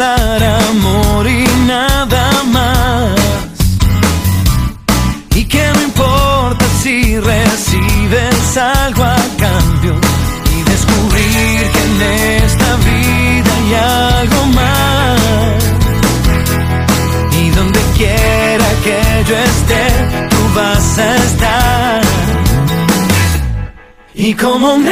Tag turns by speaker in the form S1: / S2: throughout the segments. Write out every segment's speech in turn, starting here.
S1: dar amor y nada más. Y que no importa si recibes algo a cambio y descubrir que en esta vida hay algo más. Y donde quiera que yo esté, tú vas a estar. Y como un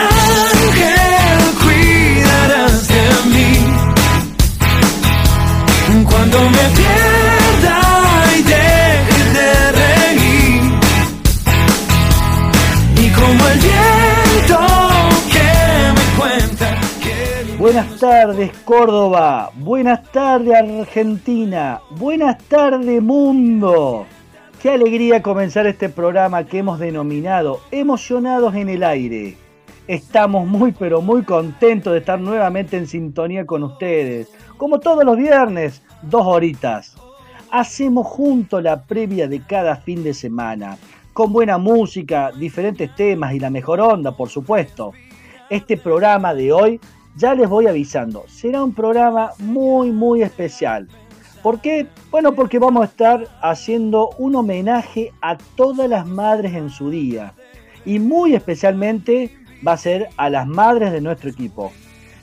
S2: Buenas tardes Córdoba, buenas tardes Argentina, buenas tardes mundo. Qué alegría comenzar este programa que hemos denominado Emocionados en el aire. Estamos muy pero muy contentos de estar nuevamente en sintonía con ustedes. Como todos los viernes, dos horitas. Hacemos juntos la previa de cada fin de semana, con buena música, diferentes temas y la mejor onda, por supuesto. Este programa de hoy, ya les voy avisando, será un programa muy muy especial. ¿Por qué? Bueno, porque vamos a estar haciendo un homenaje a todas las madres en su día. Y muy especialmente va a ser a las madres de nuestro equipo.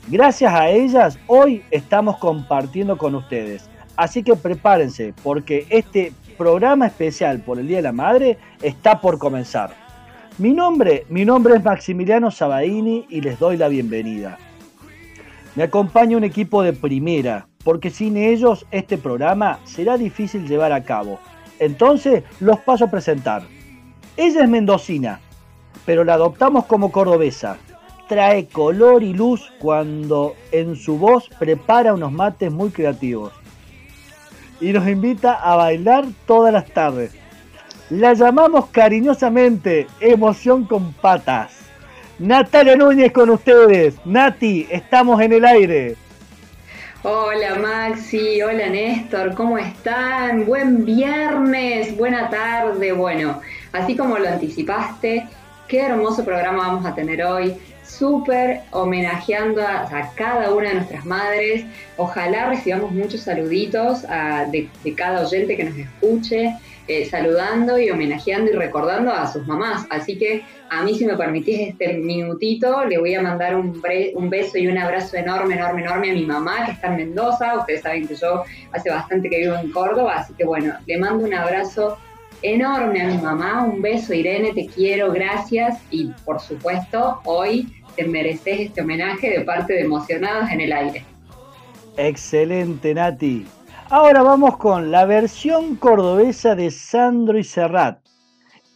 S2: Gracias a ellas, hoy estamos compartiendo con ustedes. Así que prepárense, porque este programa especial por el Día de la Madre está por comenzar. Mi nombre, mi nombre es Maximiliano Sabaini y les doy la bienvenida. Me acompaña un equipo de primera, porque sin ellos este programa será difícil llevar a cabo. Entonces los paso a presentar. Ella es mendocina, pero la adoptamos como cordobesa. Trae color y luz cuando en su voz prepara unos mates muy creativos. Y nos invita a bailar todas las tardes. La llamamos cariñosamente Emoción con Patas. Natalia Núñez con ustedes. Nati, estamos en el aire.
S3: Hola Maxi, hola Néstor, ¿cómo están? Buen viernes, buena tarde. Bueno, así como lo anticipaste, qué hermoso programa vamos a tener hoy. Súper homenajeando a, cada una de nuestras madres. Ojalá recibamos muchos saluditos de cada oyente que nos escuche. Eh, saludando y homenajeando y recordando a sus mamás. Así que a mí, si me permitís este minutito, le voy a mandar un, un, beso y un abrazo enorme, enorme, enorme a mi mamá, que está en Mendoza. Ustedes saben que yo hace bastante que vivo en Córdoba, así que bueno, le mando un abrazo enorme a mi mamá. Un beso, Irene, te quiero, gracias. Y por supuesto, hoy te mereces este homenaje de parte de Emocionados en el Aire.
S2: Excelente, Nati. Ahora vamos con la versión cordobesa de Sandro y Serrat.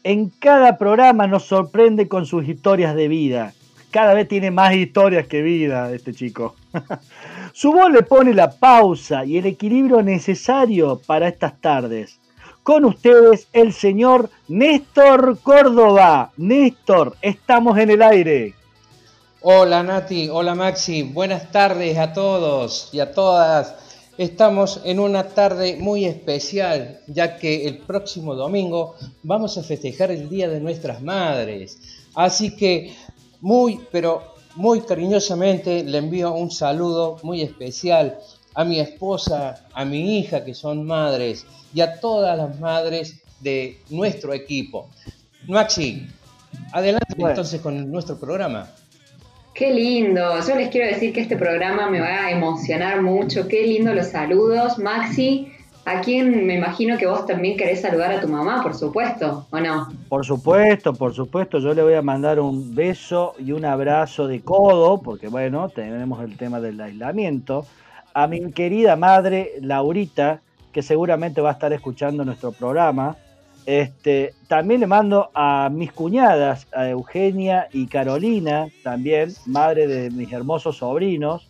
S2: En cada programa nos sorprende con sus historias de vida. Cada vez tiene más historias que vida este chico. Su voz le pone la pausa y el equilibrio necesario para estas tardes. Con ustedes el señor Néstor Córdoba. Néstor, estamos en el aire.
S4: Hola Nati, hola Maxi, buenas tardes a todos y a todas. Estamos en una tarde muy especial, ya que el próximo domingo vamos a festejar el Día de nuestras Madres. Así que muy, pero muy cariñosamente le envío un saludo muy especial a mi esposa, a mi hija, que son madres, y a todas las madres de nuestro equipo. Maxi, adelante bueno. entonces con nuestro programa.
S3: Qué lindo, yo les quiero decir que este programa me va a emocionar mucho, qué lindo los saludos. Maxi, a quien me imagino que vos también querés saludar a tu mamá, por supuesto, ¿o no?
S2: Por supuesto, por supuesto, yo le voy a mandar un beso y un abrazo de codo, porque bueno, tenemos el tema del aislamiento, a mi querida madre Laurita, que seguramente va a estar escuchando nuestro programa. Este, también le mando a mis cuñadas, a Eugenia y Carolina, también, madre de mis hermosos sobrinos,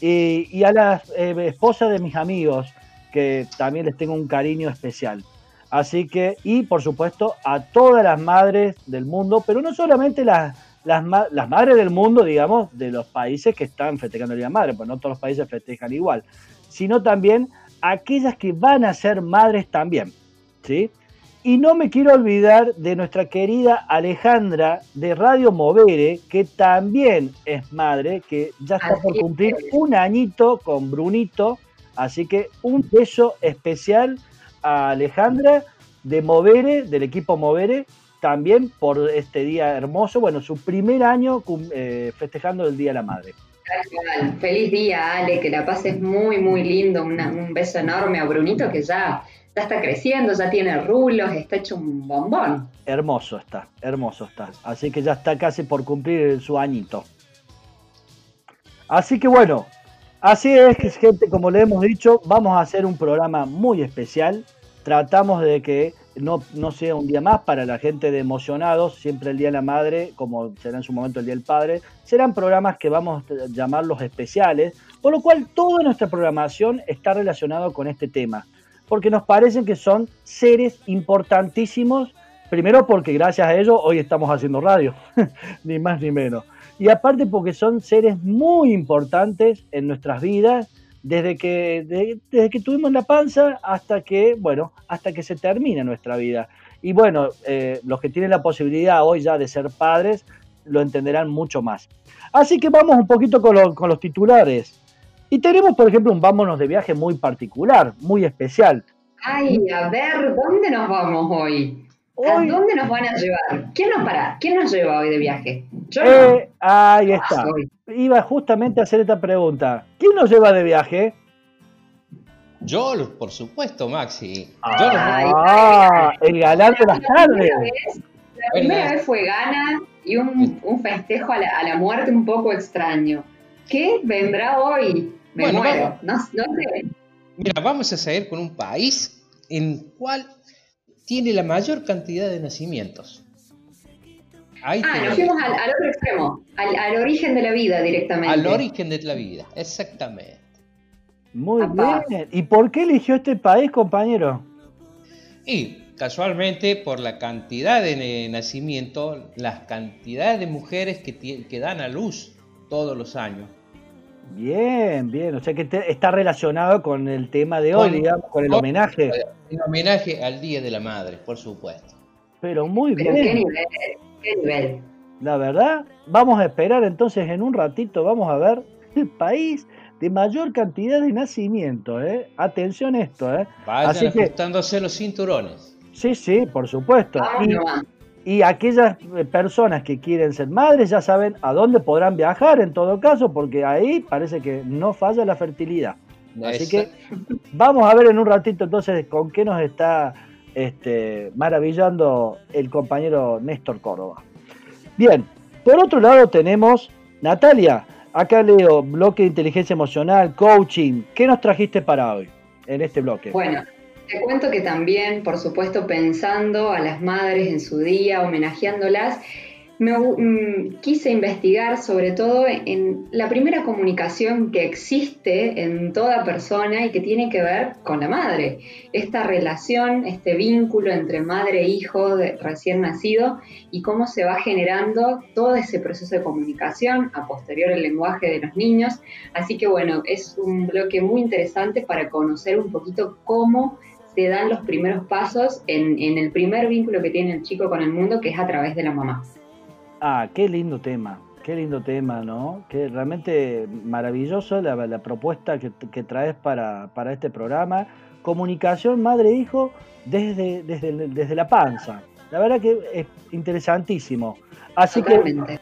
S2: y, a las eh, esposas de mis amigos, que también les tengo un cariño especial. Así que, y por supuesto, a todas las madres del mundo, pero no solamente las, las, las madres del mundo, digamos, de los países que están festejando el Día Madre, pues no todos los países festejan igual, sino también aquellas que van a ser madres también, ¿sí? Y no me quiero olvidar de nuestra querida Alejandra de Radio Movere, que también es madre, que ya está por cumplir un añito con Brunito, Así que un beso especial a Alejandra de Movere, del equipo Movere, también por este día hermoso, bueno, su primer año eh, festejando el Día de la Madre.
S3: Feliz día, Ale, que la pases muy, muy lindo. un beso enorme a Brunito que ya, ya está creciendo, ya tiene rulos, está hecho un bombón.
S2: Hermoso está, hermoso está. Así que ya está casi por cumplir su añito. Así que bueno, así es, gente, como le hemos dicho, vamos a hacer un programa muy especial. Tratamos de que no, no sea un día más para la gente de emocionados, siempre el Día de la Madre, como será en su momento el Día del Padre, serán programas que vamos a llamarlos especiales, por lo cual toda nuestra programación está relacionada con este tema, porque nos parecen que son seres importantísimos, primero porque gracias a ellos hoy estamos haciendo radio, ni más ni menos, y aparte porque son seres muy importantes en nuestras vidas, desde que, desde que tuvimos la panza hasta que, bueno, hasta que se termina nuestra vida. Y bueno, eh, los que tienen la posibilidad hoy ya de ser padres lo entenderán mucho más. Así que vamos un poquito con, con los titulares. Y tenemos, por ejemplo, un vámonos de viaje muy particular, muy especial.
S3: Ay, a ver, ¿dónde nos vamos hoy? ¿A dónde nos van a llevar? ¿Quién nos para? ¿Quién nos lleva hoy de viaje?
S2: Yo eh, Ahí está. Iba justamente a hacer esta pregunta. ¿Quién nos lleva de viaje?
S4: Yo, por supuesto, Maxi.
S2: ah, el galán de las tardes.
S3: La primera vez fue gana y un, festejo a la, muerte un poco extraño. ¿Qué vendrá hoy? Me muero. No, no sé.
S4: Mira, vamos a seguir con un país en cual tiene la mayor cantidad de nacimientos.
S3: ah, nos fuimos al, otro extremo, al, origen de la vida directamente.
S4: Al origen de la vida, exactamente.
S2: Muy bien. ¿Y por qué eligió este país, compañero?
S4: Y casualmente por la cantidad de nacimiento, las cantidades de mujeres que, que dan a luz todos los años.
S2: Bien, bien. O sea que está relacionado con el tema de hoy, digamos, con el homenaje.
S4: El homenaje al Día de la Madre, por supuesto.
S2: Pero muy bien. ¿Qué nivel? ¿Qué nivel? La verdad, vamos a esperar entonces en un ratito, vamos a ver el país de mayor cantidad de nacimiento, ¿eh? Atención esto, ¿eh?
S4: Vayan Así ajustándose los cinturones.
S2: Sí, sí, por supuesto. Y aquellas eh, personas que quieren ser madres ya saben a dónde podrán viajar en todo caso, porque ahí parece que no falla la fertilidad. Así que vamos a ver en un ratito entonces con qué nos está este, maravillando el compañero Néstor Córdoba. Bien, por otro lado tenemos Natalia. Acá leo bloque de inteligencia emocional, coaching. ¿Qué nos trajiste para hoy en este bloque?
S3: Bueno, te cuento que también, por supuesto, pensando a las madres en su día, homenajeándolas, me mm, quise investigar sobre todo en la primera comunicación que existe en toda persona y que tiene que ver con la madre. Esta relación, este vínculo entre madre e hijo recién nacido y cómo se va generando todo ese proceso de comunicación a posterior el lenguaje de los niños. Así que bueno, es un bloque muy interesante para conocer un poquito cómo se dan los primeros pasos en, el primer vínculo que tiene el chico con el mundo, que es a través de la mamá.
S2: Ah, qué lindo tema, qué lindo tema, ¿no? Que realmente maravilloso la, propuesta que, traes para, este programa. Comunicación madre-hijo desde, desde, desde la panza. La verdad que es interesantísimo. Así que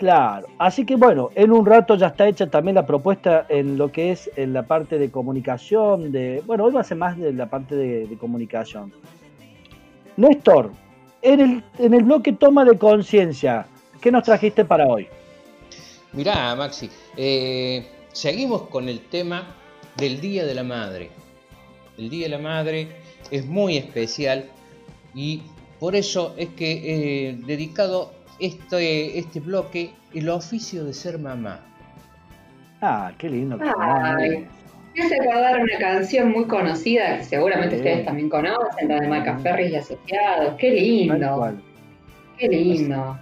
S2: Claro, así que bueno, en un rato ya está hecha también la propuesta en lo que es en la parte de comunicación, de bueno, hoy va a ser más de la parte de, comunicación. Néstor, en el, en el bloque toma de conciencia, ¿qué nos trajiste para hoy?
S4: Mirá, Maxi, eh, seguimos con el tema del Día de la Madre. El Día de la Madre es muy especial y por eso es que eh, dedicado este, este bloque, el oficio de ser mamá.
S2: Ah, qué lindo.
S3: Ay, me hace acordar una canción muy conocida que seguramente ustedes también conocen, la de Macaferris y Asociados. Qué lindo. Qué lindo.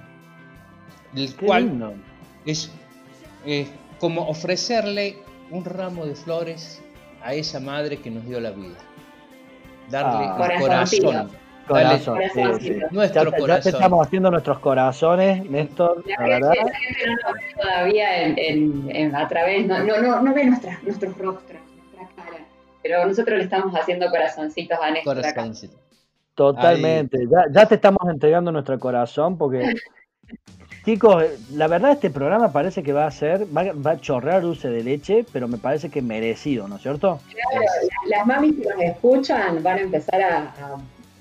S4: El cual Es, como ofrecerle un ramo de flores a esa madre que nos dio la vida. Darle ah. corazón
S2: Corazón, Nuestro ya, te estamos haciendo nuestros corazones, Néstor.
S3: La, verdad. la gente no nos ve todavía en, en, a través, no, no, no, ve nuestros rostros, nuestra cara. pero nosotros le estamos haciendo corazoncitos a Néstor acá.
S2: Totalmente, ya, ya te estamos entregando nuestro corazón porque Chicos, la verdad este programa parece que va a ser, va, a chorrear dulce de leche, pero me parece que merecido, ¿no es cierto?
S3: Claro, las mamis que nos escuchan van a empezar a,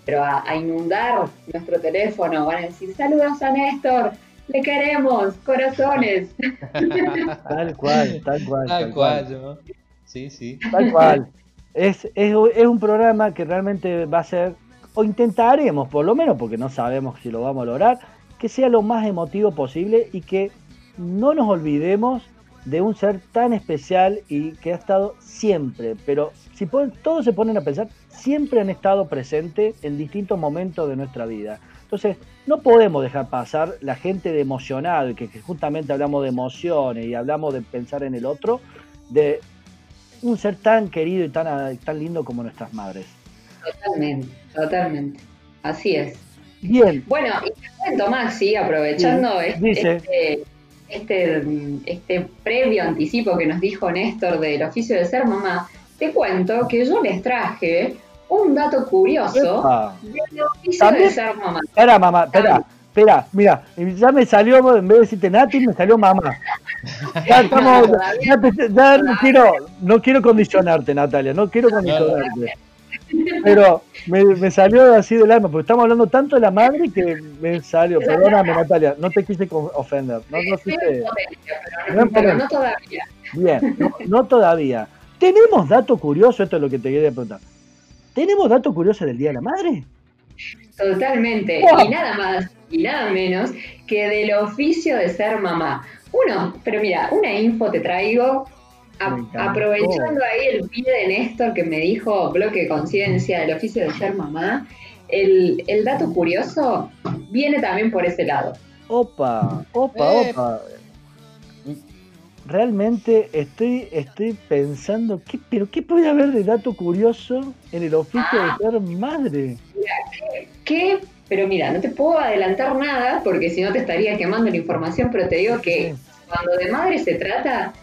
S3: pero a, inundar nuestro teléfono, van a decir, saludos a Néstor, le queremos, corazones.
S2: tal cual, tal cual.
S4: Tal, cual, sí, sí.
S2: Tal cual. Es, es, es un programa que realmente va a ser, o intentaremos por lo menos, porque no sabemos si lo vamos a lograr, que sea lo más emotivo posible y que no nos olvidemos de un ser tan especial y que ha estado siempre, pero si todos se ponen a pensar, siempre han estado presentes en distintos momentos de nuestra vida. Entonces, no podemos dejar pasar la gente de emocionado y que, justamente hablamos de emociones y hablamos de pensar en el otro, de un ser tan querido y tan, tan lindo como nuestras madres.
S3: Totalmente, totalmente. Así es.
S2: Bien.
S3: Bueno, y te cuento, Maxi, aprovechando este, este, este, previo anticipo que nos dijo Néstor del oficio de ser mamá, te cuento que yo les traje un dato curioso del oficio de ser mamá.
S2: Espera, mamá, espera. Espera, mira, ya me salió, en vez de decirte Nati, me salió mamá. Ya estamos, ya, no quiero, no quiero condicionarte, Natalia, no quiero condicionarte. Pero me, salió así del alma, porque estamos hablando tanto de la madre que me salió. Perdóname, Natalia, no te quise ofender. No, no,
S3: pero, no todavía.
S2: Bien, no, todavía. ¿Tenemos dato curioso? Esto es lo que te quería preguntar. ¿Tenemos dato curioso del Día de la Madre?
S3: Totalmente. Y nada más y nada menos que del oficio de ser mamá. Uno, pero mira, una info te traigo aprovechando ahí el pie de Néstor que me dijo bloque de conciencia del oficio de ser mamá, el, dato curioso viene también por ese lado.
S2: Opa, opa, eh. opa. Realmente estoy, estoy pensando, ¿qué, pero ¿qué puede haber de dato curioso en el oficio de ah. ser madre?
S3: ¿qué, Pero mira, no te puedo adelantar nada porque si no te estaría quemando la información, pero te digo que cuando de madre se trata,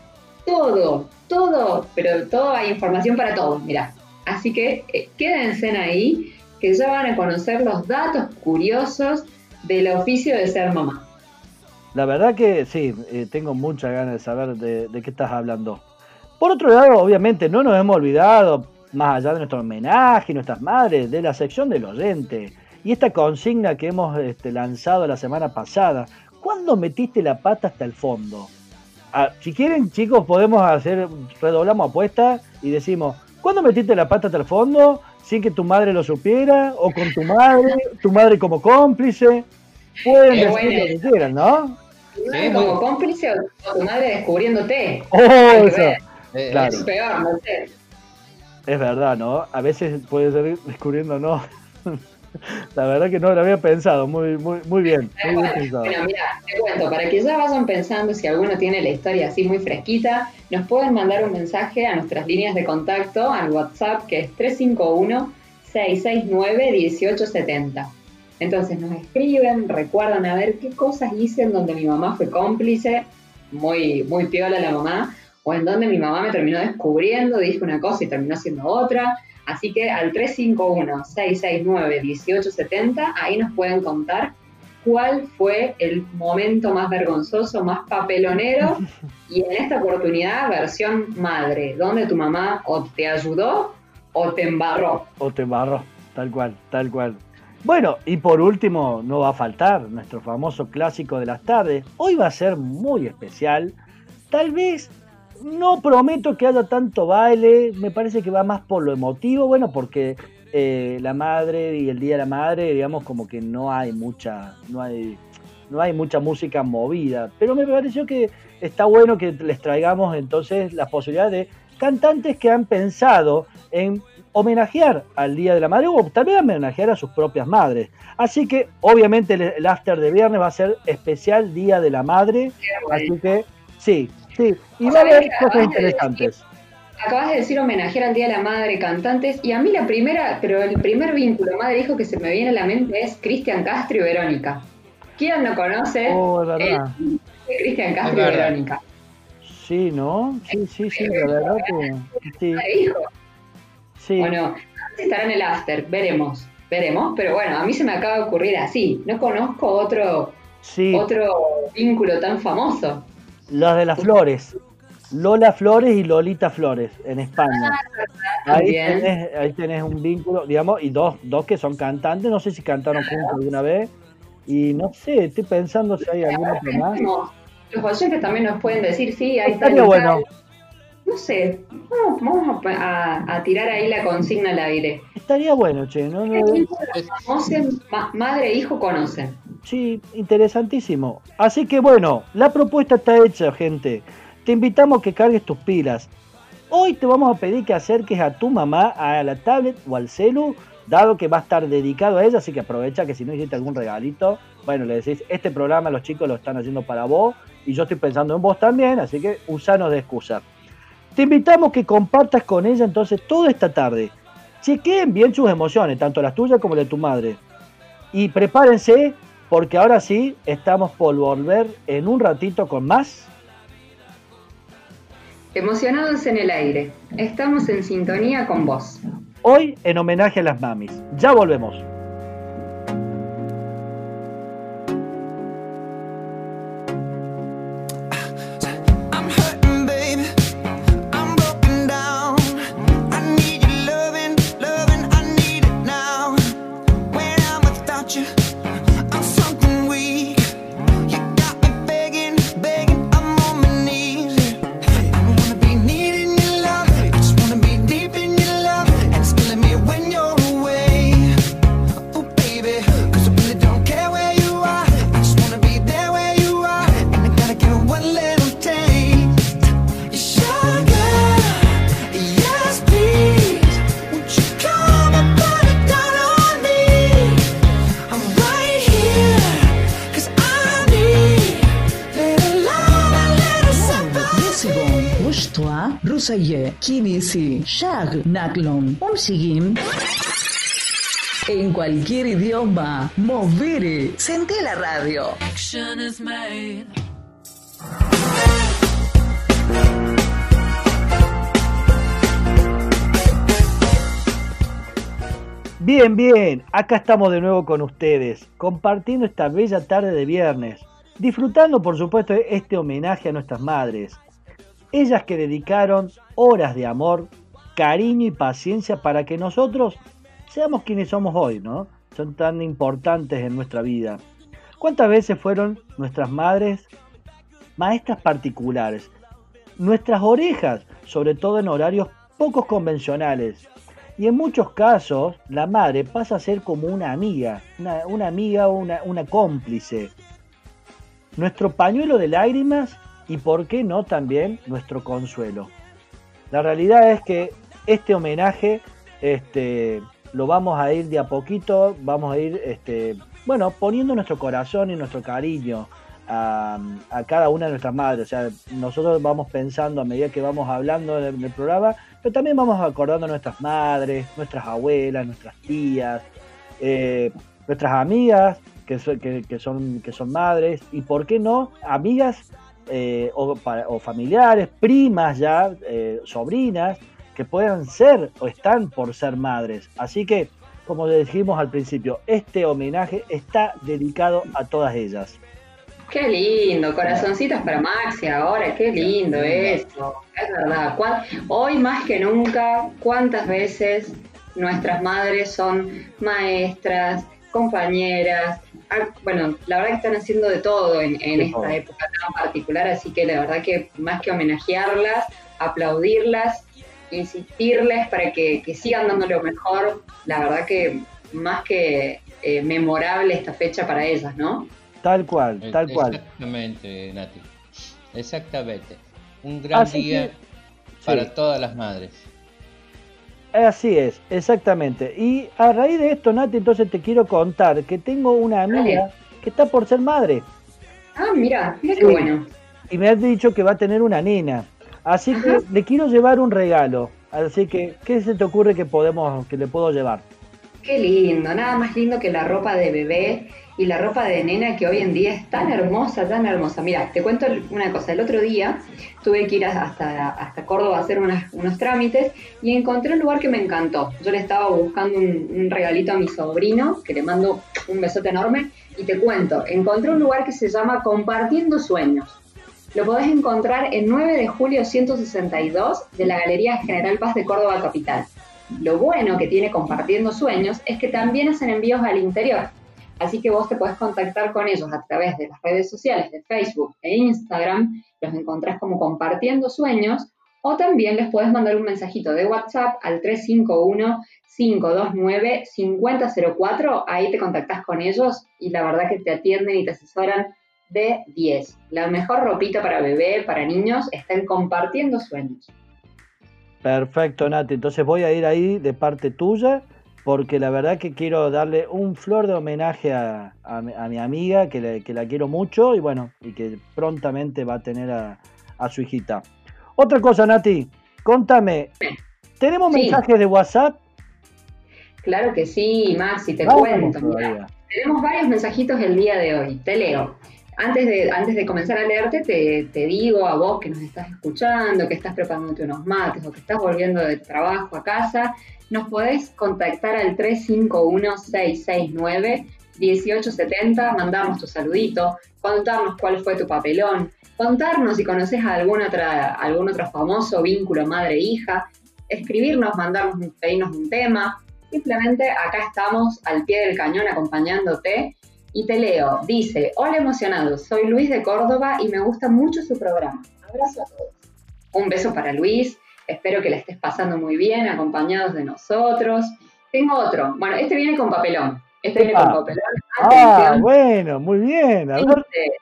S3: todo, todo, pero todo hay información para todo, mira. Así que eh, quédense ahí, que ya van a conocer los datos curiosos del oficio de ser mamá.
S2: La verdad que sí, eh, tengo muchas ganas de saber de, qué estás hablando. Por otro lado, obviamente, no nos hemos olvidado, más allá de nuestro homenaje y nuestras madres, de la sección del oyente. Y esta consigna que hemos este, lanzado la semana pasada, ¿cuándo metiste la pata hasta el fondo? Ah, si quieren, chicos, podemos hacer, redoblamos apuestas y decimos, ¿cuándo metiste la pata hasta el fondo sin que tu madre lo supiera? ¿O con tu madre? ¿Tu madre como cómplice? Pueden decir lo que quieran, ¿no?
S3: como cómplice o tu madre descubriéndote.
S2: Oh, eso.
S3: Es peor, no sé.
S2: Es verdad, ¿no? A veces puede ser descubriendo, ¿no? La verdad que no lo había pensado, muy, muy, muy bien. Muy
S3: pensado. Bueno, mira, te cuento, para que ya vayan pensando si alguno tiene la historia así muy fresquita, nos pueden mandar un mensaje a nuestras líneas de contacto al WhatsApp que es 351-669-1870. Entonces nos escriben, recuerdan a ver qué cosas hice en donde mi mamá fue cómplice, muy, muy piola la mamá, o en donde mi mamá me terminó descubriendo, dije una cosa y terminó haciendo otra Así que al 351-669-1870, ahí nos pueden contar cuál fue el momento más vergonzoso, más papelonero, y en esta oportunidad versión madre, donde tu mamá o te ayudó o te embarró.
S2: O te embarró, tal cual, tal cual. Bueno, y por último, no va a faltar nuestro famoso clásico de las tardes. Hoy va a ser muy especial. Tal vez no prometo que haya tanto baile, me parece que va más por lo emotivo, bueno, porque eh, la madre y el día de la madre, digamos, como que no hay mucha, no hay, no hay mucha música movida, pero me pareció que está bueno que les traigamos entonces la posibilidad de cantantes que han pensado en homenajear al Día de la Madre o también homenajear a sus propias madres. Así que obviamente el, after de viernes va a ser especial Día de la Madre, así que sí, Sí, y va a haber cosas interesantes.
S3: acabas de decir homenajear al Día de la Madre, cantantes, y a mí la primera, pero el primer vínculo madre-hijo que se me viene a la mente es Cristian Castro y Verónica. ¿Quién no conoce?
S2: Oh, es verdad.
S3: Cristian Castro y Verónica.
S2: Sí, ¿no? Sí, sí, sí, la verdad que sí.
S3: Sí. ¿O no? Estará en el after, veremos, veremos. Pero bueno, a mí se me acaba de ocurrir así. No conozco otro, otro vínculo tan famoso.
S2: Los de las flores. Lola Flores y Lolita Flores en España. Ah, ahí, tenés, un vínculo, digamos, y dos, dos que son cantantes, no sé si cantaron juntos alguna vez, y no sé, estoy pensando si hay alguna más.
S3: Los oyentes también nos pueden decir, sí, ahí está.
S2: bueno.
S3: No sé, vamos, a, tirar ahí la consigna al aire.
S2: Estaría bueno, che, ¿no? no,
S3: Conocen, madre e hijo conocen.
S2: Sí, interesantísimo. Así que bueno, la propuesta está hecha, gente. Te invitamos a que cargues tus pilas. Hoy te vamos a pedir que acerques a tu mamá a la tablet o al celu, dado que va a estar dedicado a ella, así que aprovecha que si no hiciste algún regalito, bueno, le decís, este programa los chicos lo están haciendo para vos y yo estoy pensando en vos también, así que usanos de excusa. Te invitamos que compartas con ella entonces toda esta tarde. Chequeen bien sus emociones, tanto las tuyas como las de tu madre. Y prepárense porque ahora sí estamos por volver en un ratito con más.
S3: Emocionados en el aire, estamos en sintonía con vos.
S2: Hoy en homenaje a las mamis. Ya volvemos.
S5: Naklon. Umsigim. En cualquier idioma, movere. Sentí la radio.
S2: Bien, bien, acá estamos de nuevo con ustedes, compartiendo esta bella tarde de viernes, disfrutando por supuesto este homenaje a nuestras madres, ellas que dedicaron horas de amor, cariño y paciencia para que nosotros seamos quienes somos hoy, ¿no? Son tan importantes en nuestra vida. ¿Cuántas veces fueron nuestras madres maestras particulares? Nuestras orejas, sobre todo en horarios pocos convencionales. Y en muchos casos, la madre pasa a ser como una amiga, una, amiga o una, una cómplice. Nuestro pañuelo de lágrimas y por qué no también nuestro consuelo. La realidad es que este homenaje este, lo vamos a ir de a poquito, vamos a ir este, bueno, poniendo nuestro corazón y nuestro cariño a, cada una de nuestras madres. O sea, nosotros vamos pensando a medida que vamos hablando en el, programa, pero también vamos acordando a nuestras madres, nuestras abuelas, nuestras tías, eh, nuestras amigas que, que, son, que son madres y, ¿por qué no? Amigas eh, o, familiares, primas ya, eh, sobrinas, que puedan ser o están por ser madres. Así que, como dijimos al principio, este homenaje está dedicado a todas ellas.
S3: Qué lindo, corazoncitos para Maxi ahora, qué lindo eso, es verdad. Hoy más que nunca, ¿cuántas veces nuestras madres son maestras, compañeras, Ah, bueno, la verdad que están haciendo de todo en, esta época tan particular, así que la verdad que más que homenajearlas, aplaudirlas, insistirles para que, sigan dando lo mejor, la verdad que más que eh, memorable esta fecha para ellas, ¿no?
S2: Tal cual, tal cual.
S4: Exactamente, Nati. Exactamente. Un gran día para todas las madres.
S2: Así es, exactamente. Y a raíz de esto, Nati, entonces te quiero contar que tengo una amiga que está por ser madre.
S3: Ah, mira, mira qué bueno.
S2: Y me has dicho que va a tener una nena. Así que le quiero llevar un regalo. Así que, ¿qué se te ocurre que podemos, que le puedo llevar?
S3: Qué lindo, nada más lindo que la ropa de bebé y la ropa de nena que hoy en día es tan hermosa, tan hermosa. Mira, te cuento una cosa, el otro día tuve que ir hasta, hasta Córdoba a hacer unos trámites y encontré un lugar que me encantó. Yo le estaba buscando un, un regalito a mi sobrino, que le mando un besote enorme, y te cuento, encontré un lugar que se llama Compartiendo Sueños. Lo podés encontrar en 9 de julio 162 de la Galería General Paz de Córdoba Capital. Lo bueno que tiene Compartiendo Sueños es que también hacen envíos al interior. Así que vos te podés contactar con ellos a través de las redes sociales de Facebook e Instagram, los encontrás como Compartiendo Sueños, o también les podés mandar un mensajito de WhatsApp al 351-529-5004, ahí te contactás con ellos y la verdad que te atienden y te asesoran de 10. La mejor ropita para bebé, para niños, está en Compartiendo Sueños.
S2: Perfecto, Nati. Entonces voy a ir ahí de parte tuya porque la verdad que quiero darle un flor de homenaje a, mi amiga, que, la quiero mucho y bueno, y que prontamente va a tener a, su hijita. Otra cosa, Nati, contame, ¿tenemos mensajes de WhatsApp?
S3: Claro que sí, Maxi, te cuento. tenemos varios mensajitos el día de hoy, te leo. Antes de, antes de comenzar a leerte, te, te, digo a vos que nos estás escuchando, que estás preparándote unos mates o que estás volviendo de trabajo a casa, nos podés contactar al 351-669-1870, mandarnos tu saludito, contarnos cuál fue tu papelón, contarnos si conoces a algún, otra, algún otro famoso vínculo madre-hija, escribirnos, mandarnos, pedirnos un tema. Simplemente acá estamos al pie del cañón acompañándote y te leo. Dice, hola emocionado, soy Luis de Córdoba y me gusta mucho su programa. Abrazo a todos. Un beso para Luis, espero que le estés pasando muy bien acompañados de nosotros. Tengo otro, bueno, este viene con papelón. Este viene con papelón.
S2: Ah, bueno, muy bien.
S3: Dice,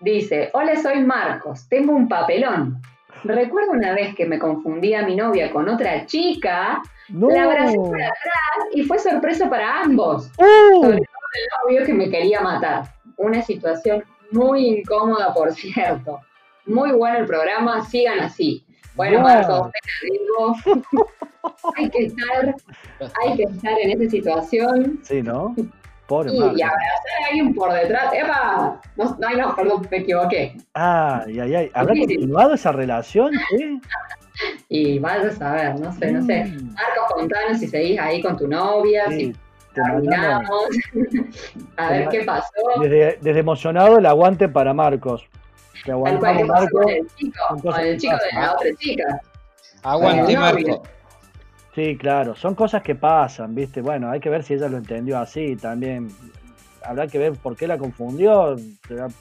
S3: dice, hola, soy Marcos, tengo un papelón. Recuerdo una vez que me confundí a mi novia con otra chica, la abracé por atrás y fue sorpresa para ambos. ¡Uh! El novio que me quería matar. Una situación muy incómoda, por cierto. Muy bueno el programa, sigan así. Bueno, Marcos, te digo, hay que estar, hay que estar en esa situación.
S2: Sí, ¿no?
S3: Pobre y, y abrazar a alguien por detrás. ¡Epa! No, no, no, perdón, me equivoqué.
S2: Ay, ay, ay. ¿Habrá continuado esa relación? ¿Sí?
S3: y vas a saber, no sé, no sé. Mm. Marcos, contanos si seguís ahí con tu novia, si Terminamos. a ver qué pasó.
S2: Desde, emocionado el aguante para Marcos.
S3: Que aguantamos Marcos. Con el chico, con el chico de la otra chica.
S4: Aguante Marcos.
S2: Sí, claro, son cosas que pasan, ¿viste? Bueno, hay que ver si ella lo entendió así también. Habrá que ver por qué la confundió,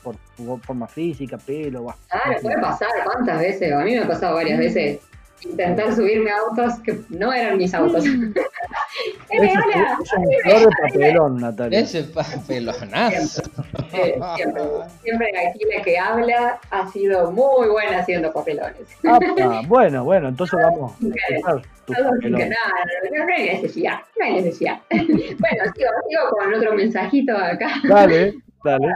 S2: por, por forma física, pelo.
S3: Claro, puede pasar, ¿cuántas veces? A mí me ha pasado varias veces intentar subirme a autos que no eran mis autos.
S2: es, un flor de papelón, Natalia.
S4: Ese papelonazo.
S3: Siempre, siempre, aquí la que habla ha sido muy buena haciendo papelones.
S2: Ah, bueno, bueno, entonces vamos
S3: a no, no, hay necesidad, no hay necesidad. bueno, sigo, sigo con otro mensajito acá.
S2: Dale, dale.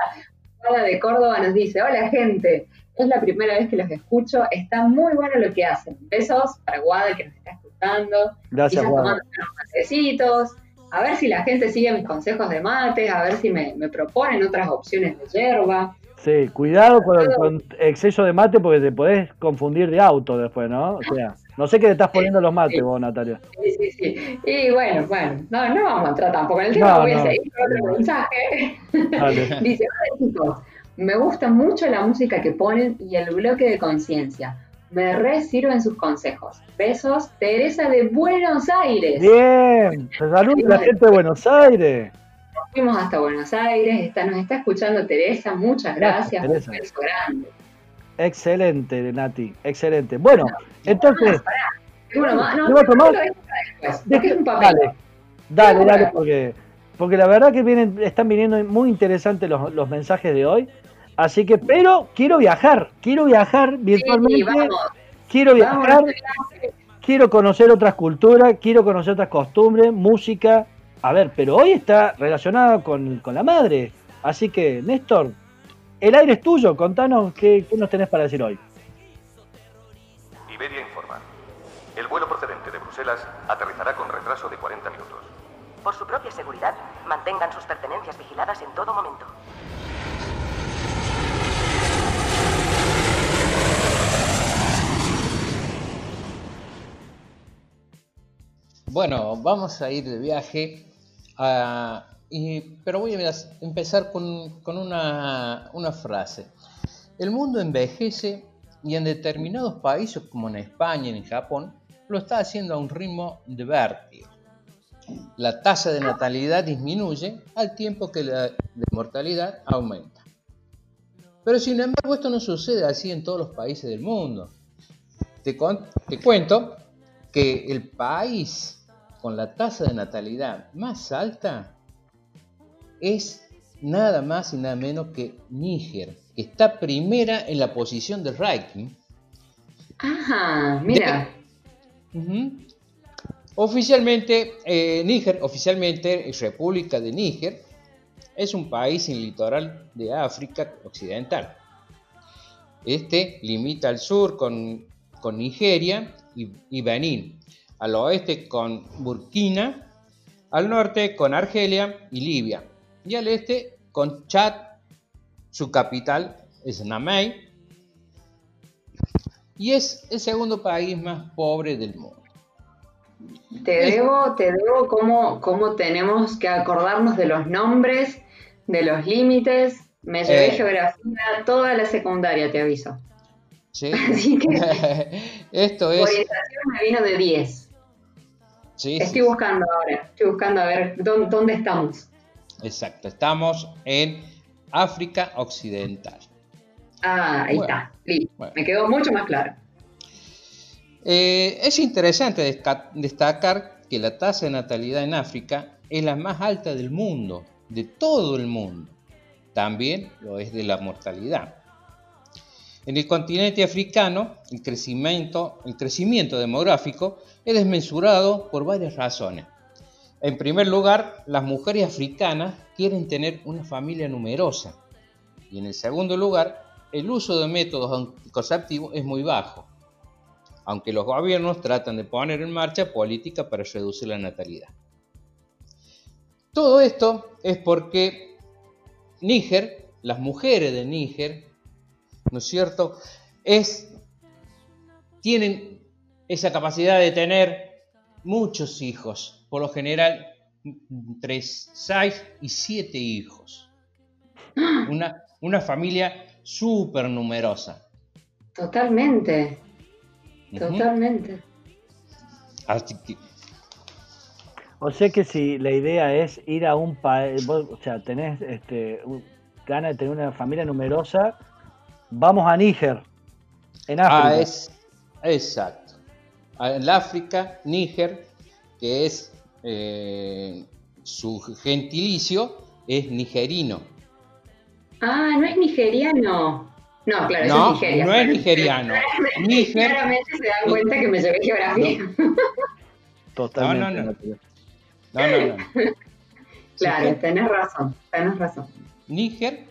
S3: Hola de Córdoba nos dice, hola gente, es la primera vez que los escucho. Está muy bueno lo que hacen. Besos para Guada que nos está escuchando.
S2: Gracias, Guada.
S3: A ver si la gente sigue mis consejos de mates, a ver si me, proponen otras opciones de hierba.
S2: Sí, cuidado con, exceso de mate porque te podés confundir de auto después, ¿no? O sea, no sé qué te estás poniendo los mates vos, Natalia.
S3: Sí, sí, sí. Y bueno, bueno, no, no vamos a entrar tampoco en el tema, voy a seguir con otro mensaje. Dice, hola chicos, me gusta mucho la música que ponen y el bloque de conciencia. Me re sirven sus consejos. Besos, Teresa de Buenos Aires.
S2: Bien, saludos a la gente de Buenos Aires.
S3: fuimos hasta Buenos Aires, está, nos está escuchando Teresa, muchas gracias, gracias un beso grande.
S2: Excelente, Nati, excelente. Bueno, entonces...
S3: Uno más, no, otro más? un papel.
S2: Dale, dale, dale, porque, porque la verdad que vienen, están viniendo muy interesantes los, los mensajes de hoy. Así que, pero quiero viajar, quiero viajar virtualmente, quiero viajar, quiero conocer otras culturas, quiero conocer otras costumbres, música. A ver, pero hoy está relacionado con, la madre. Así que, Néstor, el aire es tuyo, contanos qué, qué nos tenés para decir hoy.
S6: Iberia informa. El vuelo procedente de Bruselas aterrizará con retraso de 40 minutos. Por su propia seguridad, mantengan sus pertenencias vigiladas en todo momento.
S4: Bueno, vamos a ir de viaje, pero voy a empezar con, una, frase. El mundo envejece y en determinados países como en España y en Japón lo está haciendo a un ritmo de vértigo. La tasa de natalidad disminuye al tiempo que la mortalidad aumenta. Pero sin embargo esto no sucede así en todos los países del mundo. Te cuento que el país con la tasa de natalidad más alta es nada más y nada menos que Níger, que está primera en la posición del ranking.
S3: Ajá, mira.
S4: Oficialmente, eh, Níger, oficialmente República de Níger, es un país en litoral de África Occidental. Este limita al sur con, Nigeria y, y, Benín, al oeste con Burkina, al norte con Argelia y Libia, y al este con Chad, su capital es Namey, y es el segundo país más pobre del mundo.
S3: Te debo, te debo cómo, cómo tenemos que acordarnos de los nombres, de los límites. Me llevé eh. geografía toda la secundaria, te aviso.
S4: Sí. Así que esto es.
S3: Orientación me vino de 10. Sí, estoy buscando ahora, estoy buscando a ver dónde, estamos.
S4: Exacto, estamos en África Occidental.
S3: Ah, ahí está, Me quedó mucho más claro.
S4: Eh, es interesante destacar que la tasa de natalidad en África es la más alta del mundo, de todo el mundo. También lo es de la mortalidad. En el continente africano, el crecimiento, demográfico es desmesurado por varias razones. En primer lugar, las mujeres africanas quieren tener una familia numerosa. Y en segundo lugar, el uso de métodos anticonceptivos es muy bajo aunque los gobiernos tratan de poner en marcha políticas para reducir la natalidad. Todo esto es porque Níger, las mujeres de Níger, ¿no es cierto?, es, tienen esa capacidad de tener muchos hijos, por lo general entre 6 y 7 hijos. Una, una familia súper numerosa.
S3: Totalmente. Totalmente.
S2: O sea que si la idea es ir a un país, o sea, tenés este, ganas de tener una familia numerosa, vamos a Níger, en ah, África.
S4: Ah, es, exacto. En África, Níger, que es eh, su gentilicio, es nigerino.
S3: Ah, no es nigeriano. No, claro, no, es Nigeria.
S4: No es nigeriano.
S3: Claramente, se dan cuenta que me llevé geografía.
S2: Totalmente.
S4: No, no, no. No, no,
S3: Claro, tenés razón, tenés razón.
S4: Níger,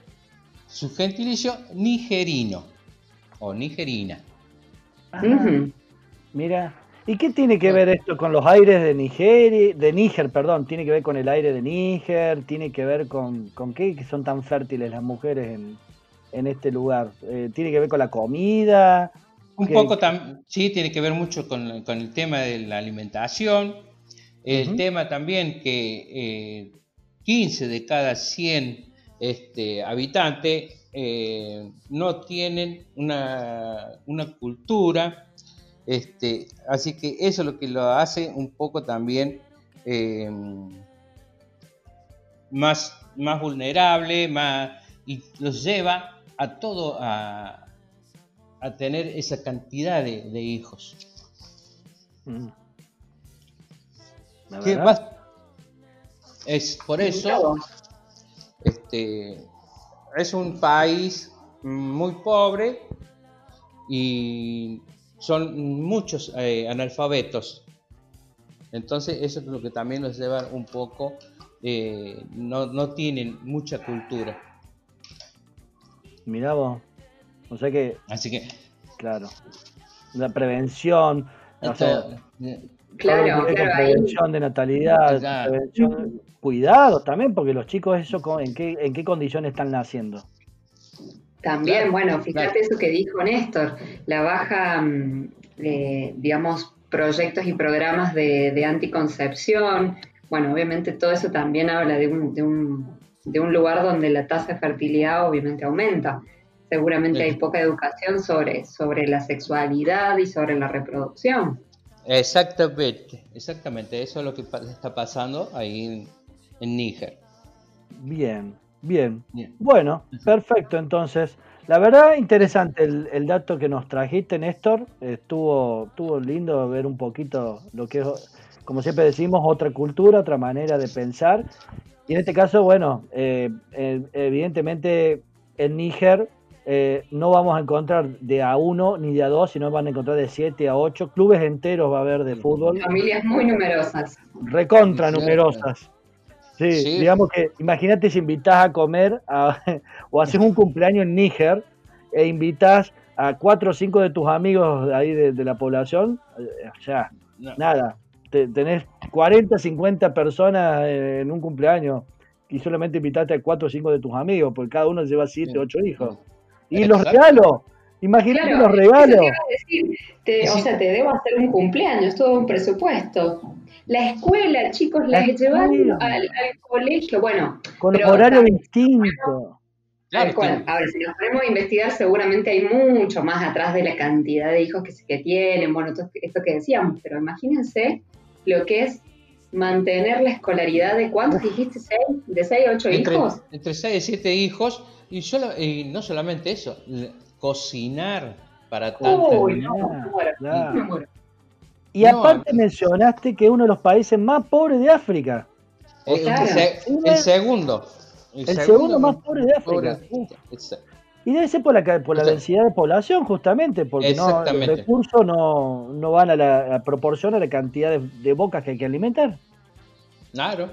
S4: su gentilicio nigerino o nigerina.
S2: Mira, ¿y qué tiene que ver esto con los aires de Nigeria, de Níger, perdón? ¿Tiene que ver con el aire de Níger? ¿Tiene que ver con, con qué que son tan fértiles las mujeres en, en este lugar? Eh, ¿Tiene que ver con la comida?
S4: Un poco también, sí, tiene que ver mucho con, el tema de la alimentación, el tema también que 15 eh, de cada 100 este, habitantes eh, no tienen una, cultura, este, así que eso es lo que lo hace un poco también más, más vulnerable más, y los lleva a todo a, tener esa cantidad de, hijos. Mm. Es por eso, este, es un país muy pobre y son muchos eh, analfabetos. Entonces eso es lo que también nos lleva un poco, eh, no, no tienen mucha cultura.
S2: Mirá vos. O sea que.
S4: Así que.
S2: Claro. La prevención. Lo
S3: claro, ahí.
S2: prevención de natalidad,
S4: Claro.
S2: prevención- cuidados también, porque los chicos eso en qué, en qué condiciones están naciendo.
S3: También,
S4: Claro,
S3: bueno, fíjate
S4: claro.
S3: eso que dijo Néstor, la baja, mm, eh, digamos, proyectos y programas de, de anticoncepción. Bueno, obviamente todo eso también habla de un, de, un, de un lugar donde la tasa de fertilidad obviamente aumenta. Seguramente hay poca educación sobre, sobre la sexualidad y sobre la reproducción.
S4: Exactamente, exactamente. Eso es lo que está pasando ahí en, en Níger.
S2: Bien, bien.
S4: Bien.
S2: Bueno, perfecto. Entonces, la verdad, interesante el, el dato que nos trajiste, Néstor. Estuvo, estuvo lindo ver un poquito lo que es, como siempre decimos, otra cultura, otra manera de pensar. Y en este caso, bueno, eh, eh, evidentemente en Níger eh, no vamos a encontrar de a uno ni de a dos, sino van a encontrar de siete a ocho. Clubes enteros va a haber de fútbol
S3: Familias muy numerosas.
S2: recontra numerosas. Sí,
S4: Sí.
S2: digamos que imagínate si invitas a comer a- o haces un cumpleaños en Níger e invitas a cuatro o cinco de tus amigos de ahí de, de la población, eh, o sea,
S4: No,
S2: nada, te- tenés 40, 50 personas eh, en un cumpleaños y solamente invitaste a cuatro o cinco de tus amigos, porque cada uno lleva siete, ocho hijos. Y los regalos, imagínate
S3: Claro,
S2: los regalos.
S3: te iba a decir. Te- o sea, te debo hacer un cumpleaños, todo un presupuesto. La escuela, chicos,
S2: La
S3: las llevan
S2: escuela.
S3: al, al colegio. Bueno,
S2: Con
S3: pero
S2: horario distinto.
S4: Claro,
S3: cual. A ver, si nos ponemos a investigar, seguramente hay mucho más atrás de la cantidad de hijos que, que tienen. Bueno, todo esto que decíamos, pero imagínense lo que es mantener la escolaridad de cuántos dijiste, seis, de seis a ocho
S4: entre,
S3: hijos.
S4: entre 6 y 7 hijos, y, solo, y no solamente eso, cocinar para tanta
S3: Uy,
S4: gente.
S3: no.
S2: Y aparte
S4: no.
S2: mencionaste que es uno de los países más pobres de África.
S4: Eh, el, se- el segundo.
S2: El segundo más pobre de África.
S4: pobre-.
S2: Y debe ser por la, ca- por la densidad de población, justamente, porque no, los recursos no, no van a la, a proporción a la cantidad de, de bocas que hay que alimentar.
S4: Claro.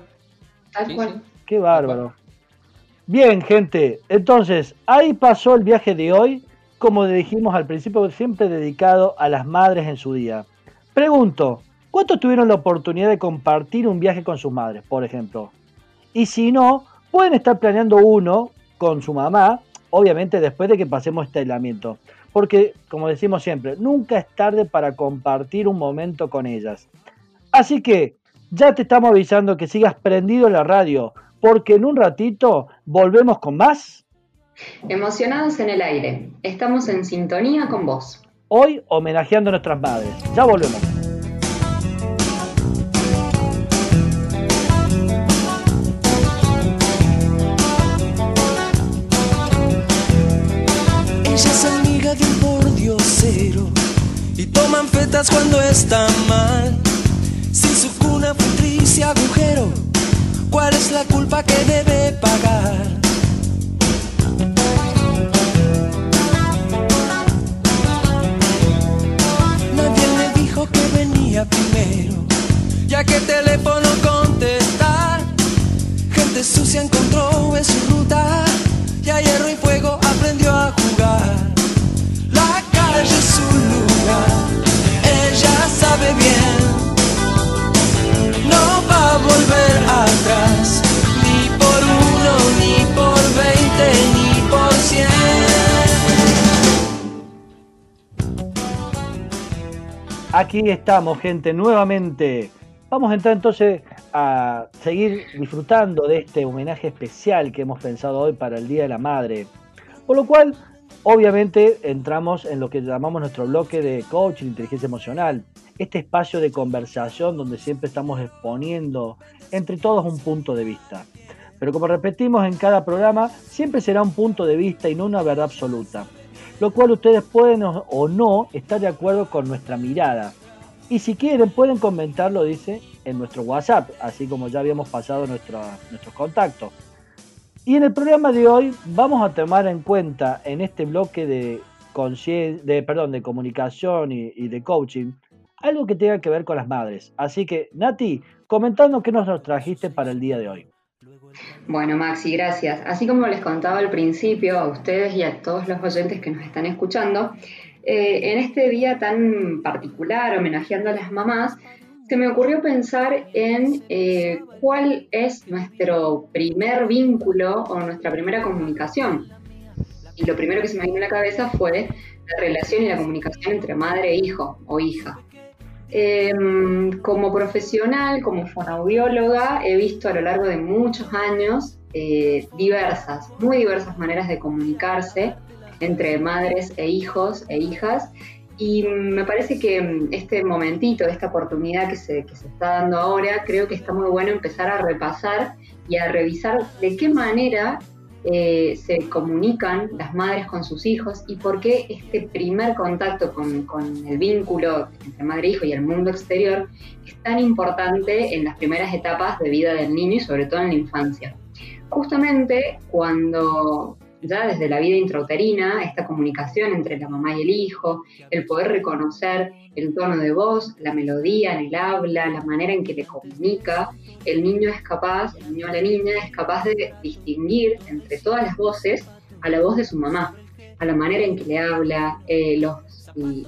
S3: Tal
S4: Sí,
S3: cual.
S4: sí.
S2: Qué bárbaro. Bien, gente. Entonces, ahí pasó el viaje de hoy, como dijimos al principio, siempre dedicado a las madres en su día. Pregunto, ¿cuántos tuvieron la oportunidad de compartir un viaje con sus madres, por ejemplo? Y si no, pueden estar planeando uno con su mamá, obviamente después de que pasemos este aislamiento. Porque, como decimos siempre, nunca es tarde para compartir un momento con ellas. Así que ya te estamos avisando que sigas prendido en la radio, porque en un ratito volvemos con más.
S3: Emocionados en el aire. Estamos en sintonía con vos.
S2: Hoy homenajeando a nuestras madres. Ya volvemos.
S1: Ella es amiga de un pordiosero y toman fetas cuando está mal. ¿Cuál es la culpa que debe pagar? Nadie le dijo que venía primero, ya que teléfono contestar. Gente sucia encontró en su ruta
S2: Aquí estamos, gente, nuevamente. Vamos a entrar entonces a seguir disfrutando de este homenaje especial que hemos pensado hoy para el Día de la Madre. Por lo cual, obviamente, entramos en lo que llamamos nuestro bloque de coaching, inteligencia emocional. Este espacio de conversación donde siempre estamos exponiendo entre todos un punto de vista. Pero como repetimos en cada programa, siempre será un punto de vista y no una verdad absoluta. Lo cual ustedes pueden o- no estar de acuerdo con nuestra mirada. Y si quieren, pueden comentarlo, dice, en nuestro WhatsApp, así como ya habíamos pasado nuestra- nuestros contactos. Y en el programa de hoy vamos a tomar en cuenta en este bloque de, de, perdón, de comunicación y, de coaching algo que tenga que ver con las madres. Así que, Nati, comentando qué nos trajiste para el día de hoy.
S3: Bueno, Maxi, gracias. Así como les contaba al principio a ustedes y a todos los oyentes que nos están escuchando, eh, en este día tan particular, homenajeando a las mamás, se me ocurrió pensar en eh, cuál es nuestro primer vínculo o nuestra primera comunicación. Y lo primero que se me vino a la cabeza fue la relación y la comunicación entre madre e hijo o hija. Em, como profesional, como fonoaudióloga, he visto a lo largo de muchos años eh, diversas, muy diversas maneras de comunicarse entre madres e hijos e hijas. Y me parece que este momentito, esta oportunidad que se, que se está dando ahora, creo que está muy bueno empezar a repasar y a revisar de qué manera eh, se comunican las madres con sus hijos y por qué este primer contacto con, con, el vínculo entre madre e hijo y el mundo exterior es tan importante en las primeras etapas de vida del niño y sobre todo en la infancia. Justamente cuando ya desde la vida intrauterina, esta comunicación entre la mamá y el hijo, el poder reconocer el tono de voz, la melodía en el habla, la manera en que le comunica, el niño es capaz, el niño o la niña es capaz de distinguir entre todas las voces a la voz de su mamá, a la manera en que le habla, eh,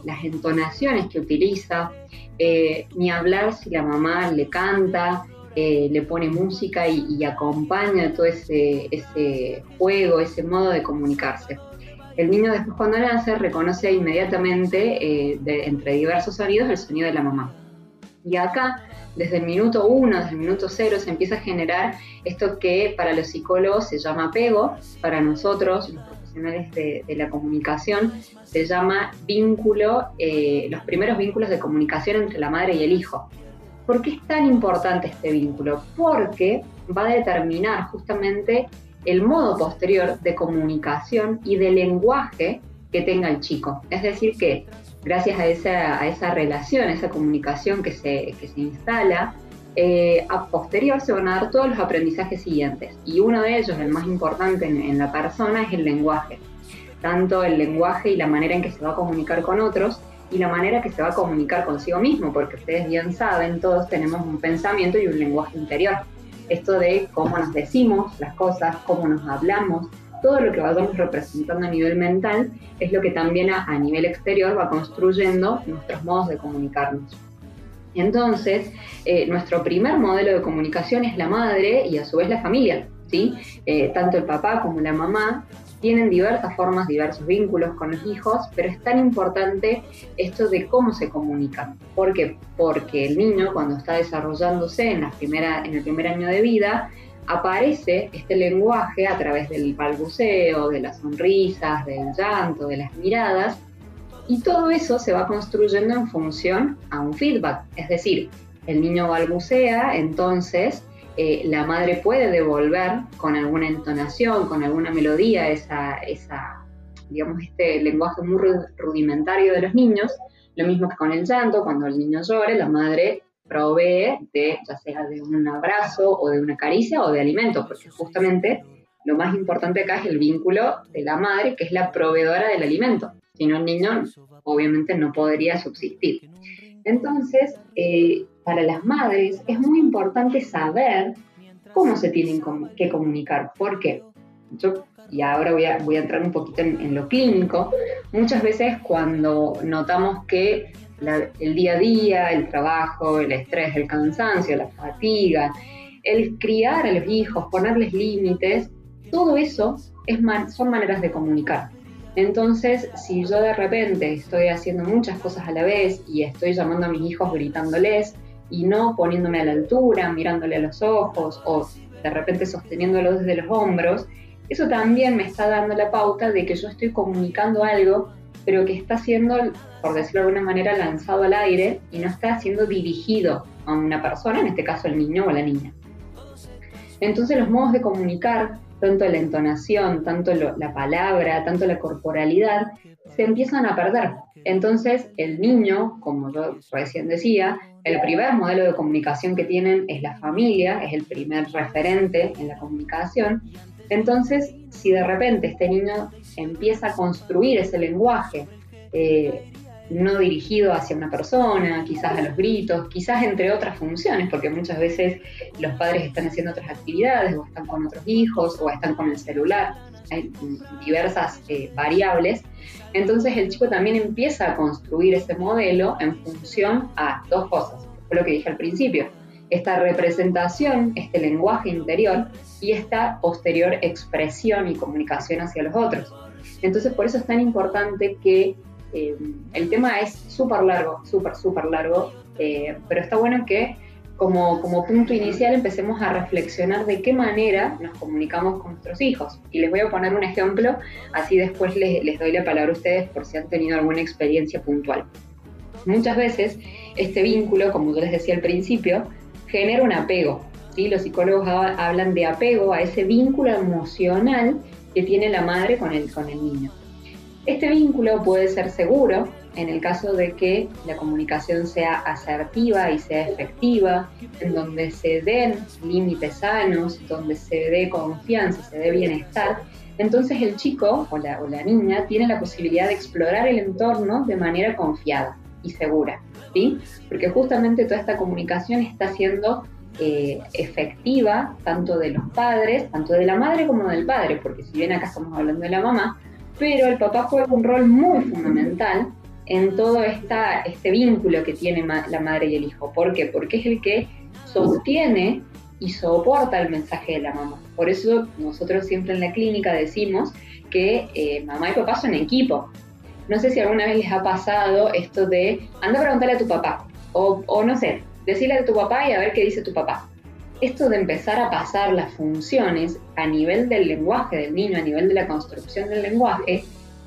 S3: las entonaciones que utiliza, eh, ni hablar si la mamá le canta, eh, le pone música y, acompaña todo ese, juego, ese modo de comunicarse. El niño después cuando nace reconoce inmediatamente eh, entre diversos sonidos el sonido de la mamá. Y acá, desde el minuto uno, desde el minuto cero, se empieza a generar esto que para los psicólogos se llama apego, para nosotros, los profesionales de, la comunicación, se llama vínculo, eh, los primeros vínculos de comunicación entre la madre y el hijo. ¿Por qué es tan importante este vínculo? Porque va a determinar justamente el modo posterior de comunicación y de lenguaje que tenga el chico. Es decir, que gracias a esa, relación, a esa comunicación que se, se instala, eh, a posterior se van a dar todos los aprendizajes siguientes. Y uno de ellos, el más importante en, en la persona, es el lenguaje. Tanto el lenguaje y la manera en que se va a comunicar con otros, y la manera que se va a comunicar consigo mismo, porque ustedes bien saben, todos tenemos un pensamiento y un lenguaje interior. Esto de cómo nos decimos las cosas, cómo nos hablamos, todo lo que vayamos representando a nivel mental es lo que también a, nivel exterior va construyendo nuestros modos de comunicarnos. Entonces, eh, nuestro primer modelo de comunicación es la madre y a su vez la familia. ¿sí? Eh, tanto el papá como la mamá tienen diversas formas, diversos vínculos con los hijos, pero es tan importante esto de cómo se comunican. ¿Por qué? Porque el niño cuando está desarrollándose en, la primera, en el primer año de vida, aparece este lenguaje a través del balbuceo, de las sonrisas, del llanto, de las miradas, y todo eso se va construyendo en función a un feedback. Es decir, el niño balbucea, entonces eh, la madre puede devolver con alguna entonación, con alguna melodía, esa, esa, digamos, este lenguaje muy rudimentario de los niños. Lo mismo que con el llanto, cuando el niño llora, la madre provee de, ya sea de un abrazo o de una caricia o de alimento, porque justamente lo más importante acá es el vínculo de la madre, que es la proveedora del alimento. Si no, el niño obviamente no podría subsistir. Entonces, eh, para las madres es muy importante saber cómo se tienen que comunicar. Porque yo, y ahora voy a, voy a entrar un poquito en, lo clínico, muchas veces cuando notamos que el día a día, el trabajo, el estrés, el cansancio, la fatiga, el criar a los hijos, ponerles límites, todo eso es son maneras de comunicar. Entonces, si yo de repente estoy haciendo muchas cosas a la vez y estoy llamando a mis hijos gritándoles y no poniéndome a la altura, mirándole a los ojos o de repente sosteniéndolo desde los hombros, eso también me está dando la pauta de que yo estoy comunicando algo, pero que está siendo, por decirlo de alguna manera, lanzado al aire y no está siendo dirigido a una persona, en este caso el niño o la niña. Entonces los modos de comunicar tanto la entonación, tanto la palabra, tanto la corporalidad, se empiezan a perder. Entonces, el niño, como yo recién decía, el primer modelo de comunicación que tienen es la familia, es el primer referente en la comunicación. Entonces, si de repente este niño empieza a construir ese lenguaje eh, no dirigido hacia una persona, quizás a los gritos, quizás entre otras funciones, porque muchas veces los padres están haciendo otras actividades o están con otros hijos o están con el celular, hay diversas eh, variables. Entonces el chico también empieza a construir ese modelo en función a dos cosas. fue lo que dije al principio. Esta representación, este lenguaje interior y esta posterior expresión y comunicación hacia los otros. Entonces, por eso es tan importante que eh, el tema es súper largo, súper, súper largo, eh, pero está bueno que como, como, punto inicial empecemos a reflexionar de qué manera nos comunicamos con nuestros hijos. Y les voy a poner un ejemplo, así después les, doy la palabra a ustedes por si han tenido alguna experiencia puntual. Muchas veces este vínculo, como yo les decía al principio, genera un apego. ¿sí? Los psicólogos hablan de apego a ese vínculo emocional que tiene la madre con el, con el niño. Este vínculo puede ser seguro en el caso de que la comunicación sea asertiva y sea efectiva, en donde se den límites sanos, donde se dé confianza, se dé bienestar, entonces el chico o la, niña tiene la posibilidad de explorar el entorno de manera confiada y segura, ¿sí? Porque justamente toda esta comunicación está siendo eh, efectiva tanto de los padres, tanto de la madre como del padre, porque si bien acá estamos hablando de la mamá, pero el papá juega un rol muy fundamental en todo esta, este vínculo que tiene la madre y el hijo. ¿Por qué? Porque es el que sostiene y soporta el mensaje de la mamá. Por eso nosotros siempre en la clínica decimos que eh, mamá y papá son equipo. No sé si alguna vez les ha pasado esto de anda a preguntarle a tu papá, o, o no sé, decirle a tu papá y a ver qué dice tu papá. Esto de empezar a pasar las funciones a nivel del lenguaje del niño, a nivel de la construcción del lenguaje,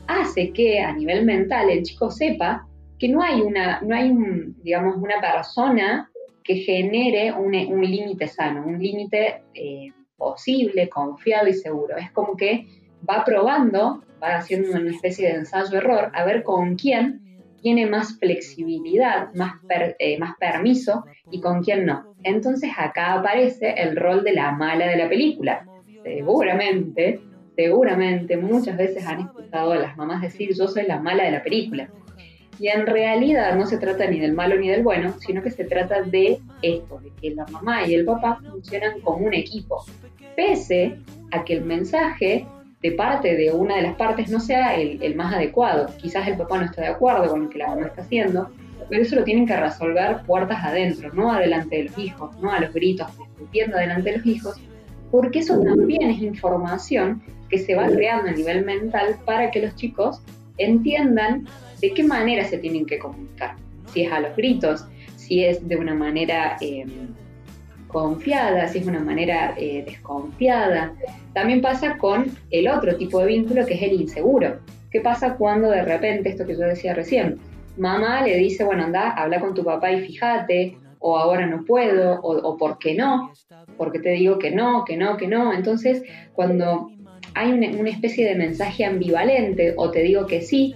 S3: hace que a nivel mental el chico sepa que no hay una, no hay digamos, una persona que genere un, límite sano, un límite eh, posible, confiado y seguro. Es como que va probando, va haciendo una especie de ensayo-error, a ver con quién tiene más flexibilidad, más, eh, más permiso y con quién no. Entonces acá aparece el rol de la mala de la película. Seguramente, seguramente muchas veces han escuchado a las mamás decir yo soy la mala de la película. Y en realidad no se trata ni del malo ni del bueno, sino que se trata de esto, de que la mamá y el papá funcionan como un equipo. Pese a que el mensaje de parte de una de las partes no sea el, más adecuado. Quizás el papá no está de acuerdo con lo que la mamá está haciendo, pero eso lo tienen que resolver puertas adentro, no adelante de los hijos, no a los gritos, discutiendo adelante de los hijos, porque eso también es información que se va creando a nivel mental para que los chicos entiendan de qué manera se tienen que comunicar. Si es a los gritos, si es de una manera eh, confiada, si es una manera eh, desconfiada. También pasa con el otro tipo de vínculo que es el inseguro. ¿Qué pasa cuando de repente, esto que yo decía recién, mamá le dice, bueno, anda, habla con tu papá y fíjate, o ahora no puedo, o, por qué no, porque te digo que no, que no, que no. Entonces, cuando hay una especie de mensaje ambivalente, o te digo que sí,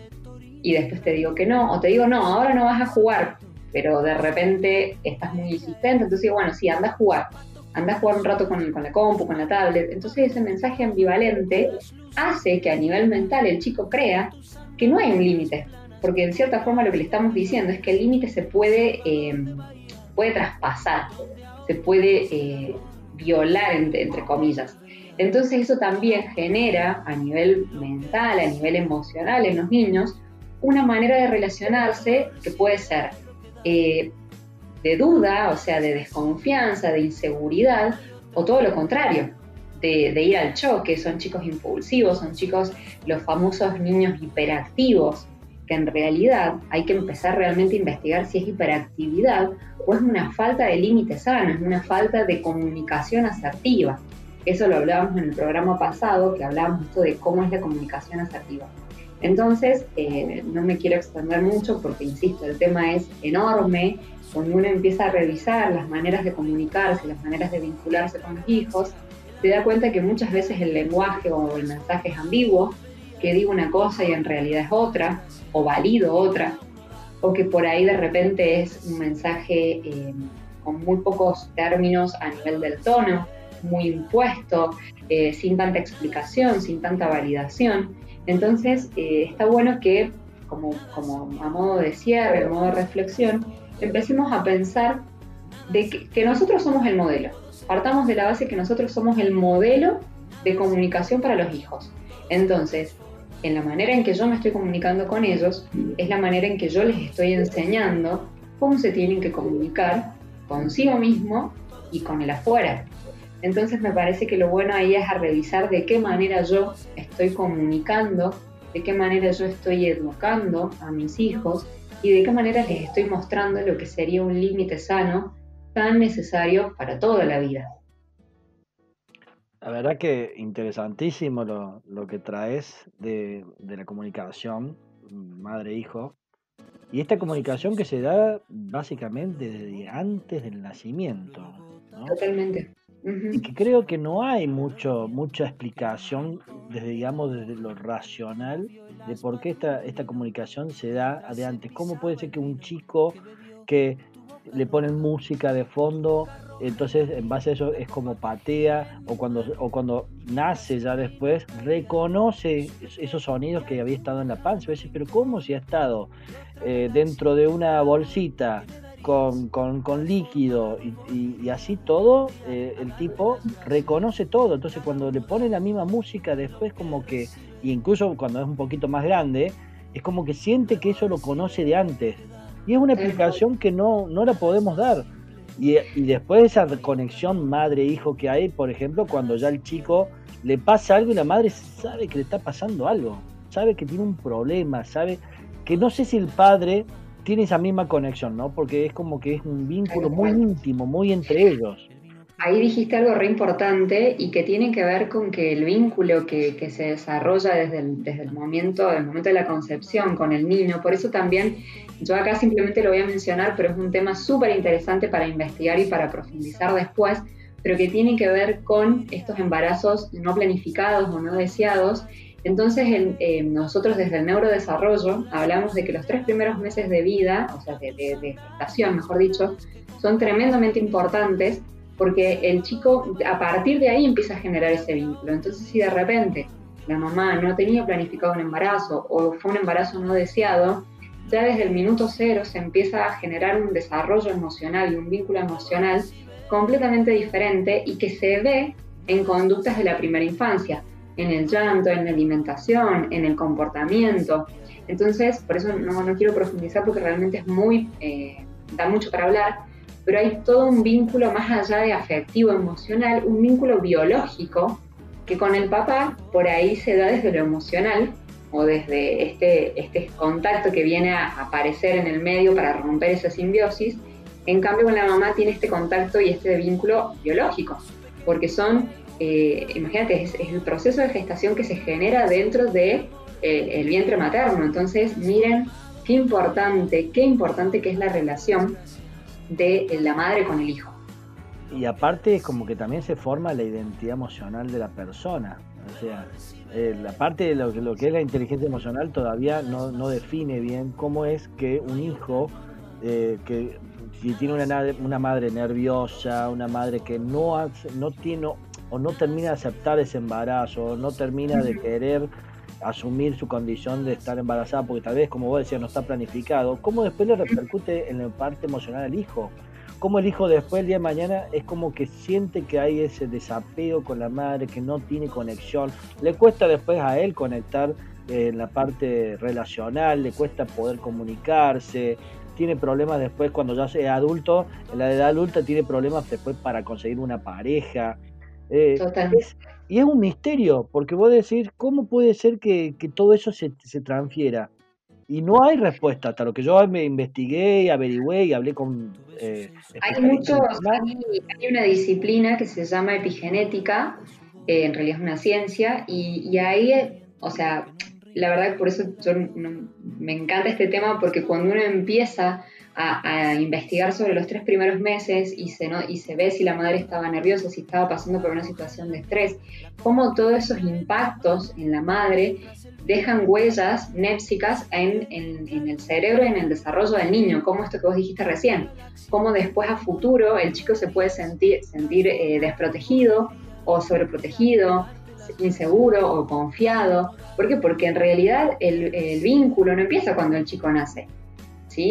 S3: y después te digo que no, o te digo no, ahora no vas a jugar, pero de repente estás muy insistente, entonces bueno, sí, anda a jugar, anda a jugar un rato con, con la compu, con la tablet, entonces ese mensaje ambivalente hace que a nivel mental el chico crea que no hay un límite, porque en cierta forma lo que le estamos diciendo es que el límite se puede, eh, puede traspasar, se puede eh, violar, entre, entre comillas. Entonces eso también genera a nivel mental, a nivel emocional en los niños, una manera de relacionarse que puede ser eh, de duda, o sea, de desconfianza, de inseguridad, o todo lo contrario, de, ir al choque. Son chicos impulsivos, son chicos, los famosos niños hiperactivos, que en realidad hay que empezar realmente a investigar si es hiperactividad o es una falta de límites sanos, una falta de comunicación asertiva. Eso lo hablábamos en el programa pasado, que hablábamos esto de cómo es la comunicación asertiva. Entonces, eh, no me quiero extender mucho porque, insisto, el tema es enorme. Cuando uno empieza a revisar las maneras de comunicarse, las maneras de vincularse con los hijos, se da cuenta que muchas veces el lenguaje o el mensaje es ambiguo, que digo una cosa y en realidad es otra, o valido otra, o que por ahí de repente es un mensaje eh, con muy pocos términos a nivel del tono, muy impuesto, eh, sin tanta explicación, sin tanta validación. Entonces, eh, está bueno que, como, a modo de cierre, a modo de reflexión, empecemos a pensar de que, nosotros somos el modelo. Partamos de la base que nosotros somos el modelo de comunicación para los hijos. Entonces, en la manera en que yo me estoy comunicando con ellos, es la manera en que yo les estoy enseñando cómo se tienen que comunicar consigo mismo y con el afuera. Entonces me parece que lo bueno ahí es a revisar de qué manera yo estoy comunicando, de qué manera yo estoy educando a mis hijos y de qué manera les estoy mostrando lo que sería un límite sano tan necesario para toda la vida.
S2: La verdad que interesantísimo lo, lo que traes de, de la comunicación madre-hijo. Y esta comunicación que se da básicamente desde antes del nacimiento.
S3: Totalmente.
S2: Y que creo que no hay mucho, mucha explicación desde, digamos, desde lo racional de por qué esta, esta comunicación se da de antes. ¿Cómo puede ser que un chico que le ponen música de fondo, entonces en base a eso es como patea, o cuando, o cuando nace ya después, reconoce esos sonidos que había estado en la panza. pero ¿cómo si ha estado eh, dentro de una bolsita con, con, líquido y, así todo, eh, el tipo reconoce todo. Entonces cuando le pone la misma música después como que, incluso cuando es un poquito más grande, es como que siente que eso lo conoce de antes. Y es una explicación que no, no la podemos dar. Y, y después esa conexión madre-hijo que hay, por ejemplo, cuando ya el chico le pasa algo y la madre sabe que le está pasando algo, sabe que tiene un problema, sabe que no sé si el padre tiene esa misma conexión, ¿no? Porque es como que es un vínculo muy íntimo, muy entre ellos.
S3: Ahí dijiste algo re importante y que tiene que ver con que el vínculo que, que se desarrolla desde el, desde el momento, el momento de la concepción con el niño, por eso también yo acá simplemente lo voy a mencionar, pero es un tema súper interesante para investigar y para profundizar después, pero que tiene que ver con estos embarazos no planificados o no deseados entonces, nosotros desde el neurodesarrollo hablamos de que los tres primeros meses de vida, o sea, de, gestación, mejor dicho, son tremendamente importantes porque el chico a partir de ahí empieza a generar ese vínculo. Entonces, si de repente la mamá no tenía planificado un embarazo o fue un embarazo no deseado, ya desde el minuto cero se empieza a generar un desarrollo emocional y un vínculo emocional completamente diferente y que se ve en conductas de la primera infancia en el llanto, en la alimentación, en el comportamiento. Entonces, por eso no, no quiero profundizar porque realmente es muy, eh, da mucho para hablar, pero hay todo un vínculo más allá de afectivo, emocional, un vínculo biológico que con el papá por ahí se da desde lo emocional o desde este, este contacto que viene a aparecer en el medio para romper esa simbiosis. En cambio, con la mamá tiene este contacto y este vínculo biológico, porque son eh, imagínate, es, el proceso de gestación que se genera dentro de, eh, el vientre materno. Entonces, miren qué importante, qué importante que es la relación de la madre con el hijo.
S2: Y aparte es como que también se forma la identidad emocional de la persona. O sea, eh, la parte de lo, lo, que es la inteligencia emocional todavía no, no define bien cómo es que un hijo que si tiene una, una madre nerviosa, una madre que no, no tiene o no termina de aceptar ese embarazo, o no termina de querer asumir su condición de estar embarazada, porque tal vez, como vos decías, no está planificado, ¿cómo después le repercute en la parte emocional al hijo? ¿Cómo el hijo después, el día de mañana, es como que siente que hay ese desapego con la madre, que no tiene conexión? Le cuesta después a él conectar en la parte relacional, le cuesta poder comunicarse, tiene problemas después cuando ya sea adulto, en la edad adulta tiene problemas después para conseguir una pareja. Eh, y es un misterio, porque vos decís, ¿cómo puede ser que, todo eso se, se, transfiera? Y no hay respuesta, hasta lo que yo me investigué, averigüé y hablé con...
S3: Eh, hay muchos, hay, una disciplina que se llama epigenética, eh, en realidad es una ciencia, y, y ahí, o sea, la verdad que por eso yo, me encanta este tema, porque cuando uno empieza a, investigar sobre los tres primeros meses y se, ve si la madre estaba nerviosa, si estaba pasando por una situación de estrés, cómo todos esos impactos en la madre dejan huellas népsicas en, el cerebro y en el desarrollo del niño, como esto que vos dijiste recién, cómo después a futuro el chico se puede sentir, eh, desprotegido o sobreprotegido, inseguro o confiado. ¿Por qué? Porque en realidad el vínculo no empieza cuando el chico nace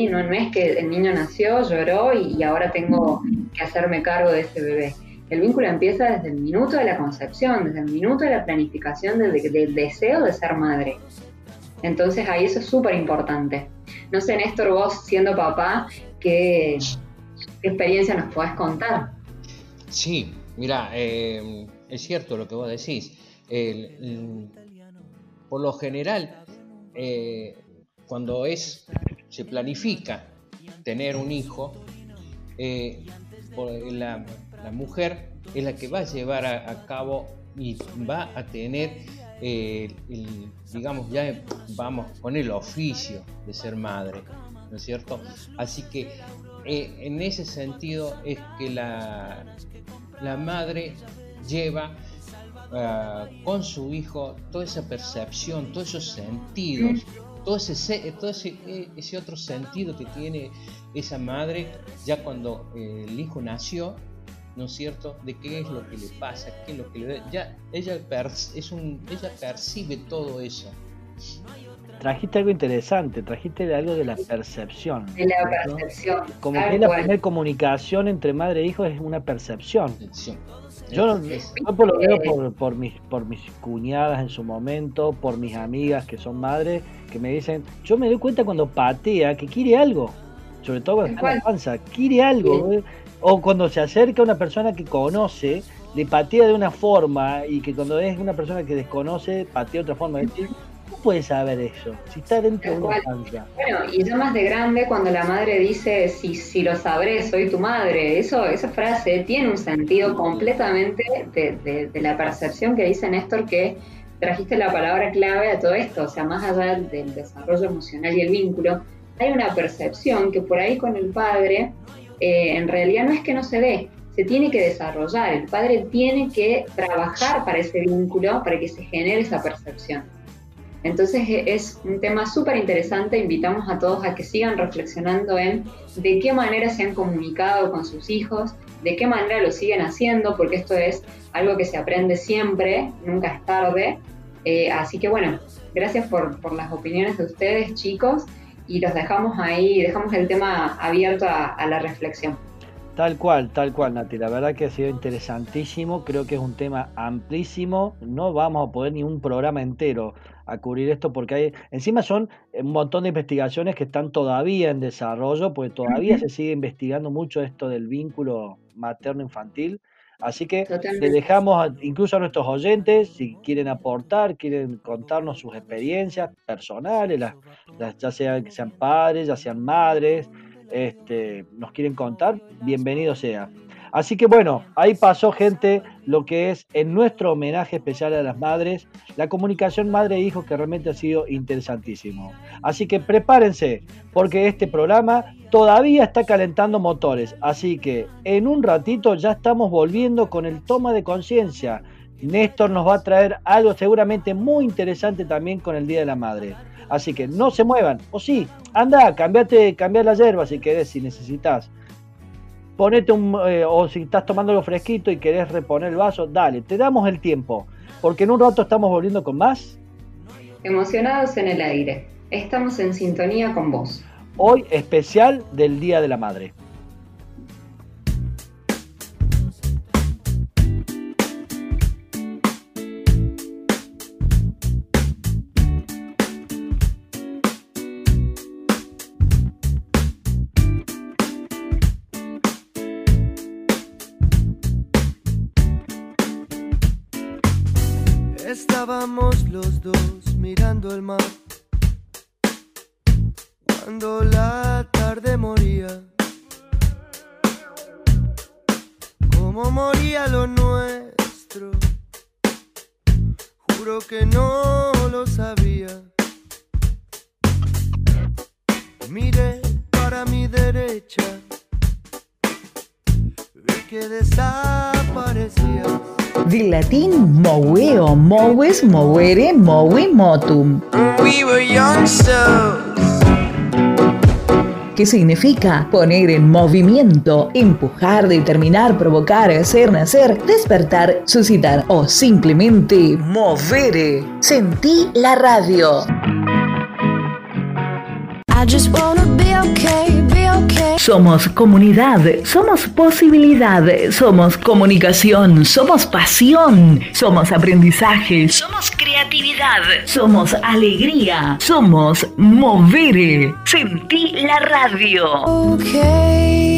S3: no, es que el niño nació, lloró y, ahora tengo que hacerme cargo de ese bebé. El vínculo empieza desde el minuto de la concepción, desde el minuto de la planificación del, deseo de ser madre. Entonces ahí eso es súper importante. No sé, Néstor, vos siendo papá, ¿qué, ¿Qué experiencia nos podés contar?
S4: Sí, mira, eh, es cierto lo que vos decís. por lo general, eh, cuando es, se planifica tener un hijo, eh, la, mujer es la que va a llevar a, cabo y va a tener, digamos, ya vamos con el oficio de ser madre, ¿no es cierto? Así que en ese sentido es que la, la madre lleva ah, con su hijo toda esa percepción, todos esos sentidos, todo ese, todo e, ese, otro sentido que tiene esa madre ya cuando eh, el hijo nació, ¿no es cierto? De qué es lo que le pasa, qué es lo que le ya ella es un, ella percibe todo eso.
S2: Trajiste algo interesante, trajiste algo de la percepción.
S3: De la percepción.
S2: Como que la primera comunicación entre madre e hijo es una percepción. Yo, no, por lo veo por, por, mis, por mis cuñadas en su momento, por mis amigas que son madres, que me dicen, yo me doy cuenta cuando patea que quiere algo, sobre todo cuando está en la panza, quiere algo. ¿eh? O cuando se acerca a una persona que conoce, le patea de una forma y que cuando es una persona que desconoce, patea de otra forma. Es decir, ¿Cómo puedes saber eso? Si está dentro de una panza.
S3: Bueno, y ya más de grande, cuando la madre dice, si, si lo sabré, soy tu madre, eso, esa frase tiene un sentido completamente de, de, la percepción que dice Néstor que trajiste la palabra clave a todo esto, o sea, más allá del desarrollo emocional y el vínculo, hay una percepción que por ahí con el padre, eh, en realidad no es que no se ve, se tiene que desarrollar, el padre tiene que trabajar para ese vínculo, para que se genere esa percepción. Entonces e, es un tema súper interesante, invitamos a todos a que sigan reflexionando en de qué manera se han comunicado con sus hijos, de qué manera lo siguen haciendo, porque esto es algo que se aprende siempre, nunca es tarde. Eh, así que bueno, gracias por, las opiniones de ustedes chicos y los dejamos ahí, dejamos el tema abierto a la reflexión.
S2: Tal cual, tal cual, Nati. La verdad que ha sido interesantísimo. Creo que es un tema amplísimo. No vamos a poder ni un programa entero a cubrir esto porque hay, encima son un montón de investigaciones que están todavía en desarrollo, porque todavía se sigue investigando mucho esto del vínculo materno-infantil. Así que le dejamos incluso a nuestros oyentes, si quieren aportar, quieren contarnos sus experiencias personales, ya sean que sean padres, ya sean madres, este, nos quieren contar, bienvenido sea. Así que bueno, ahí pasó gente lo que es en nuestro homenaje especial a las madres, la comunicación madre-hijo que realmente ha sido interesantísimo. Así que prepárense porque este programa todavía está calentando motores, así que en un ratito ya estamos volviendo con el toma de conciencia. Néstor nos va a traer algo seguramente muy interesante también con el Día de la Madre. Así que no se muevan. O sí, anda, cambiate, cambiar la hierba si querés, si necesitas. Ponete un, eh, o si estás tomando lo fresquito y querés reponer el vaso, dale, te damos el tiempo. Porque en un rato estamos volviendo con más.
S3: Emocionados en el aire. Estamos en sintonía con vos.
S2: Hoy especial del Día de la Madre.
S1: Los dos mirando el mar cuando la tarde moría. Como moría lo nuestro, juro que no lo sabía. Miré para mi derecha, vi que desaparecías
S5: del latín moveo, moves, movere, movi, motum. ¿Qué significa poner en movimiento, empujar, determinar, provocar, hacer, nacer, despertar, suscitar o simplemente mover. Sentí la radio. Somos comunidad, somos posibilidad, somos comunicación, somos pasión, somos aprendizaje, somos creatividad, somos alegría, somos mover. Sentí la radio. Okay.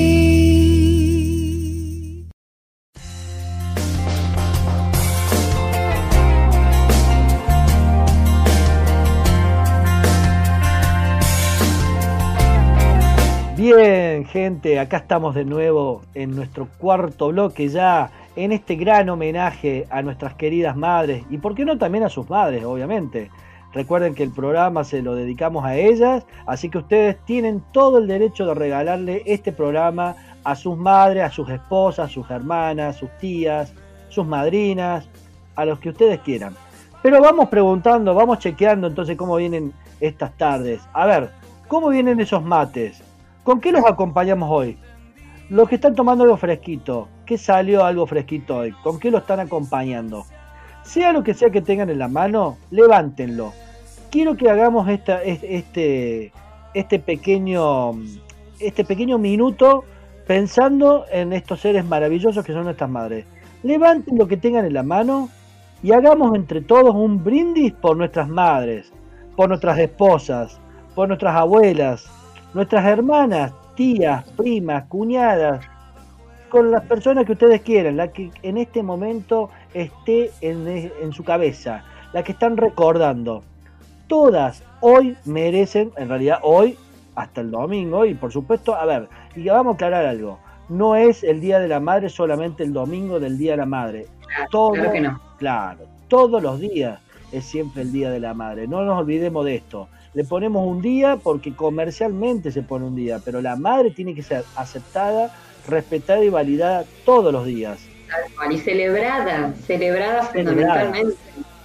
S2: Gente? Acá estamos de nuevo en nuestro cuarto bloque ya, en este gran homenaje a nuestras queridas madres y por qué no también a sus madres, obviamente. Recuerden que el programa se lo dedicamos a ellas, así que ustedes tienen todo el derecho de regalarle este programa a sus madres, a sus esposas, sus hermanas, sus tías, sus madrinas, a los que ustedes quieran. Pero vamos preguntando, vamos chequeando entonces cómo vienen estas tardes. A ver, ¿cómo vienen esos mates? ¿Con qué los acompañamos hoy? Los que están tomando algo fresquito, ¿qué salió algo fresquito hoy? ¿Con qué lo están acompañando? Sea lo que sea que tengan en la mano, levántenlo. Quiero que hagamos esta, este, este, pequeño, este pequeño minuto pensando en estos seres maravillosos que son nuestras madres. Levanten lo que tengan en la mano y hagamos entre todos un brindis por nuestras madres, por nuestras esposas, por nuestras abuelas, nuestras hermanas, tías, primas, cuñadas, con las personas que ustedes quieran, la que en este momento esté en, en su cabeza, la que están recordando. Todas hoy merecen, en realidad hoy, hasta el domingo, y por supuesto, a ver, y vamos a aclarar algo, no es el Día de la Madre solamente el domingo del Día de la Madre. Todo, claro que no. Claro, todos los días es siempre el Día de la Madre. No nos olvidemos de esto le ponemos un día porque comercialmente se pone un día, pero la madre tiene que ser aceptada, respetada y validada todos los días.
S3: Y celebrada, celebrada, fundamentalmente.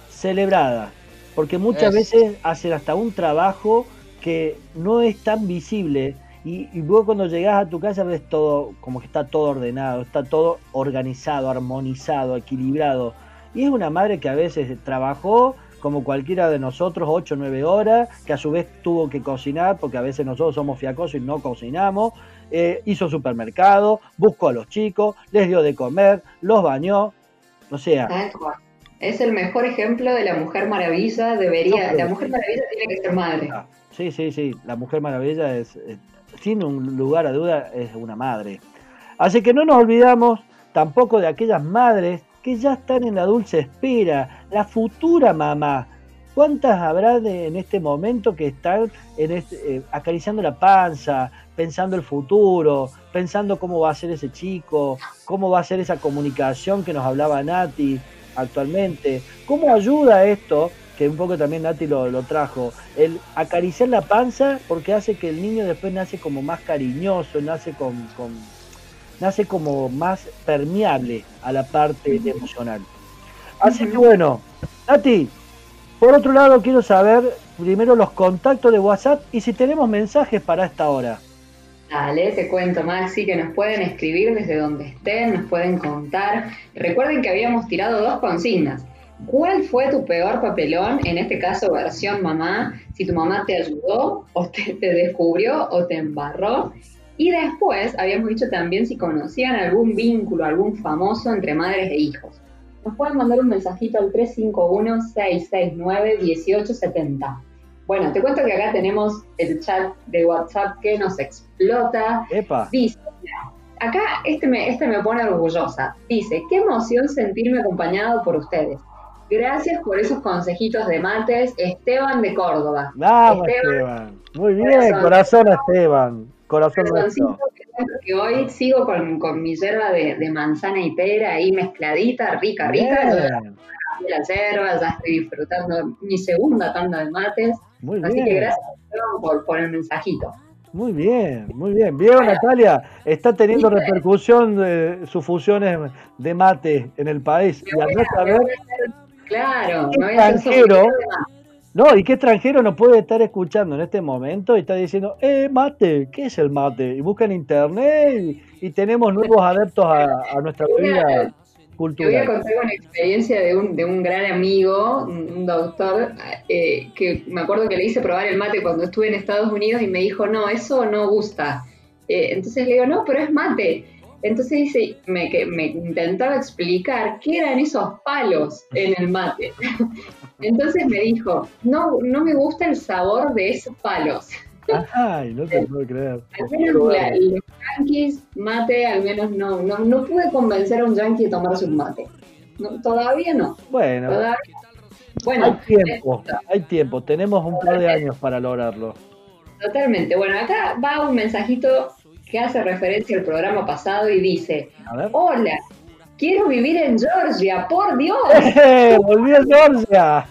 S2: Celebrada, porque muchas veces hacen hasta un trabajo que no es tan visible y, y, luego cuando llegas a tu casa ves todo como que está todo ordenado, está todo organizado, armonizado, equilibrado. Y es una madre que a veces trabajó como cualquiera de nosotros, 8 o 9 horas, que a su vez tuvo que cocinar, porque a veces nosotros somos fiacosos y no cocinamos, eh, hizo supermercado, buscó a los chicos, les dio de comer, los bañó, o sea...
S3: Es el mejor ejemplo de la Mujer Maravilla, debería, la Mujer Maravilla tiene que ser madre. Ah,
S2: sí, sí, sí, la Mujer Maravilla es, sin un lugar a duda, es una madre. Así que no nos olvidamos tampoco de aquellas madres que ya están en la dulce espera, la futura mamá. ¿Cuántas habrá de, en este momento que están en este, eh, acariciando la panza, pensando el futuro, pensando cómo va a ser ese chico, cómo va a ser esa comunicación que nos hablaba Nati actualmente? ¿Cómo ayuda esto, que un poco también Nati lo, lo trajo, el acariciar la panza porque hace que el niño después nace como más cariñoso, nace con nace como más permeable a la parte emocional. Así que bueno, Nati, por otro lado quiero saber primero los contactos de WhatsApp y si tenemos mensajes para esta hora.
S3: Dale, te cuento, Maxi, que nos pueden escribir desde donde estén, nos pueden contar. Recuerden que habíamos tirado dos consignas. ¿Cuál fue tu peor papelón? En este caso, versión mamá. Si tu mamá te ayudó, o te, te descubrió, o te embarró. Y después habíamos dicho también si conocían algún vínculo, algún famoso entre madres e hijos. Nos pueden mandar un mensajito al 351-669-1870. Bueno, te cuento que acá tenemos el chat de WhatsApp que nos explota.
S2: Epa.
S3: Dice, acá este me, este me pone orgullosa. Dice, qué emoción sentirme acompañado por ustedes. Gracias por esos consejitos de mates, Esteban de Córdoba.
S2: Vamos, Esteban. Muy bien, corazón Esteban. Corazón
S3: que hoy sigo con, con mi yerba de, de, manzana y pera ahí mezcladita, rica, rica. la yerba, ya estoy disfrutando mi segunda tanda de mates. Muy Así que gracias por, por el mensajito.
S2: Muy bien, muy bien. Vieron, Natalia, está teniendo repercusión de sus fusiones de mate en el país.
S3: Y al saber,
S2: claro, extranjero, no, ¿y qué extranjero nos puede estar escuchando en este momento y está diciendo, eh, mate, ¿qué es el mate? Y busca en internet y, tenemos nuevos adeptos a, nuestra vida cultural.
S3: Te voy a contar una experiencia de un, de un gran amigo, un, doctor, eh, que me acuerdo que le hice probar el mate cuando estuve en Estados Unidos y me dijo, no, eso no gusta. Eh, entonces le digo, no, pero es mate. Entonces dice, me, me intentaba explicar qué eran esos palos en el mate. Entonces me dijo, no, no me gusta el sabor de esos palos.
S2: Ay, no te puedo creer.
S3: Al menos los yankees, mate, al menos no, no, no pude convencer a un yankee de tomarse un mate. todavía no.
S2: Bueno. Bueno, hay tiempo, hay tiempo, tenemos un par de años para lograrlo.
S3: Totalmente. Bueno, acá va un mensajito que hace referencia al programa pasado y dice, hola, quiero vivir en Georgia, por Dios.
S2: ¡Eh! Volvió Georgia.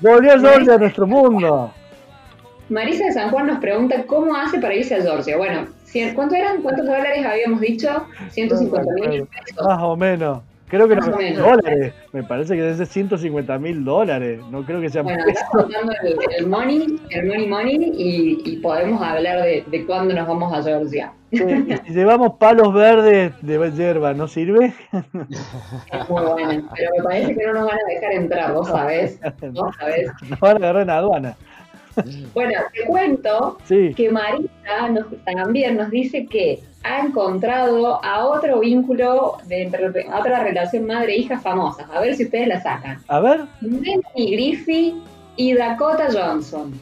S2: Volvió a Georgia a nuestro mundo.
S3: Marisa de San Juan nos pregunta cómo hace para irse a Georgia. Bueno, ¿cuánto eran? ¿Cuántos dólares habíamos dicho? 150 mil pesos.
S2: Más o menos. Creo que no dólares. Me parece que debe ser 150 mil dólares. No creo que sea
S3: Bueno, estás contando el, money, el money money y, podemos hablar de, de, cuándo nos vamos a Georgia.
S2: si llevamos palos verdes de hierba, ¿no sirve?
S3: Es muy bueno, pero me parece que no nos van a dejar entrar, vos sabés. Vos sabés.
S2: Nos van a agarrar en aduana.
S3: Bueno, te cuento que Marisa nos, también nos dice que ha encontrado a otro vínculo, de a otra relación madre-hija famosa. A ver si ustedes la sacan.
S2: A ver.
S3: Melanie Griffith y Dakota Johnson.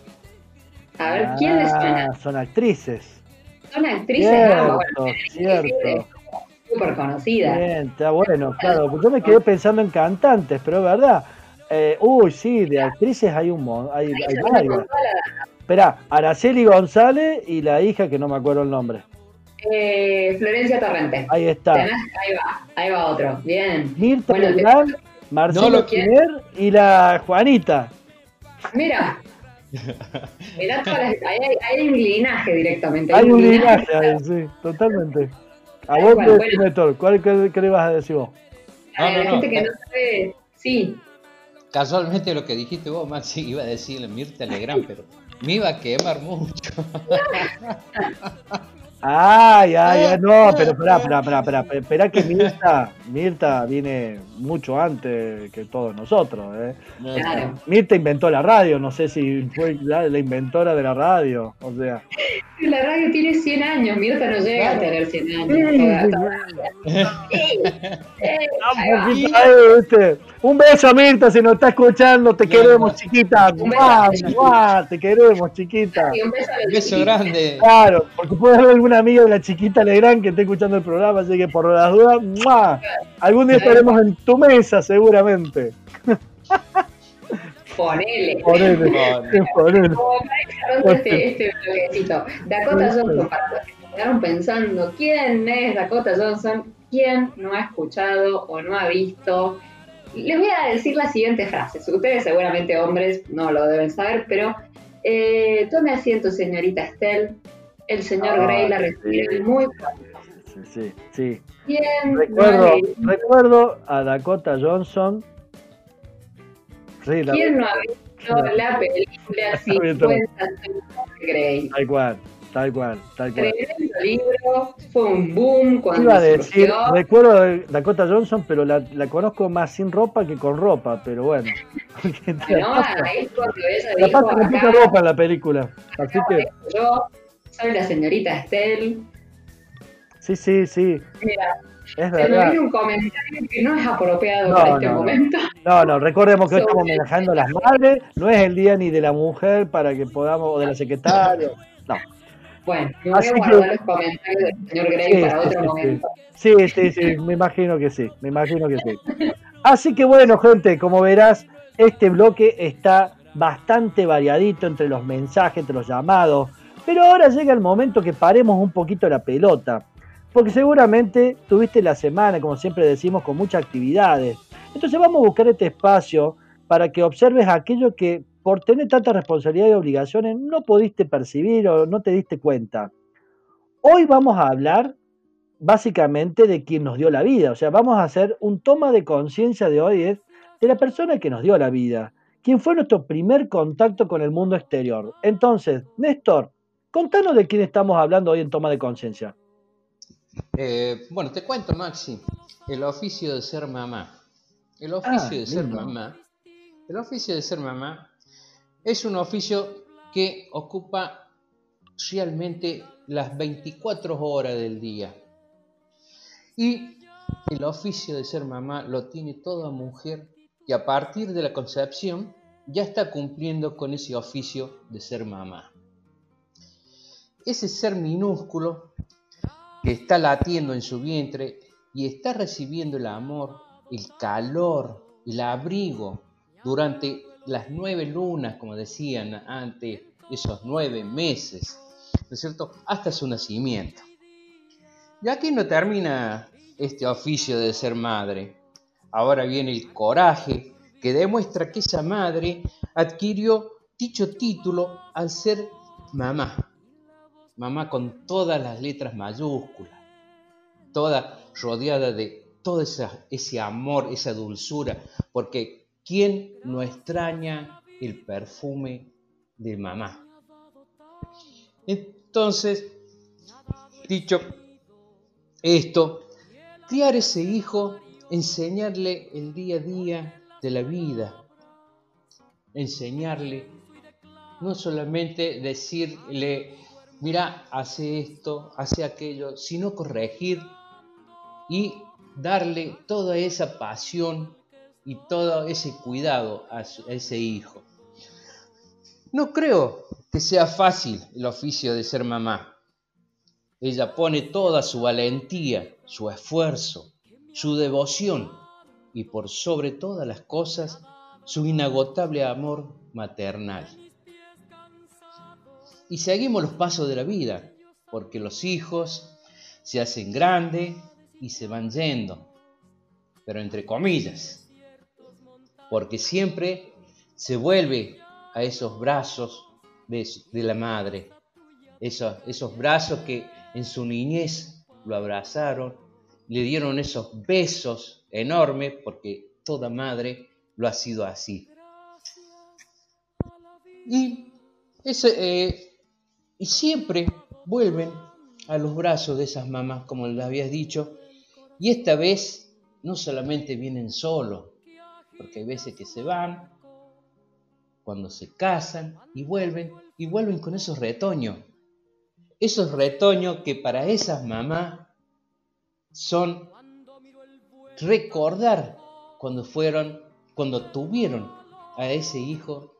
S3: A ver, ¿quién ¿quiénes
S2: son? Son actrices.
S3: Son actrices,
S2: cierto, ah, cierto.
S3: Súper conocidas.
S2: Bien, está bueno, claro. Yo me quedé pensando en cantantes, pero es verdad. Eh, uy, sí, de actrices hay un montón. Hay, hay varias. Espera, Araceli González y la hija que no me acuerdo el nombre.
S3: Eh, Florencia Torrente.
S2: Ahí está.
S3: Ahí va, ahí va otro. Bien.
S2: Mirta bueno, Marcelo no y la Juanita.
S3: Mira. Mirá todas hay, hay, un linaje directamente.
S2: Hay, un linaje, ahí, sí, totalmente. A vos, bueno, bueno. ¿cuál qué, le vas a decir vos?
S3: A la gente que no sabe, sí,
S4: Casualmente lo que dijiste vos, Maxi, iba a decirle Mirta Legrand, pero me iba a quemar mucho.
S2: Ay, ay, ay, no, pero espera, espera, espera, espera, espera que Mirta, Mirta viene mucho antes que todos nosotros, ¿eh? Mirta inventó la radio, no sé si fue la, inventora de la radio, o sea.
S3: La radio tiene 100 años, Mirta no llega a tener 100 años.
S2: Un beso, Mirta, si nos está escuchando, te queremos, chiquita. Te queremos, chiquita.
S4: Un beso, grande.
S2: Claro, porque puede haber alguna amiga de la chiquita Legrand que esté escuchando el programa, así que por las dudas, algún día estaremos en tu mesa, seguramente.
S3: Ponele.
S2: Ponele.
S3: Ponele. Como para este, este bloquecito. Dakota Johnson, para los que quedaron pensando, ¿quién es Dakota Johnson? ¿Quién no ha escuchado o no ha visto? Les voy a decir las siguientes frases. Ustedes seguramente hombres no lo deben saber, pero eh, tome asiento, señorita Estelle. El señor ah, Grey la recibe muy
S2: Sí, sí, sí. Bien, recuerdo, recuerdo a Dakota Johnson
S3: ¿Quién no ha visto la película 50 de Grey?
S2: Tal cual, tal cual, tal cual.
S3: Tremendo libro, fue un boom cuando
S2: Iba a decir, recuerdo a Dakota Johnson, pero la, la, conozco más sin ropa que con ropa, pero bueno.
S3: no, ahí cuando ella la dijo
S2: pasa con ropa en la película, así que...
S3: Yo soy la señorita Estelle.
S2: Sí, sí, sí.
S3: Mira, es Se me viene un comentario que no es apropiado para este momento. No,
S2: no, recordemos que hoy estamos manejando a las madres, no es el día ni de la mujer para que podamos, o de la secretaria, no.
S3: Bueno, me voy a guardar los comentarios del señor Grey para otro momento.
S2: Sí, sí, sí, me imagino que sí, me imagino que sí. Así que bueno, gente, como verás, este bloque está bastante variadito entre los mensajes, entre los llamados, pero ahora llega el momento que paremos un poquito la pelota porque seguramente tuviste la semana, como siempre decimos, con muchas actividades. Entonces vamos a buscar este espacio para que observes aquello que por tener tanta responsabilidad y obligaciones no pudiste percibir o no te diste cuenta. Hoy vamos a hablar básicamente de quien nos dio la vida, o sea, vamos a hacer un toma de conciencia de hoy de la persona que nos dio la vida, quien fue nuestro primer contacto con el mundo exterior. Entonces, Néstor, contanos de quién estamos hablando hoy en toma de conciencia.
S4: Eh, bueno, te cuento, Maxi, el oficio de ser mamá. El ah, oficio de ser mamá. El oficio de ser mamá es un oficio que ocupa realmente las 24 horas del día. Y el oficio de ser mamá lo tiene toda mujer que a partir de la concepción ya está cumpliendo con ese oficio de ser mamá. Ese ser minúsculo que está latiendo en su vientre y está recibiendo el amor, el calor, el abrigo durante las nueve lunas, como decían antes, esos nueve meses ¿no es cierto?, hasta su nacimiento. Y aquí no termina este oficio de ser madre. Ahora viene el coraje que demuestra que esa madre adquirió dicho título al ser mamá. Mamá con todas las letras mayúsculas, toda rodeada de todo ese amor, esa dulzura, porque ¿quién no extraña el perfume de mamá? Entonces, dicho esto, criar ese hijo, enseñarle el día a día de la vida, enseñarle, no solamente decirle, mira, hace esto, hace aquello, sino corregir y darle toda esa pasión y todo ese cuidado a, ese hijo. No creo que sea fácil el oficio de ser mamá. Ella pone toda su valentía, su esfuerzo, su devoción y por sobre todas las cosas su inagotable amor maternal. Y seguimos los pasos de la vida, porque los hijos se hacen grandes y se van yendo, pero entre comillas, porque siempre se vuelve a esos brazos de, la madre, esos, esos brazos que en su niñez lo abrazaron, le dieron esos besos enormes, porque toda madre lo ha sido así. Y, ese, eh, y siempre vuelven a los brazos de esas mamás, como les habías dicho, y esta vez no solamente vienen solos, porque hay veces que se van, cuando se casan y vuelven, y vuelven con esos retoños. Esos retoños que para esas mamás son recordar cuando fueron, cuando tuvieron a ese hijo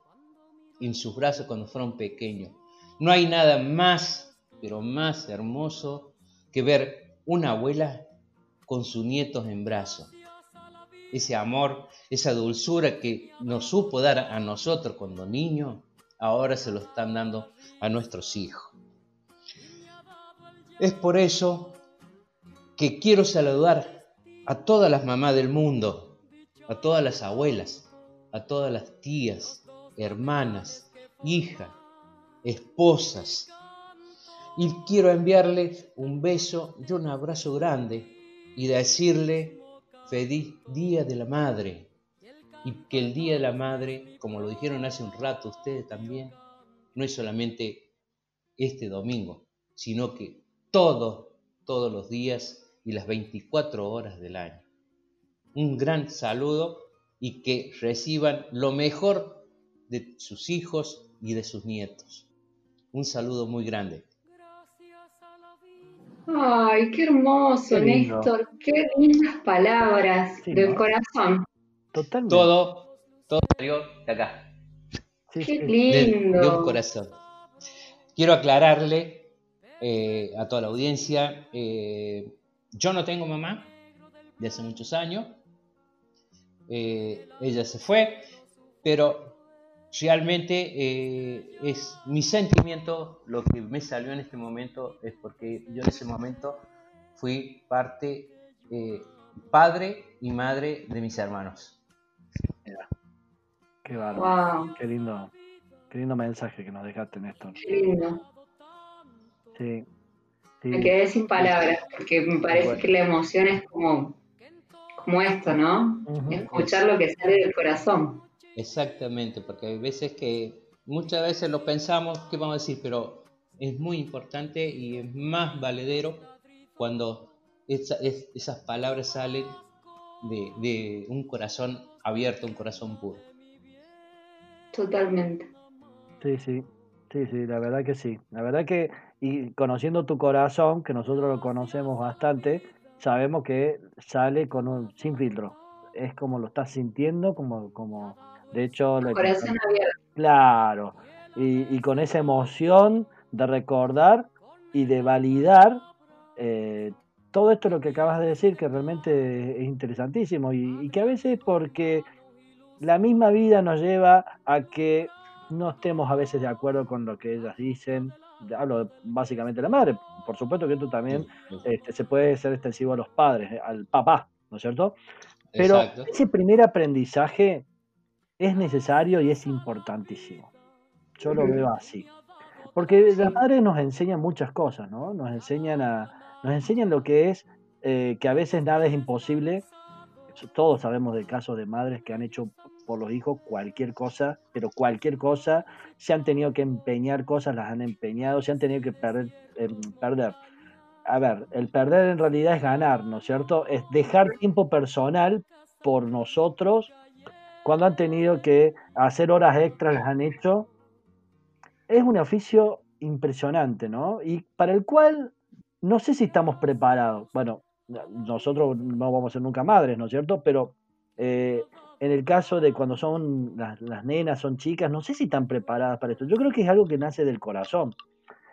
S4: en sus brazos cuando fueron pequeños. No hay nada más, pero más hermoso que ver una abuela con sus nietos en brazos. Ese amor, esa dulzura que nos supo dar a nosotros cuando niños, ahora se lo están dando a nuestros hijos. Es por eso que quiero saludar a todas las mamás del mundo, a todas las abuelas, a todas las tías, hermanas, hijas, esposas. Y quiero enviarles un beso y un abrazo grande y decirle feliz Día de la Madre. Y que el Día de la Madre, como lo dijeron hace un rato ustedes también, no es solamente este domingo, sino que todos, todos los días y las 24 horas del año. Un gran saludo y que reciban lo mejor de sus hijos y de sus nietos. Un saludo muy grande.
S3: Ay, qué hermoso, Néstor. Qué lindas palabras del corazón.
S4: Totalmente. Todo, todo salió de acá.
S3: qué lindo.
S4: De, un corazón. Quiero aclararle eh, a toda la audiencia, eh, yo no tengo mamá de hace muchos años. Eh, ella se fue, pero realmente eh, es mi sentimiento, lo que me salió en este momento es porque yo en ese momento fui parte, eh, padre y madre de mis hermanos.
S2: Qué bárbaro. Qué lindo, qué lindo mensaje que nos dejaste, Néstor.
S3: Qué lindo. Sí. Me quedé sin palabras, porque me parece que la emoción es como, como esto, ¿no? Escuchar lo que sale del corazón.
S4: Exactamente, porque hay veces que muchas veces lo pensamos, ¿qué vamos a decir? Pero es muy importante y es más valedero cuando esas palabras salen de, un corazón abierto, un corazón puro.
S3: Totalmente.
S2: Sí, sí, sí, sí, la verdad que sí. La verdad que, y conociendo tu corazón, que nosotros lo conocemos bastante, sabemos que sale con un, sin filtro. Es como lo estás sintiendo, como, como de hecho,
S3: corazón abierto.
S2: Claro, y, con esa emoción de recordar y de validar eh, todo esto lo que acabas de decir, que realmente es interesantísimo. Y, que a veces porque la misma vida nos lleva a que no estemos a veces de acuerdo con lo que ellas dicen. Hablo básicamente de la madre, por supuesto que esto también este, se puede ser extensivo a los padres, al papá, ¿no es cierto? Pero ese primer aprendizaje es necesario y es importantísimo. Yo lo veo así. Porque las madres nos enseñan muchas cosas, ¿no? Nos enseñan, a, nos enseñan lo que es eh, que a veces nada es imposible. Todos sabemos de casos de madres que han hecho por los hijos cualquier cosa, pero cualquier cosa, se han tenido que empeñar cosas, las han empeñado, se han tenido que perder. Em, perder. A ver, el perder en realidad es ganar, ¿no es cierto? Es dejar tiempo personal por nosotros cuando han tenido que hacer horas extras, las han hecho es un oficio impresionante, ¿no? Y para el cual no sé si estamos preparados. Bueno, nosotros no vamos a ser nunca madres, ¿no es cierto? Pero eh, en el caso de cuando son las, nenas, son chicas, no sé si están preparadas para esto. Yo creo que es algo que nace del corazón,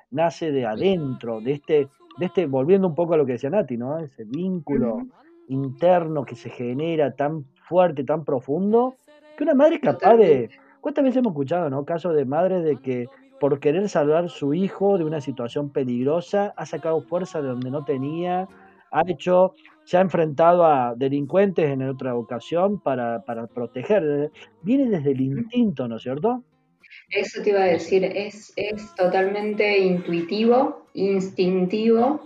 S2: nace de adentro, de este, de este, volviendo un poco a lo que decía Nati, ¿no? Ese vínculo interno que se genera tan fuerte, tan profundo, que una madre es capaz de... ¿Cuántas veces hemos escuchado, ¿no? Casos de madres de que por querer salvar su hijo de una situación peligrosa, ha sacado fuerza de donde no tenía, ha hecho, se ha enfrentado a delincuentes en otra ocasión para, para proteger. Viene desde el instinto, ¿no es cierto?
S3: Eso te iba a decir, es, es totalmente intuitivo, instintivo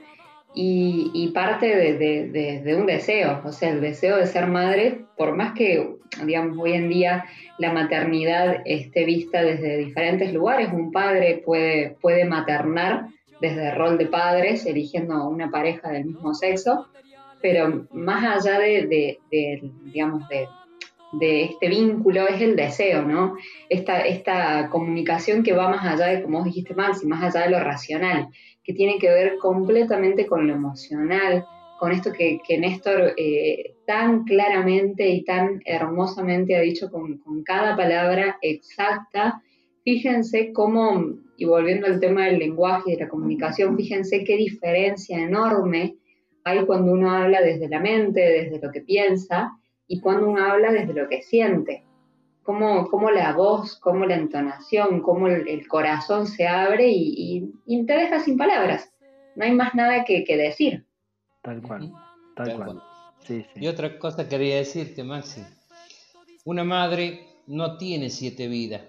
S3: y, parte de, un deseo, o sea, el deseo de ser madre, por más que, digamos, hoy en día la maternidad esté vista desde diferentes lugares, un padre puede, puede maternar desde el rol de padres, eligiendo una pareja del mismo sexo, pero más allá de, digamos, de, este vínculo es el deseo, ¿no? Esta, esta comunicación que va más allá de, como dijiste, Maxi, más allá de lo racional que tiene que ver completamente con lo emocional, con esto que, Néstor eh, tan claramente y tan hermosamente ha dicho con, cada palabra exacta. Fíjense cómo, y volviendo al tema del lenguaje y de la comunicación, fíjense qué diferencia enorme hay cuando uno habla desde la mente, desde lo que piensa, y cuando uno habla desde lo que siente cómo, la voz, cómo la entonación, cómo el, corazón se abre y, te deja sin palabras. No hay más nada que, decir.
S2: Tal cual, tal, cual.
S4: Y otra cosa quería decirte, Maxi. Una madre no tiene siete vidas,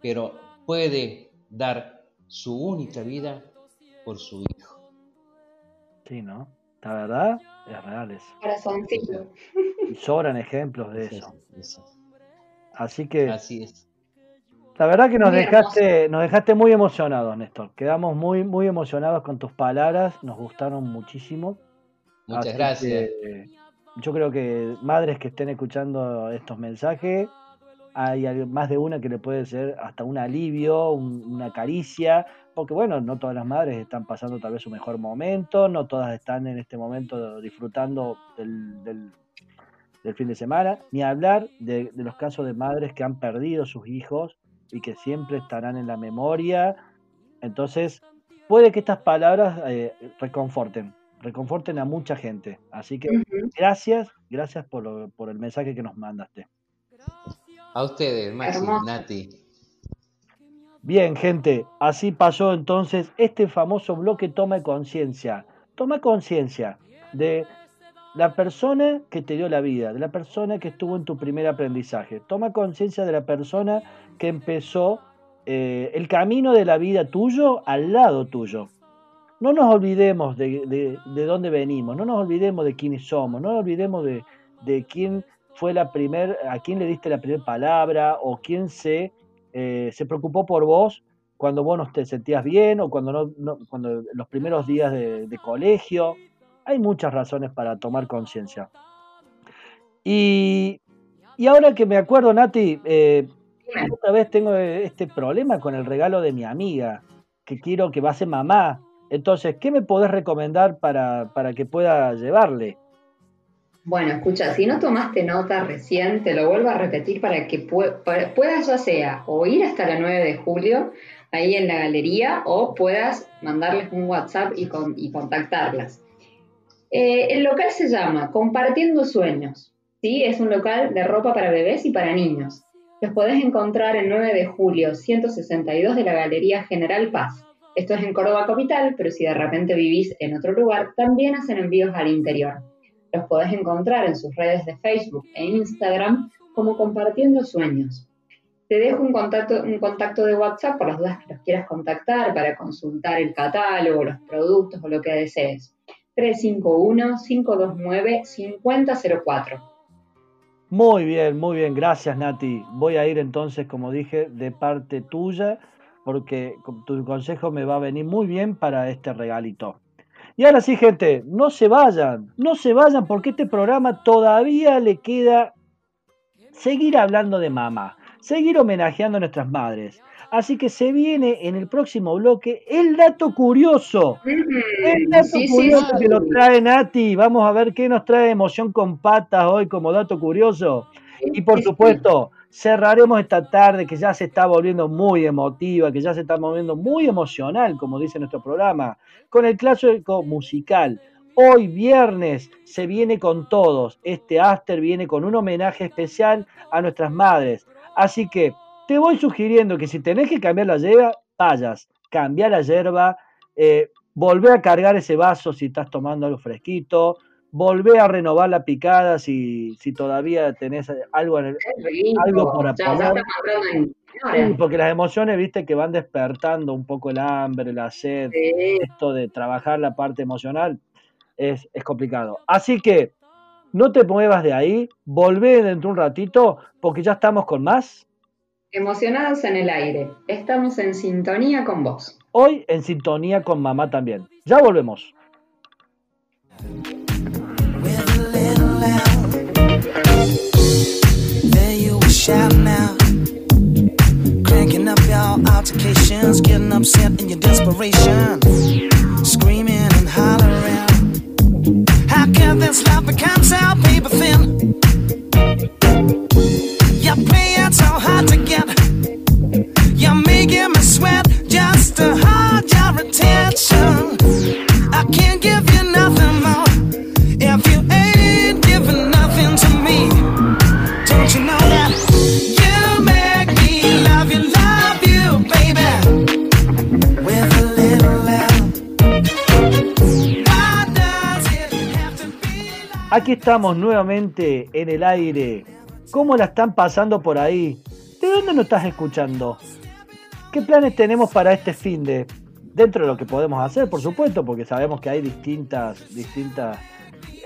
S4: pero puede dar su única vida por su hijo.
S2: Sí, ¿no? La verdad es real eso.
S3: Corazoncito.
S2: Y sobran ejemplos de eso. Así que.
S4: Así es.
S2: La verdad que nos dejaste, nos dejaste muy emocionados, Néstor. Quedamos muy, muy emocionados con tus palabras, nos gustaron muchísimo.
S4: Muchas gracias.
S2: Yo creo que madres que estén escuchando estos mensajes, hay más de una que le puede ser hasta un alivio, una caricia, porque bueno, no todas las madres están pasando tal vez su mejor momento, no todas están en este momento disfrutando del del fin de semana, ni hablar de, los casos de madres que han perdido sus hijos y que siempre estarán en la memoria. Entonces, puede que estas palabras eh, reconforten, reconforten a mucha gente. Así que gracias, gracias por, por el mensaje que nos mandaste.
S4: A ustedes, Maxi, Nati.
S2: Bien, gente, así pasó entonces este famoso bloque Toma Conciencia. Toma conciencia de la persona que te dio la vida, de la persona que estuvo en tu primer aprendizaje. Toma conciencia de la persona que empezó eh, el camino de la vida tuyo al lado tuyo. No nos olvidemos de, dónde venimos, no nos olvidemos de quiénes somos, no nos olvidemos de, quién fue la primer, a quién le diste la primera palabra o quién se, eh, se preocupó por vos cuando vos no te sentías bien o cuando, no, cuando los primeros días de colegio hay muchas razones para tomar conciencia. Y, ahora que me acuerdo, Nati, eh, otra vez tengo este problema con el regalo de mi amiga, que quiero que va a ser mamá. Entonces, ¿qué me podés recomendar para, que pueda llevarle?
S3: Bueno, escucha, si no tomaste nota recién, te lo vuelvo a repetir para que puedas ya sea o ir hasta la 9 de julio ahí en la galería o puedas mandarles un WhatsApp y, y contactarlas. Eh, el local se llama Compartiendo Sueños. ¿sí? Es un local de ropa para bebés y para niños. Los podés encontrar el 9 de julio 162 de la Galería General Paz, Esto es en Córdoba Capital, pero si de repente vivís en otro lugar, también hacen envíos al interior. Los podés encontrar en sus redes de Facebook e Instagram como Compartiendo Sueños. Te dejo un contacto, un contacto de WhatsApp por las dudas que los quieras contactar para consultar el catálogo, los productos o lo que desees. 351-529-5004.
S2: Muy bien, muy bien, gracias Nati. Voy a ir entonces, como dije, de parte tuya, porque tu consejo me va a venir muy bien para este regalito. Y ahora sí, gente, no se vayan, no se vayan porque este programa todavía le queda seguir hablando de mamá, seguir homenajeando a nuestras madres. Así que se viene en el próximo bloque el dato curioso. El dato curioso que nos trae Nati. Vamos a ver qué nos trae emoción con patas hoy como dato curioso. Y por supuesto, cerraremos esta tarde que ya se está volviendo muy emotiva, que ya se está volviendo muy emocional, como dice nuestro programa, con el clásico musical. Hoy viernes se viene con todos. Este after viene con un homenaje especial a nuestras madres. Así que te voy sugiriendo que si tenés que cambiar la hierba, vayas, cambia la hierba, eh, volvé a cargar ese vaso si estás tomando algo fresquito, volvé a renovar la picada si, si todavía tenés algo, en el, algo por apoyar. porque las emociones, viste, que van despertando un poco el hambre, la sed, esto de trabajar la parte emocional es, es complicado. Así que no te muevas de ahí, volvé dentro de un ratito, porque ya estamos con más
S3: Emocionados en el aire. Estamos en sintonía con vos.
S2: Hoy en sintonía con mamá también. Ya volvemos. Cranking up your altercations, getting upset in your desperation, screaming and hollering. How can this love become so paper thin? Aquí estamos nuevamente en el aire ¿Cómo la están pasando por ahí? ¿De dónde nos estás escuchando? ¿Qué planes tenemos para este fin de? Dentro de lo que podemos hacer, por supuesto, porque sabemos que hay distintas, distintas,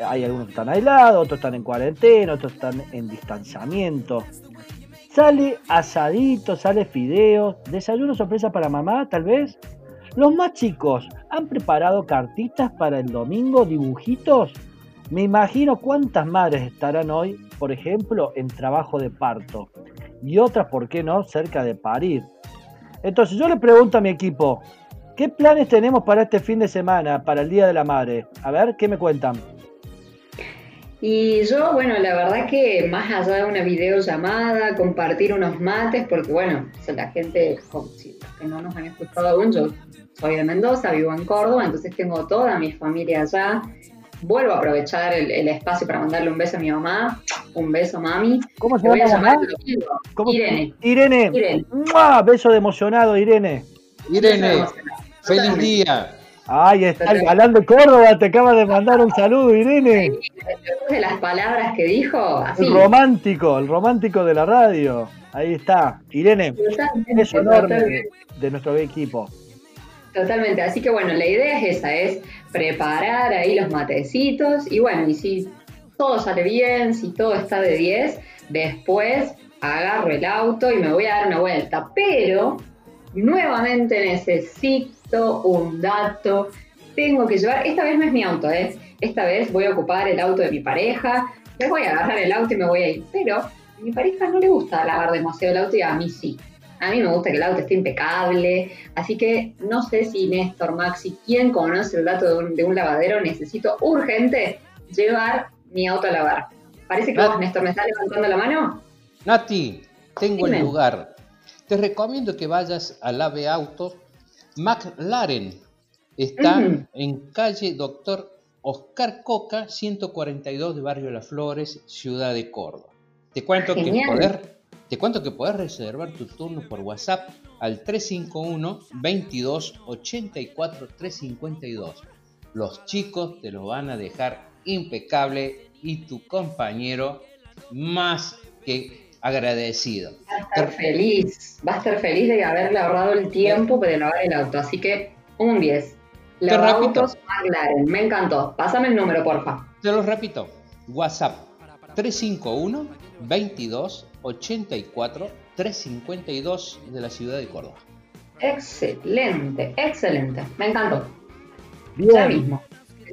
S2: hay algunos que están aislados, otros están en cuarentena, otros están en distanciamiento. Sale asadito, sale fideos, desayuno sorpresa para mamá, tal vez. Los más chicos, ¿han preparado cartitas para el domingo, dibujitos? Me imagino cuántas madres estarán hoy, por ejemplo, en trabajo de parto y otras, ¿por qué no?, cerca de parir. Entonces yo le pregunto a mi equipo, ¿qué planes tenemos para este fin de semana, para el Día de la Madre? A ver, ¿qué me cuentan?
S3: Y yo, bueno, la verdad que más allá de una videollamada, compartir unos mates, porque bueno, la gente, los que no nos han escuchado aún, yo soy de Mendoza, vivo en Córdoba, entonces tengo toda mi familia allá vuelvo a aprovechar el, espacio para mandarle un beso a mi mamá. Un beso, mami.
S2: ¿Cómo se llama? Irene. Irene. Irene. Beso de emocionado, Irene.
S4: Irene, feliz día.
S2: Ay, está el galán de Córdoba, te acaba de mandar un saludo, Irene.
S3: Después de las palabras que dijo, así.
S2: El romántico, el romántico de la radio. Ahí está. Irene, es enorme de nuestro equipo.
S3: Totalmente, así que bueno, la idea es esa, es preparar ahí los matecitos. Y bueno, y si todo sale bien, si todo está de 10, después agarro el auto y me voy a dar una vuelta, pero nuevamente necesito un dato, tengo que llevar, esta vez no es mi auto, ¿eh? esta vez voy a ocupar el auto de mi pareja, les voy a agarrar el auto y me voy a ir, pero a mi pareja no le gusta lavar demasiado el auto y a mí sí. A mí me gusta que el auto esté impecable, así que no sé si Néstor, Maxi, ¿quién conoce el dato de un, lavadero? Necesito urgente llevar mi auto a lavar. Parece que vos, Néstor, ¿me estás levantando la mano?
S4: Nati, tengo el lugar. Te recomiendo que vayas al Ave Autos McLaren. Está en calle Doctor Oscar Coca, 142 de Barrio Las Flores, Ciudad de Córdoba. Te cuento que poder Te cuento que podés reservar tu turno por WhatsApp al 351 22 84 352. Los chicos te lo van a dejar impecable y tu compañero más que agradecido.
S3: Va a estar feliz, va a estar feliz de haberle ahorrado el tiempo de lavar el auto, así que un 10.
S4: Te
S3: autos McLaren, me encantó. Pásame el número, porfa.
S4: Te lo repito, WhatsApp 351 22 84 352 de la ciudad de Córdoba.
S3: Excelente, excelente. Me encantó.
S2: Bien.
S3: Ya mismo.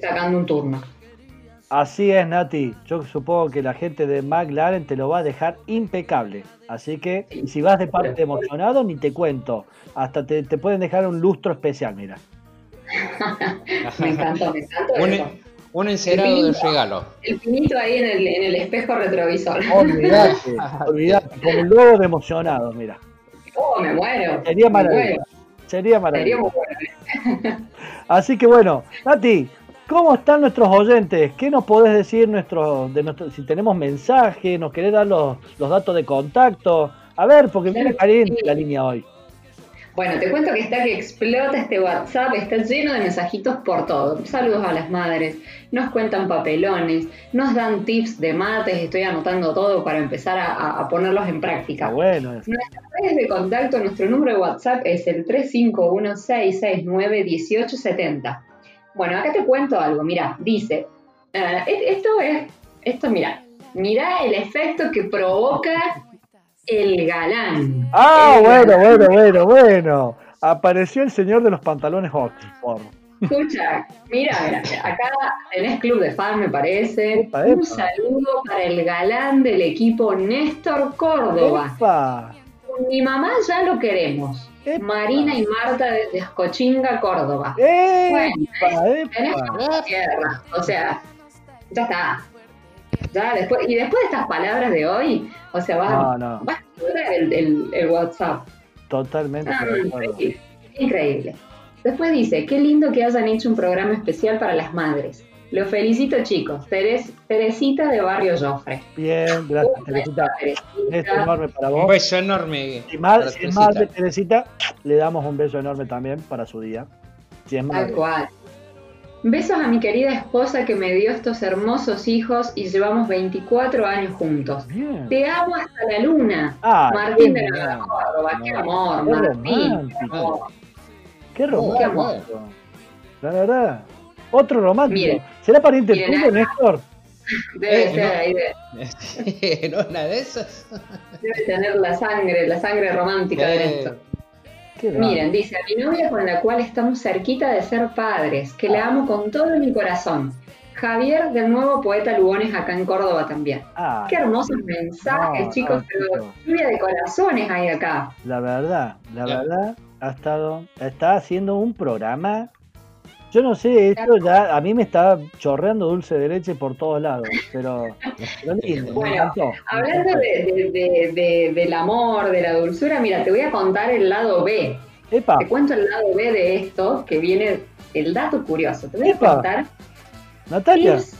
S3: Sacando un turno.
S2: Así es, Nati. Yo supongo que la gente de McLaren te lo va a dejar impecable. Así que si vas de parte emocionado, ni te cuento. Hasta te, te pueden dejar un lustro especial, mira.
S3: me encantó, me encantó.
S4: Un,
S3: eso.
S4: Un encerado de regalo.
S3: El pinito ahí en el, en el espejo retrovisor.
S2: Olvídate, olvídate. Con el logo de emocionado, mira.
S3: Oh, me muero.
S2: Sería maravilloso.
S3: muero.
S2: Sería maravilloso.
S3: muy bueno.
S2: Así que bueno, Nati, ¿cómo están nuestros oyentes? ¿Qué nos podés decir nuestro, de nuestro, si tenemos mensaje, nos querés dar los, los datos de contacto? A ver, porque viene
S3: sí.
S2: la línea hoy.
S3: Bueno, te cuento que está que explota este WhatsApp, está lleno de mensajitos por todo. Saludos a las madres, nos cuentan papelones, nos dan tips de mates, estoy anotando todo para empezar a, ponerlos en práctica.
S2: Bueno.
S3: Nuestras redes de contacto, nuestro número de WhatsApp es el 351-669-1870. Bueno, acá te cuento algo, mira, dice, eh, e- esto es, esto mira, mira el efecto que provoca el galán.
S2: Ah,
S3: El
S2: bueno,
S3: galán.
S2: bueno, bueno, bueno. Apareció el señor de los pantalones Oxford.
S3: Escucha, mira, mira, acá tenés club de fan, me parece.
S2: Epa, epa.
S3: Un saludo para el galán del equipo Néstor Córdoba. Mi mamá ya lo queremos. Marina y Marta desde Escochinga, Córdoba.
S2: ¡Epa,
S3: Tenés
S2: epa!
S3: como tierra. O sea, ya está. Ya después, y después de estas palabras de hoy, o sea, vas,
S2: No, no,
S3: vas a explotar el, el- el WhatsApp.
S2: totalmente
S3: Ah, increíble. Increíble. Después dice, qué lindo que hayan hecho un programa especial para las madres. Los felicito chicos. Teres, Teresita de Barrio Joffre.
S2: Bien, gracias,
S3: Un
S2: Teresita.
S3: beso,
S2: Beso enorme para
S4: Un
S2: vos.
S4: beso enorme.
S2: Si más,
S4: para
S2: si es
S4: Teresita.
S2: más de Teresita, le damos un beso enorme también para su día. Si es
S3: Tal cual. Besos a mi querida esposa que me dio estos hermosos hijos y llevamos 24 años juntos.
S2: Bien.
S3: Te amo hasta la luna.
S2: Ah,
S3: Martín
S2: qué
S3: de
S2: bien.
S3: Córdoba, qué amor,
S2: Qué
S3: Martín. qué
S2: romántico.
S3: amor.
S2: Qué
S3: amor.
S2: romántico. La verdad. Otro romántico.
S3: Miren.
S2: ¿Será pariente
S3: Miren,
S2: tuyo, Néstor?
S3: Debe
S4: Eh,
S3: ser
S4: no.
S3: ahí, de-
S4: en una de esas.
S3: debe tener la sangre, la sangre romántica de
S4: Eh,
S2: raro.
S3: Miren, dice, a mi novia con la cual estamos cerquita de ser padres, que la amo con todo mi corazón. Javier del nuevo Poeta Lugones acá en Córdoba también.
S2: Ah,
S3: Qué hermosos mensajes,
S2: No,
S3: chicos,
S2: no,
S3: pero lluvia de corazones hay acá.
S2: la verdad, la verdad, ha estado, está haciendo un programa. Yo no sé, esto ya a mí me está chorreando dulce de leche por todos lados, pero, pero lindo, me
S3: Bueno,
S2: me
S3: Hablando
S2: encantó.
S3: de, de- de- de- del amor, de la dulzura, mira, te voy a contar el lado B.
S2: Epa,
S3: Te cuento el lado B de esto, que viene el dato curioso. Te voy a contar
S2: Natalia,
S3: tips,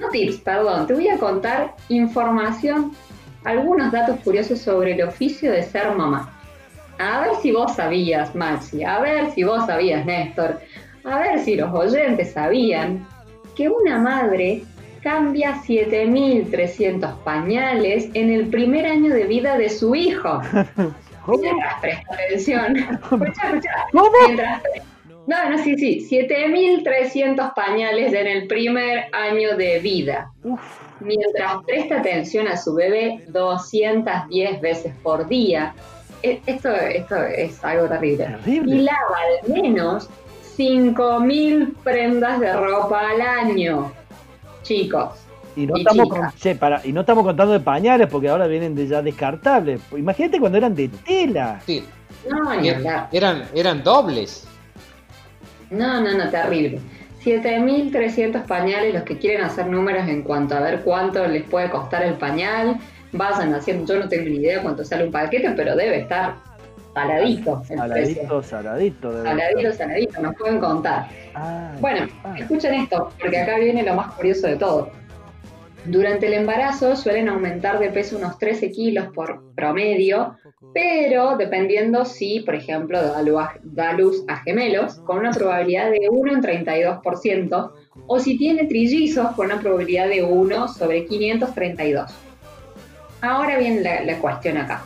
S3: no tips, perdón, te voy a contar información, algunos datos curiosos sobre el oficio de ser mamá. A ver si vos sabías, Maxi, a ver si vos sabías, Néstor, a ver si los oyentes sabían que una madre cambia 7.300 pañales en el primer año de vida de su hijo.
S2: ¿cómo?
S3: Mientras presta atención. Escucha, escucha.
S2: ¿Cómo?
S3: Mientras- no, no, sí, sí. 7.300 pañales en el primer año de vida. Mientras presta atención a su bebé 210 veces por día. E- Esto, esto es algo terrible.
S2: Terrible.
S3: Y lava al menos 5.000 prendas de ropa al año. Chicos,
S2: y no
S3: y
S2: estamos con- che, para, y no estamos contando de pañales porque ahora vienen de ya descartables. Imagínate cuando eran de tela.
S4: sí,
S3: no, hablar.
S4: eran, eran dobles.
S3: No, no, no, terrible. 7.300 pañales, los que quieren hacer números en cuanto a ver cuánto les puede costar el pañal, vayan haciendo, yo no tengo ni idea cuánto sale un paquete, pero debe estar saladito.
S2: Saladito, saladito. debe
S3: Saladito, saladito, nos pueden contar.
S2: Ay,
S3: Bueno,
S2: ah,
S3: escuchen esto, porque acá viene lo más curioso de todo. Durante el embarazo suelen aumentar de peso unos 13 kilos por promedio, pero dependiendo si, por ejemplo, da luz, a, da luz a gemelos, con una probabilidad de 1 en 32%, o si tiene trillizos, con una probabilidad de 1 sobre 532. Ahora bien la, la cuestión acá.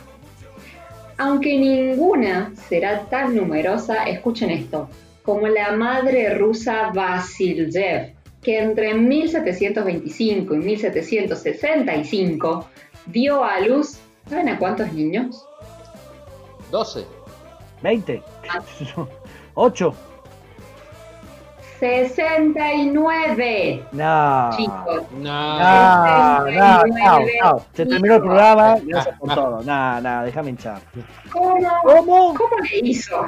S3: Aunque ninguna será tan numerosa, escuchen esto, como la madre rusa Vasilyev, que entre 1725 y 1765 dio a luz, ¿saben a cuántos niños?
S4: 12.
S2: 20. 8.
S3: 69
S2: No.
S3: chicos.
S4: No.
S2: No, no, no,
S3: 69
S2: no. Se terminó el programa.
S4: Ah,
S2: Gracias por todo. No, no, déjame hinchar.
S3: ¿Cómo,
S2: ¿Cómo?
S3: ¿Cómo le hizo?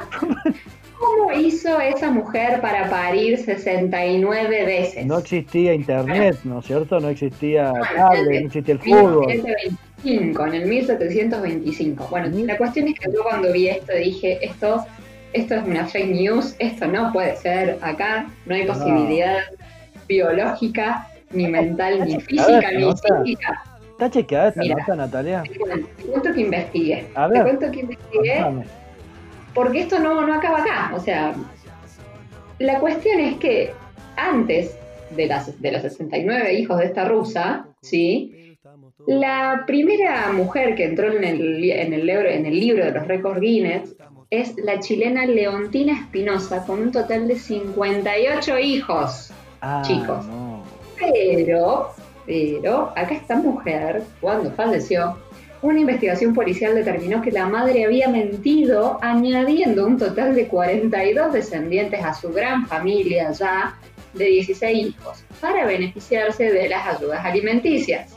S3: ¿Cómo hizo esa mujer para parir 69 veces?
S2: No existía internet, ¿no es cierto? No existía
S3: Bueno,
S2: cable, no existía el fútbol.
S3: 1725, en el 1725. Bueno, la cuestión es que yo cuando vi esto dije, esto, esto es una fake news, esto no puede ser acá, no hay
S2: No.
S3: posibilidad biológica, ni mental, ni física, ni psíquica.
S2: ¿Está chequeada esta
S3: Mira.
S2: nota, Natalia?
S3: Te cuento, que investigué.
S2: A
S3: Te cuento que investigué
S2: Contame.
S3: porque esto no, no acaba acá. O sea, la cuestión es que antes de, las, de los 69 hijos de esta rusa, ¿sí? La primera mujer que entró en el, en el, libro, en el libro de los récords Guinness es la chilena Leontina Espinosa con un total de 58 hijos.
S2: Ah,
S3: Chicos.
S2: no.
S3: Pero, pero, acá esta mujer, cuando falleció, una investigación policial determinó que la madre había mentido añadiendo un total de 42 descendientes a su gran familia ya de 16 hijos para beneficiarse de las ayudas alimenticias.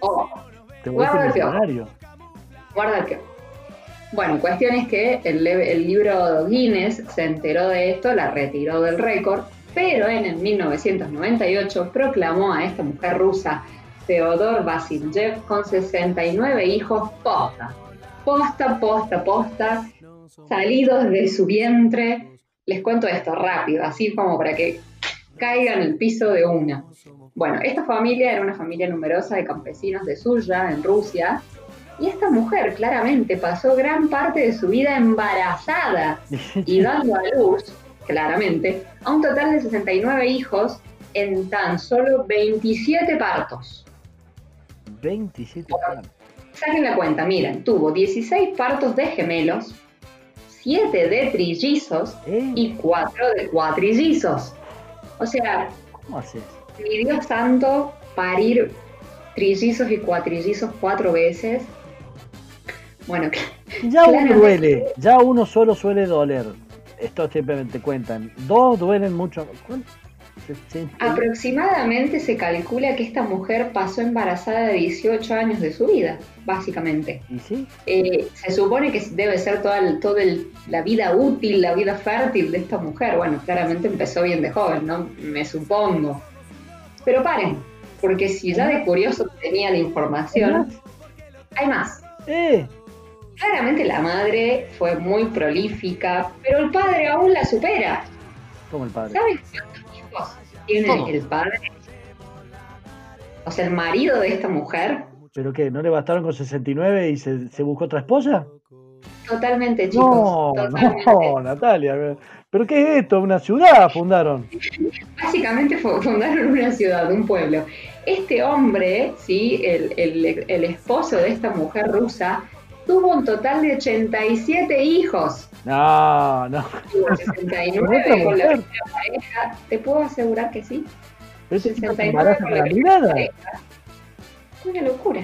S3: Oh,
S2: Te
S3: Guarda el guarda que. Bueno, cuestión es que el, el libro Guinness se enteró de esto, la retiró del récord, pero en el 1998 proclamó a esta mujer rusa, Theodor Vasilyev, con 69 hijos posta. Posta, posta, posta, salidos de su vientre. Les cuento esto rápido, así como para que caiga en el piso de una. Bueno, esta familia era una familia numerosa de campesinos de Suya, en Rusia, y esta mujer claramente pasó gran parte de su vida embarazada y dando a luz, claramente, a un total de 69 hijos en tan solo 27 partos.
S2: 27 años.
S3: Saquen la cuenta, miren, tuvo 16 partos de gemelos, 7 de trillizos
S2: ¿Eh?
S3: y 4 de cuatrillizos. O sea,
S2: ¿Cómo haces?
S3: mi Dios santo, parir trillizos y cuatrillizos cuatro veces. Bueno,
S2: Ya uno duele, ya uno solo suele doler. Esto siempre te cuentan. Dos duelen mucho.
S3: Aproximadamente se calcula que esta mujer pasó embarazada de 18 años de su vida, básicamente.
S2: ¿Y sí?
S3: Eh, se supone que debe ser toda, el- todo el- la vida útil, la vida fértil de esta mujer. Bueno, claramente empezó bien de joven, ¿no? Me supongo. Pero paren, porque si ya de curioso tenía la información, hay más.
S2: ¡Eh!
S3: Claramente la madre fue muy prolífica, pero el padre aún la supera.
S2: Como el padre.
S3: ¿Sabes cuántos hijos tiene
S4: ¿Cómo?
S3: el padre? O sea, el marido de esta mujer.
S2: ¿Pero qué? ¿No le bastaron con 69 y se, se buscó otra esposa?
S3: Totalmente, chicos.
S2: No,
S3: totalmente.
S2: no, Natalia. ¿Pero qué es esto? ¿Una ciudad fundaron?
S3: Básicamente fu- fundaron una ciudad, un pueblo. Este hombre, ¿sí? el, el- el esposo de esta mujer rusa, tuvo un total de 87 hijos.
S2: No, no.
S3: Tuvo
S2: ¿Con
S3: 69
S2: otra
S3: con la
S2: mujer?
S3: primera pareja. Te puedo asegurar que sí.
S2: Pero ese tipo se
S3: 69
S2: embaraza
S3: con la primera
S2: mirada.
S3: pareja. Una locura.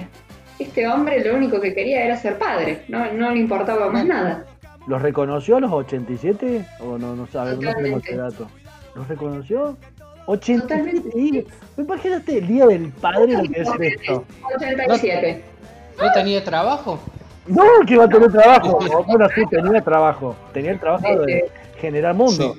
S3: Este hombre lo único que quería era ser padre, no, no le importaba más nada.
S2: ¿Los reconoció a los 87? ¿O no, no sabe? No tenemos ese dato. ¿Los reconoció? 87
S3: Totalmente.
S2: hijos. Imagínate el día del padre lo que es esto.
S3: 87.
S4: ¿No tenía trabajo?
S2: No, que iba a tener trabajo. O, Bueno, sí, tenía trabajo. Tenía el trabajo de generar mundo.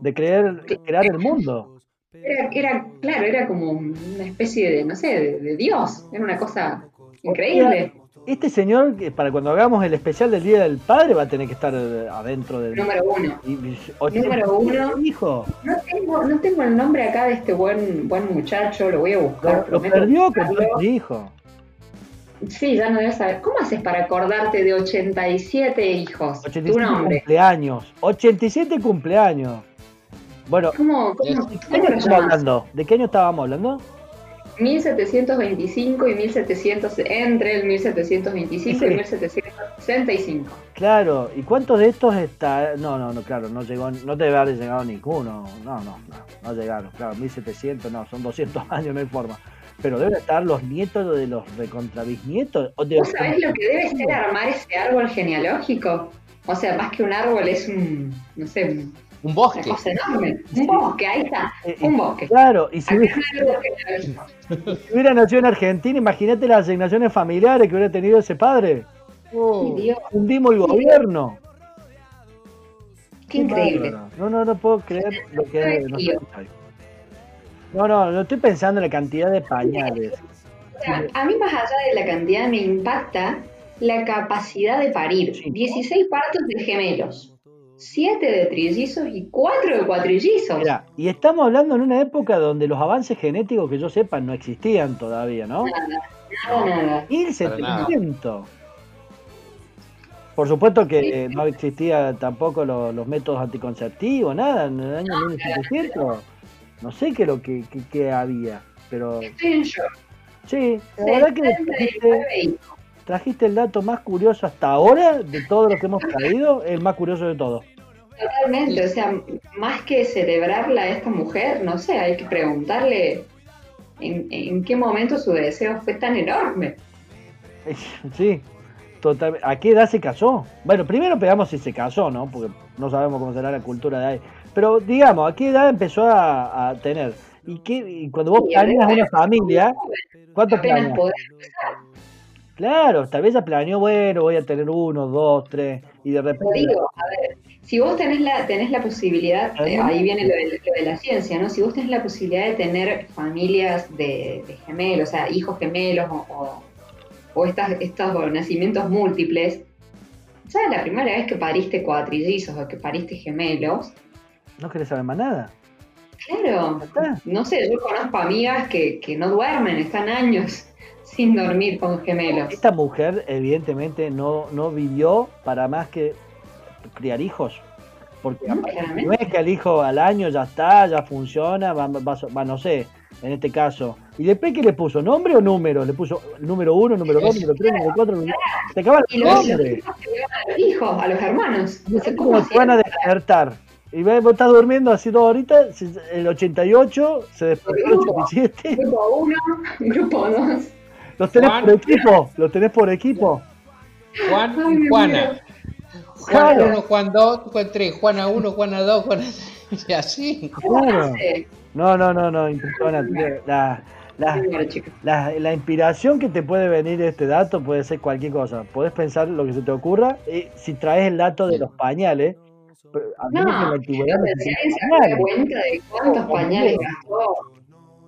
S2: De creer, crear el mundo.
S3: Era, era, claro, era como una especie de, no sé, de, de Dios. Era una cosa increíble.
S2: Este señor, que para cuando hagamos el especial del Día del Padre, va a tener que estar eh, adentro del.
S3: Número uno.
S2: y- y-
S3: Número uno.
S2: Hijo,
S3: No tengo, no tengo el nombre acá de este buen, buen muchacho, lo voy a buscar.
S2: lo, perdió con todo hijo.
S3: Sí, ya no debes saber. ¿Cómo haces para acordarte de 87 hijos?
S2: 87
S3: tu nombre.
S2: cumpleaños. 87 cumpleaños. Bueno,
S3: ¿Cómo, cómo,
S2: ¿de qué año hablando? ¿De qué año estábamos hablando?
S3: 1725 y 1700, entre el 1725 y
S2: Sí.
S3: 1765.
S2: Claro, ¿y cuántos de estos está? No, no, no, claro, no llegó, no debe haber llegado ninguno. No, no, no, no llegaron. Claro, 1700, no, son 200 años, no hay forma. Pero deben estar los nietos de los de
S3: ¿Vos sabés lo que debe ser armar ese árbol genealógico? O sea, más que un árbol es un, no sé, un-
S4: Un
S3: una
S4: bosque.
S3: cosa enorme. Un bosque, ahí está,
S2: Eh,
S3: un bosque.
S2: Claro, y si hubiera, si hubiera nacido en Argentina, imagínate las asignaciones familiares que hubiera tenido ese padre.
S4: Uh,
S3: Dios,
S2: Hundimos el gobierno.
S3: qué increíble.
S2: bárbaro. No, no, no puedo creer lo que. No,
S3: Tío.
S2: No, no, no estoy pensando en la cantidad de pañales.
S3: O sea, a mí más allá de la cantidad me impacta la capacidad de parir.
S2: Sí.
S3: 16 partos de gemelos, 7 de trillizos y 4 de cuatrillizos.
S2: Mira, y estamos hablando en una época donde los avances genéticos que yo sepa no existían todavía, ¿no?
S3: Nada, nada.
S2: 1700. Por supuesto que no existía tampoco lo- los métodos anticonceptivos, nada, en el año 1700. No sé qué lo que, que- que había, pero
S3: Estoy en shock.
S2: sí, la verdad que
S3: 79
S2: trajiste, el dato más curioso hasta ahora de todo lo que hemos traído, el más curioso de todo.
S3: Totalmente, o sea, más que celebrarla a esta mujer, no sé, hay que preguntarle en, en qué momento su deseo fue tan enorme.
S2: Sí, totalmente. ¿A qué edad se casó? Bueno, primero pegamos si se casó, ¿no? Porque no sabemos cómo será la cultura de ahí. Pero digamos, ¿a qué edad empezó a, a tener? ¿Y, qué, y cuando vos
S3: Sí,
S2: planeas una familia, ¿cuánto planeas? Claro, tal vez ya planeó, bueno, voy a tener uno, dos, tres, y de
S3: Lo
S2: repente...
S3: digo, a ver, si vos tenés la, tenés la posibilidad, eh, ahí viene lo de, lo de la ciencia, ¿no? Si vos tenés la posibilidad de tener familias de, de gemelos, o sea, hijos gemelos o, o, o estas, estos nacimientos múltiples, ¿sabes la primera vez que pariste cuatrillizos o que pariste gemelos?
S2: No querés saber más nada.
S3: Claro, no sé, yo conozco amigas que, que no duermen, están años sin dormir con gemelos.
S2: Esta mujer evidentemente no, no vivió para más que criar hijos. Porque
S3: No,
S2: es que el hijo al año ya está, ya funciona, va, va- va- no sé, en este caso. ¿Y después qué le puso? ¿Nombre o número? Le puso número uno, número dos, número tres, número cuatro, número... Se acaban los nombres.
S3: hijos a los hijos, a los hermanos.
S2: No
S3: sé cómo
S2: cómo te van a despertar. Y ve- vos estás durmiendo así dos horitas, el 88 se despertó el 87.
S3: Grupo 1, grupo 2.
S2: Los tenés
S4: Juan.
S2: por equipo, los tenés por equipo.
S4: Juan
S3: Ay,
S4: y Juana. Juan
S2: Claro.
S4: 1, Juan 2, Juan 3, Juana 1, Juana 2, Juana y así.
S2: Claro. No, no, no, no, impresionante. La, la, la, la inspiración que te puede venir de este dato puede ser cualquier cosa. Puedes pensar lo que se te ocurra. Y si traes el dato de los pañales, pero
S3: No,
S2: en la antigüedad no
S3: se da cuenta de cuántos pañales gastó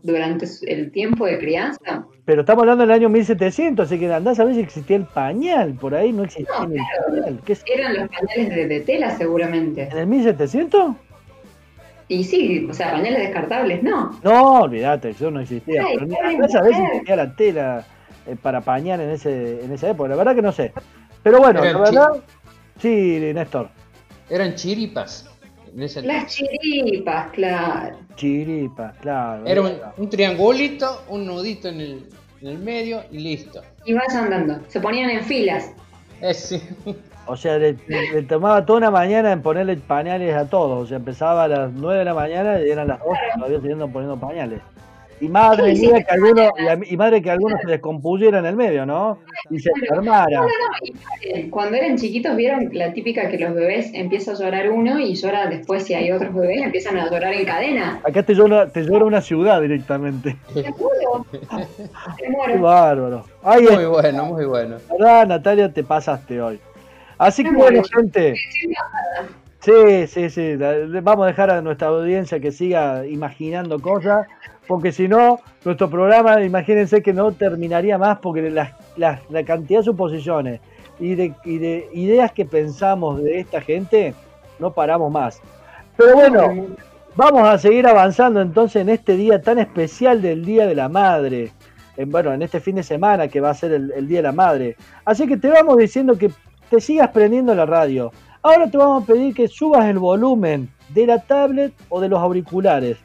S3: durante el tiempo de crianza.
S2: Pero estamos hablando del año 1700, así que andás a ver si existía el pañal. Por ahí no existía
S3: No,
S2: ni el pañal.
S3: Eran los pañales de, de tela seguramente.
S2: ¿En el 1700?
S3: Y sí, o sea, pañales descartables, no.
S2: No, olvídate, eso no existía.
S3: Ay,
S2: Pero andás a ver si existía la tela eh, para pañal en, ese, en esa época. La verdad que no sé. Pero bueno, la verdad. Sí, Néstor.
S4: Eran chiripas. En ese-
S3: Las chiripas, claro.
S2: Chiripa, claro.
S4: Era un, un triangulito, un nudito en el, en el medio y listo.
S3: Y vas andando. Se ponían en filas.
S4: Ese.
S2: O sea, le, le tomaba toda una mañana en ponerle pañales a todos. O sea, empezaba a las 9 de la mañana y eran las 8 todavía siguiendo poniendo pañales. Y madre
S3: Sí,
S2: mía
S3: sí,
S2: que alguno, y, y madre que alguno se descompusiera en el medio, ¿no? Y se enfermara.
S3: No, no, paren, Cuando eran chiquitos vieron la típica que los bebés empieza a llorar uno y llora después si hay otros bebés empiezan a llorar en cadena.
S2: Acá te llora, te llora una ciudad directamente.
S3: Te juro. Te
S2: Qué
S3: muero.
S2: bárbaro. Ay,
S4: Muy bueno, muy bueno.
S2: verdad, Natalia, te pasaste hoy. Así que bueno, gente. Sí, sí, sí. Vamos a dejar a nuestra audiencia que siga imaginando cosas, porque si no, nuestro programa, imagínense que no terminaría más, porque la, la cantidad de suposiciones y de, y de ideas que pensamos de esta gente, no paramos más. Pero bueno, vamos a seguir avanzando entonces en este día tan especial del Día de la Madre. En, bueno, en este fin de semana que va a ser el, Día de la Madre. Así que te vamos diciendo que te sigas prendiendo la radio. Ahora te vamos a pedir que subas el volumen de la tablet o de los auriculares.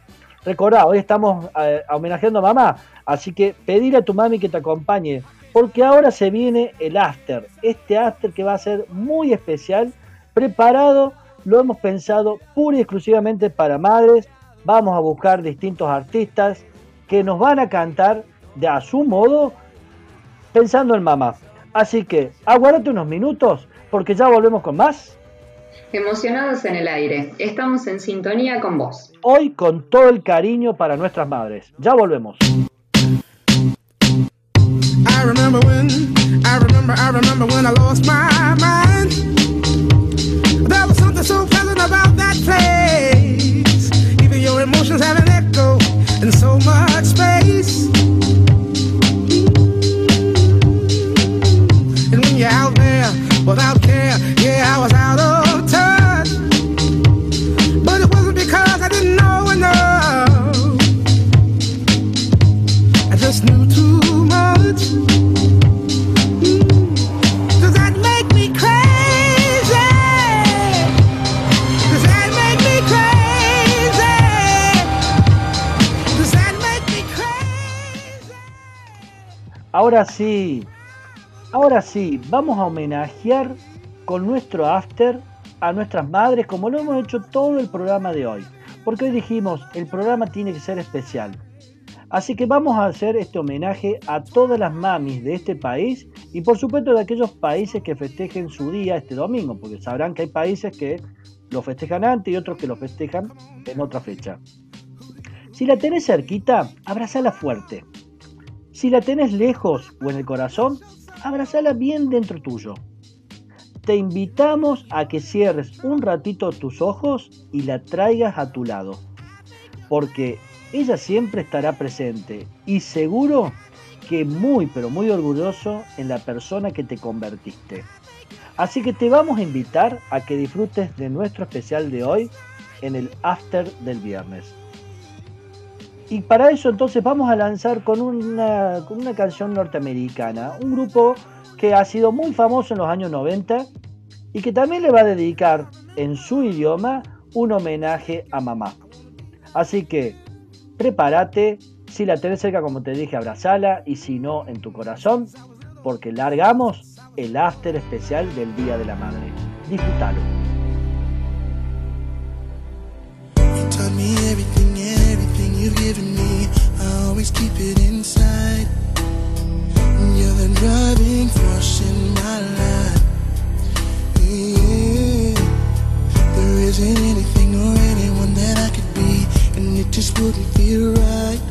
S2: Recordá, hoy estamos eh, homenajeando a mamá, así que pedir a tu mami que te acompañe porque ahora se viene el after, este after que va a ser muy especial, preparado, lo hemos pensado pura y exclusivamente para madres, vamos a buscar distintos artistas que nos van a cantar de a su modo pensando en mamá. Así que aguárdate unos minutos porque ya volvemos con más.
S3: Emocionados en el aire, estamos en sintonía con vos.
S2: Hoy con todo el cariño para nuestras madres. Ya volvemos. I remember when, I remember, I remember when I lost my mind. There was something so pleasant about that place. Even your emotions have an echo in so much space. And when you're out there without Ahora sí, ahora sí, vamos a homenajear con nuestro after a nuestras madres como lo hemos hecho todo el programa de hoy. Porque hoy dijimos, el programa tiene que ser especial. Así que vamos a hacer este homenaje a todas las mamis de este país y por supuesto de aquellos países que festejen su día este domingo, porque sabrán que hay países que lo festejan antes y otros que lo festejan en otra fecha. Si la tenés cerquita, abrazala fuerte. Si la tenés lejos o en el corazón, abrazala bien dentro tuyo. Te invitamos a que cierres un ratito tus ojos y la traigas a tu lado, porque ella siempre estará presente y seguro que muy pero muy orgulloso en la persona que te convertiste. Así que te vamos a invitar a que disfrutes de nuestro especial de hoy en el after del viernes. Y para eso entonces vamos a lanzar con una, con una canción norteamericana, un grupo que ha sido muy famoso en los años 90 y que también le va a dedicar en su idioma un homenaje a mamá. Así que prepárate, si la tenés cerca como te dije, abrazala y si no en tu corazón, porque largamos el after especial del Día de la Madre. Disfrútalo. You've given me, I always keep it inside. You're the driving force in my life. Yeah. There isn't anything or anyone that I could be, and it just wouldn't feel right.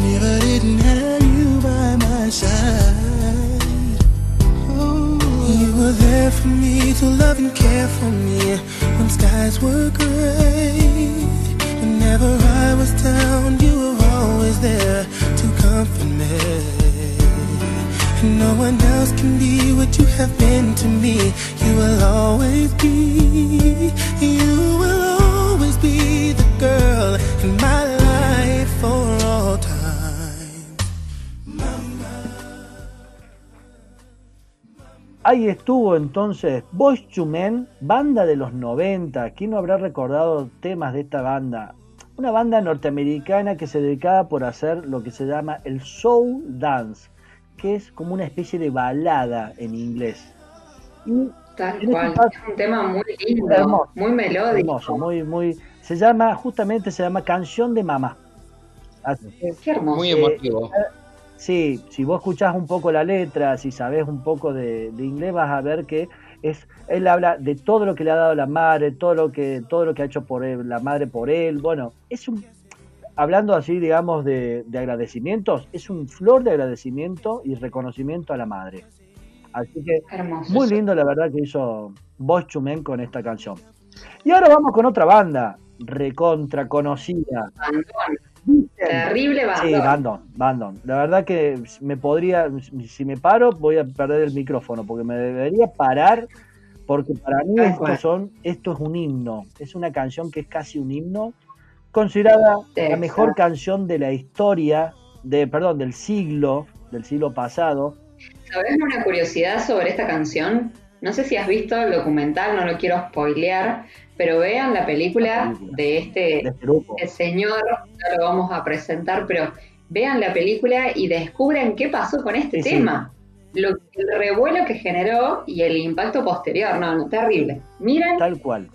S2: Never didn't have you by my side. Oh, you were there for me to love and care for me when skies were gray. Whenever I was down, you were always there to comfort me. no one else can be what you have been to me. You will always be, you will always be the girl in my life for all time. Ahí estuvo entonces Boys to Men, banda de los 90. ¿Quién no habrá recordado temas de esta banda? Una banda norteamericana que se dedicaba por hacer lo que se llama el soul dance, que es como una especie de balada en inglés.
S3: Tal este cual, es un tema muy lindo, muy melódico.
S2: muy, muy, se llama, justamente se llama Canción de Mamá.
S3: Qué hermoso.
S4: Muy emotivo. Eh,
S2: Sí, si vos escuchás un poco la letra, si sabés un poco de, inglés, vas a ver que es, él habla de todo lo que le ha dado la madre, todo lo que, todo lo que ha hecho por él, la madre por él. Bueno, es un, hablando así, digamos, de, agradecimientos, es un flor de agradecimiento y reconocimiento a la madre. Así que
S3: Hermoso.
S2: muy lindo la verdad que hizo Boyz II Men con esta canción. Y ahora vamos con otra banda, recontra conocida.
S3: Bandón. Terrible bandón.
S2: Sí, Bandon, Bandon. La verdad que me podría, si me paro, voy a perder el micrófono, porque me debería parar, porque para mí esto,
S3: cual.
S2: son, esto es un himno, es una canción que es casi un himno, considerada la mejor canción de la historia, de, perdón, del siglo, del siglo pasado.
S3: ¿Sabes una curiosidad sobre esta canción? No sé si has visto el documental, no lo quiero spoilear, pero vean la película
S2: La película.
S3: de este
S2: de este grupo.
S3: el señor, no lo vamos a presentar, pero vean la película y descubran qué pasó con este
S2: Sí, sí.
S3: tema. Lo, el revuelo que generó y el impacto posterior, no, no, terrible. Miren,
S2: Tal cual.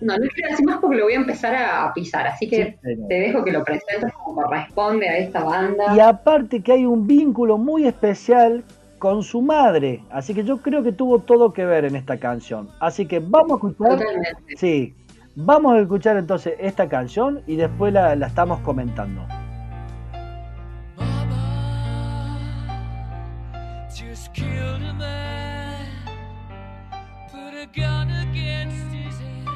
S3: no, no quiero decir más porque lo voy a empezar a, a pisar, así que
S2: Sí,
S3: te dejo que lo presentes como corresponde a esta banda.
S2: Y aparte que hay un vínculo muy especial con su madre, así que yo creo que tuvo todo que ver en esta canción. Así que vamos a escuchar,
S3: Totalmente.
S2: sí, vamos a escuchar entonces esta canción y después la, la estamos comentando.
S1: Mama just killed a man, put a gun against his head,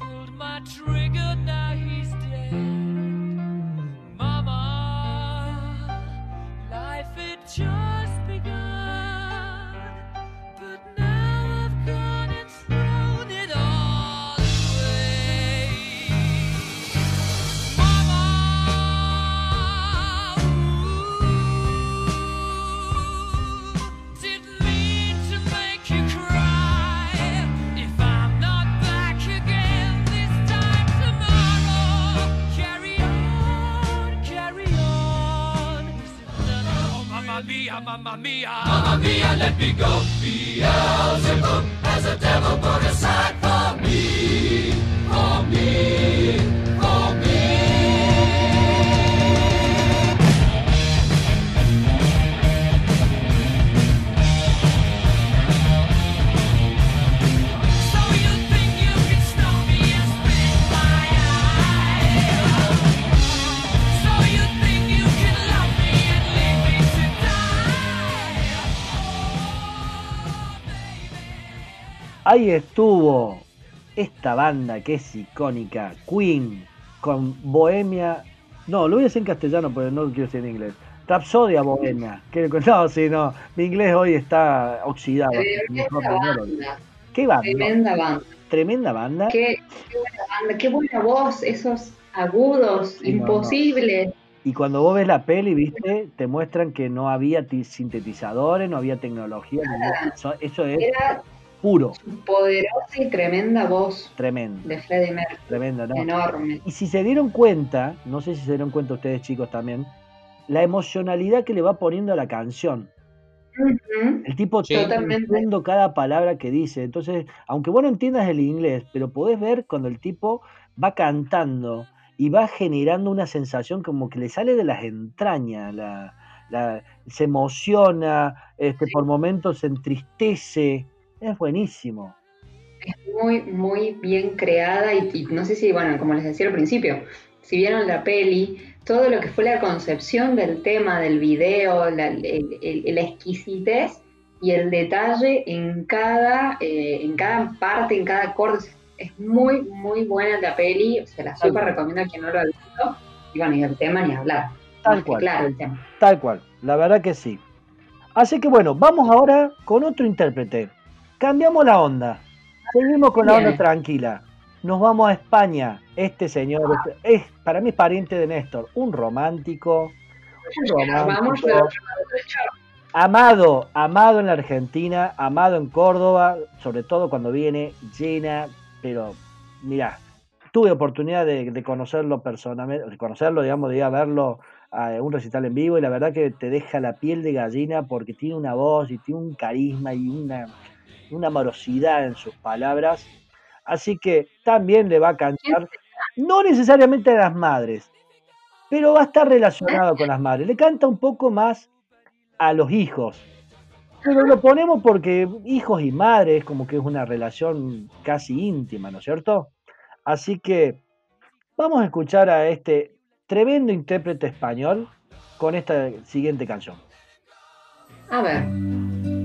S1: pulled my trigger, now he's dead. Mama, life had mamma mia, mamma mia, let me go. Beelzebub has a devil put aside for me, for me.
S2: Ahí estuvo esta banda que es icónica, Queen, con Bohemia. No, lo voy a decir en castellano, pero no lo quiero decir en inglés. Rapsodia Bohemia. Que, no, sí, no. Mi inglés hoy está oxidado.
S3: Banda,
S2: ¿Qué banda?
S3: tremenda banda.
S2: Tremenda banda.
S3: Qué, qué buena banda, qué buena voz, esos agudos,
S2: Sí, no, no.
S3: imposibles.
S2: Y cuando vos ves la peli, viste, te muestran que no había ti- sintetizadores, no había tecnología. nada. Eso, eso es
S3: Era
S2: puro,
S3: su poderosa y tremenda voz
S2: tremendo,
S3: de Freddie Mercury,
S2: tremendo, ¿no?
S3: enorme.
S2: Y si se dieron cuenta, no sé si se dieron cuenta ustedes chicos también, la emocionalidad que le va poniendo a la canción. El tipo
S4: Sí.
S2: está cada palabra que dice. Entonces, aunque vos no entiendas el inglés, pero podés ver cuando el tipo va cantando y va generando una sensación como que le sale de las entrañas, la, la- se emociona, este, por momentos se entristece. Es buenísimo.
S3: Es muy, muy bien creada y, y no sé si, bueno, como les decía al principio, si vieron la peli, todo lo que fue la concepción del tema, del video, la, el- el- la exquisitez y el detalle en cada, eh, en cada parte, en cada acorde, es muy, muy buena la peli, se la super recomiendo a quien no lo ha visto, y bueno, y el tema ni hablar,
S2: Tal
S3: Más
S2: cual.
S3: claro el tema.
S2: Tal cual, la verdad que sí. Así que bueno, vamos ahora con otro intérprete. Cambiamos la onda. Seguimos con la
S3: Bien.
S2: onda tranquila. Nos vamos a España. Este señor es, es- para mí es pariente de Néstor, un romántico, un romántico, amado, amado en la Argentina, amado en Córdoba, sobre todo cuando viene llena, pero mira, tuve oportunidad de, de conocerlo personalmente, de conocerlo, digamos, de ir a verlo a un recital en vivo y la verdad que te deja la piel de gallina porque tiene una voz y tiene un carisma y una, una amorosidad en sus palabras. Así que también le va a cantar, no necesariamente a las madres, pero va a estar relacionado con las madres. Le canta un poco más a los hijos. Pero lo ponemos porque hijos y madres como que es una relación casi íntima, ¿no es cierto? Así que vamos a escuchar a este tremendo intérprete español con esta siguiente canción.
S3: A ver,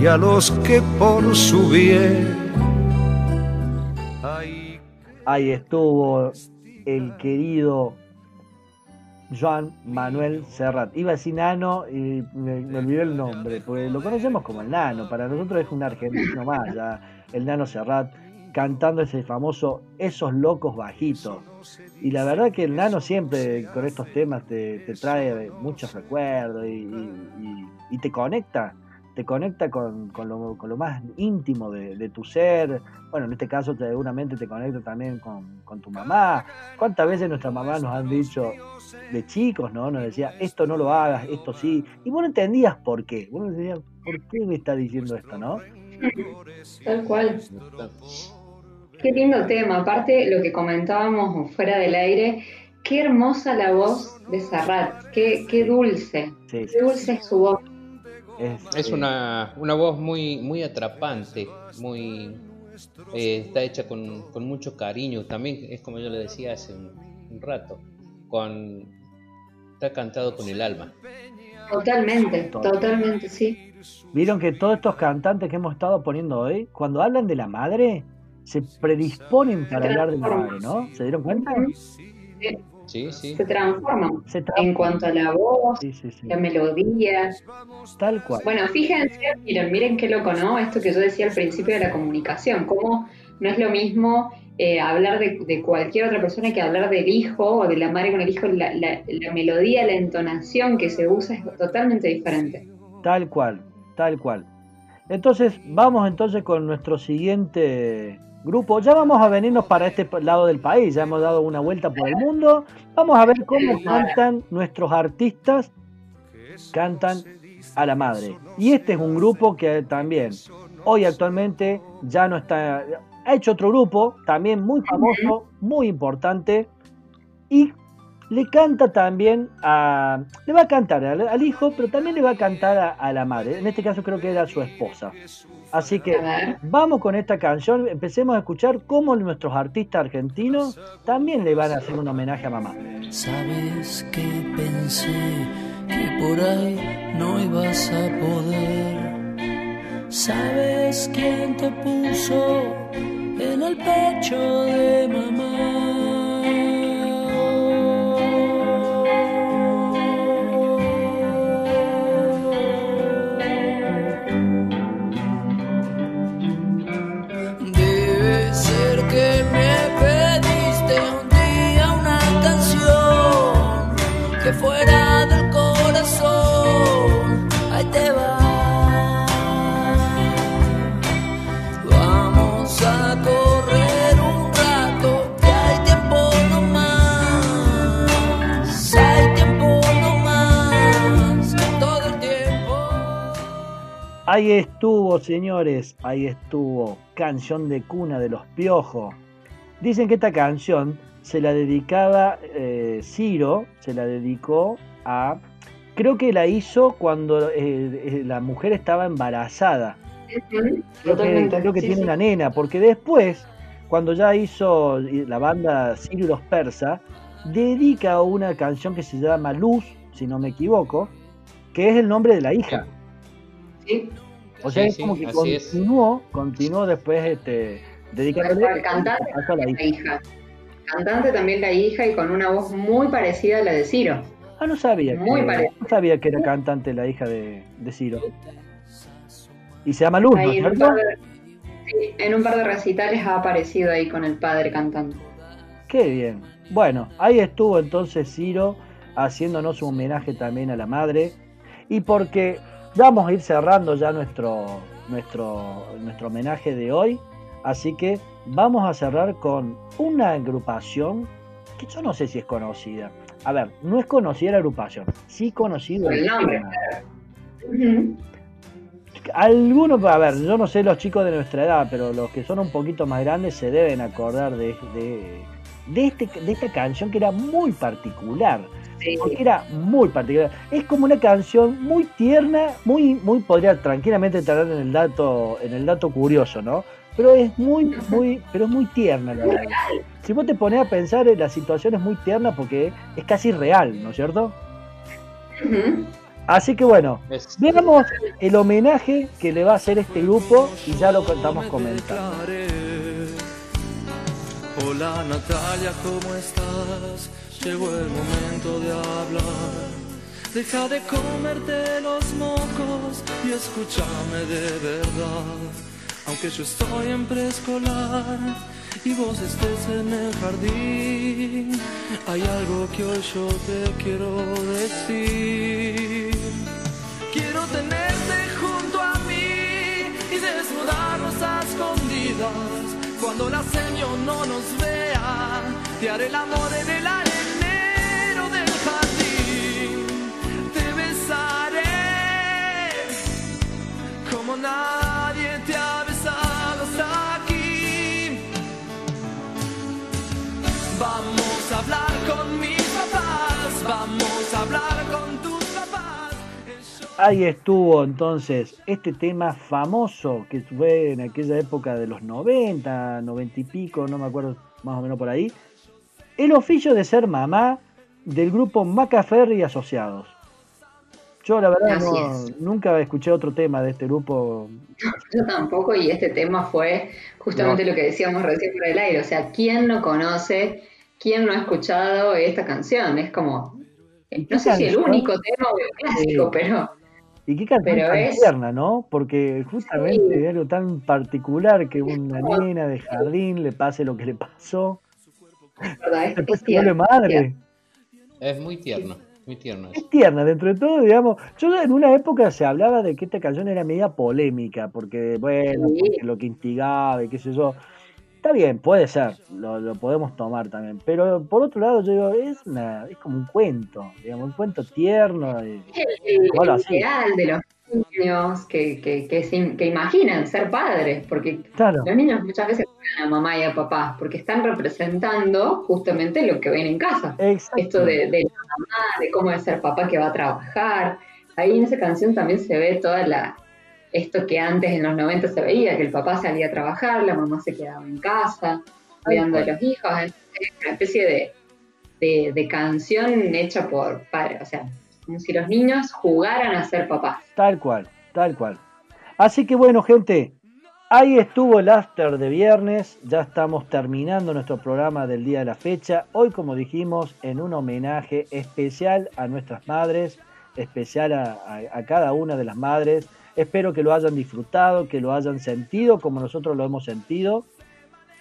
S7: y a los que por su bien.
S2: Ahí estuvo el querido Joan Manuel Serrat. Iba a decir Nano y me, olvidé el nombre, porque lo conocemos como el Nano. Para nosotros es un argentino más, ya, el Nano Serrat, cantando ese famoso Esos locos bajitos. Y la verdad que el Nano siempre con estos temas te, trae muchos recuerdos y, te conecta. Te conecta con, con, lo, con lo, más íntimo de, de, tu ser. Bueno, en este caso seguramente te conecta también con, con tu mamá. ¿Cuántas veces nuestras mamás nos han dicho, de chicos, ¿no? Nos decía, esto no lo hagas, esto sí. Y vos no entendías por qué. Vos no entendías, ¿por qué me está diciendo esto, no?
S3: Tal cual. Qué lindo tema. Aparte, lo que comentábamos fuera del aire, qué hermosa la voz de Serrat. Qué, qué dulce. Sí, qué dulce es su voz.
S4: Es, es una, una, voz muy, muy atrapante, muy eh, está hecha con, con, mucho cariño. También es como yo le decía hace un, un rato con está cantado con el alma.
S3: Totalmente, totalmente, sí.
S2: Vieron que todos estos cantantes que hemos estado poniendo hoy, cuando hablan de la madre, se predisponen para hablar de la madre, ¿no? ¿Se dieron cuenta?
S3: Sí. Sí, sí. Se, transforman. se transforman en cuanto a la voz, sí, sí, la melodía.
S2: Tal cual.
S3: Bueno, fíjense, miren, miren qué loco, ¿no? Esto que yo decía al principio de la comunicación, cómo no es lo mismo eh, hablar de, de, cualquier otra persona que hablar del hijo o de la madre con el hijo, la, la, la, melodía, la entonación que se usa es totalmente diferente.
S2: Tal cual, tal cual. Entonces, vamos entonces con nuestro siguiente grupo. Ya vamos a venirnos para este lado del país, ya hemos dado una vuelta por el mundo. Vamos a ver cómo cantan nuestros artistas, cantan a la madre. Y este es un grupo que también hoy actualmente ya no está, ha hecho otro grupo, también muy famoso, muy importante, y le canta también a. Le va a cantar al, al hijo, pero también le va a cantar a, a, la madre. En este caso creo que era su esposa. Así que vamos con esta canción, empecemos a escuchar cómo nuestros artistas argentinos también le van a hacer un homenaje a mamá.
S8: Sabes que pensé que por ahí no ibas a poder. ¿Sabes quién te puso en el pecho de mamá? Fuera del corazón. Ahí te va. Vamos a correr un rato, que hay tiempo no más. Hay tiempo no más, todo el tiempo.
S2: Ahí estuvo, señores, ahí estuvo. Canción de cuna de los piojos. Dicen que esta canción se la dedicaba eh, Ciro, se la dedicó a. Creo que la hizo cuando eh, la mujer estaba embarazada. Creo que, creo que
S3: Sí,
S2: tiene
S3: sí.
S2: una nena, porque después, cuando ya hizo la banda Ciro y los Persas, dedica una canción que se llama Luz, si no me equivoco, que es el nombre de la hija.
S3: Sí,
S2: O sea,
S4: Sí,
S2: es
S4: sí,
S2: como que continuó, continuó después este, dedicándole a la
S3: la
S2: hija.
S3: Cantante también la hija y con una voz muy parecida a la de Ciro.
S2: Ah, no sabía.
S3: Muy
S2: que,
S3: parecido.
S2: no sabía que era cantante la hija de, de Ciro. Y se llama Luz, ¿no
S3: Ahí en un de- Sí, en un par de recitales ha aparecido ahí con el padre cantando.
S2: Qué bien. Bueno, ahí estuvo entonces Ciro haciéndonos un homenaje también a la madre. Y porque vamos a ir cerrando ya nuestro, nuestro, nuestro homenaje de hoy. Así que vamos a cerrar con una agrupación que yo no sé si es conocida. A ver, no es conocida la agrupación, sí conocido
S3: El nombre.
S2: Algunos, a ver, yo no sé los chicos de nuestra edad, pero los que son un poquito más grandes se deben acordar de, de, de este, de esta canción que era muy particular.
S3: Sí.
S2: Porque era muy particular. Es como una canción muy tierna, muy, muy podría tranquilamente entrar en el dato, en el dato curioso, ¿no? Pero es muy, muy, pero es muy tierna la verdad. Si vos te pones a pensar, eh, la situación es muy tierna porque es casi real, ¿no es cierto? Así que bueno, veamos el homenaje que le va a hacer este grupo y ya lo estamos comentando.
S1: Hola Natalia, ¿cómo estás? Llegó el momento de hablar. Deja de comerte los mocos y escúchame de verdad. Aunque yo estoy en preescolar y vos estés en el jardín, hay algo que hoy yo te quiero decir. Quiero tenerte junto a mí y desnudarnos a escondidas. Cuando la señor no nos vea, te haré el amor en el arenero del jardín. Te besaré como nadie
S2: Ahí estuvo entonces este tema famoso que fue en aquella época de los 90, 90 y pico, no me acuerdo más o menos por ahí. El oficio de ser mamá del grupo Macaferri y Asociados. Yo la verdad no- nunca escuché otro tema de este grupo.
S3: Yo tampoco, y este tema fue justamente lo que decíamos recién por el aire. O sea, ¿quién no conoce, quién no ha escuchado esta canción? Es como,
S2: ¿Y qué
S3: no sé si el único tema o el clásico,
S2: Sí.
S3: pero
S2: Y qué canción
S3: Pero
S2: tan
S3: es-
S2: tierna, ¿no? Porque justamente
S3: Sí.
S2: es algo tan particular que una nena de jardín le pase lo que le pasó.
S3: ¿verdad? Es,
S2: Después
S3: es tierno,
S2: madre.
S4: Es muy tierno, muy tierno.
S2: Es tierna, dentro de todo, digamos. Yo en una época se hablaba de que esta canción era media polémica, porque, bueno,
S3: Sí.
S2: porque lo que instigaba y qué sé yo. Está bien, puede ser, lo, lo podemos tomar también. Pero por otro lado, yo digo, es, una, es como un cuento, digamos, un cuento tierno. y-
S3: el, ideal de los niños que, que, que, se- que imaginan ser padres, porque
S2: claro,
S3: los niños muchas veces a mamá y a papá, porque están representando justamente lo que ven en casa.
S2: exacto.
S3: esto de, de la mamá, de cómo es ser papá que va a trabajar. Ahí en esa canción también se ve toda la esto que antes en los 90 se veía, que el papá salía a trabajar, la mamá se quedaba en casa, cuidando a los hijos. Es una especie de, de, de canción hecha por padres, o sea, como si los niños jugaran a ser papás.
S2: Tal cual, tal cual. Así que bueno, gente, ahí estuvo el after de viernes. Ya estamos terminando nuestro programa del día de la fecha. Hoy, como dijimos, en un homenaje especial a nuestras madres, especial a, a- a cada una de las madres. Espero que lo hayan disfrutado, que lo hayan sentido como nosotros lo hemos sentido.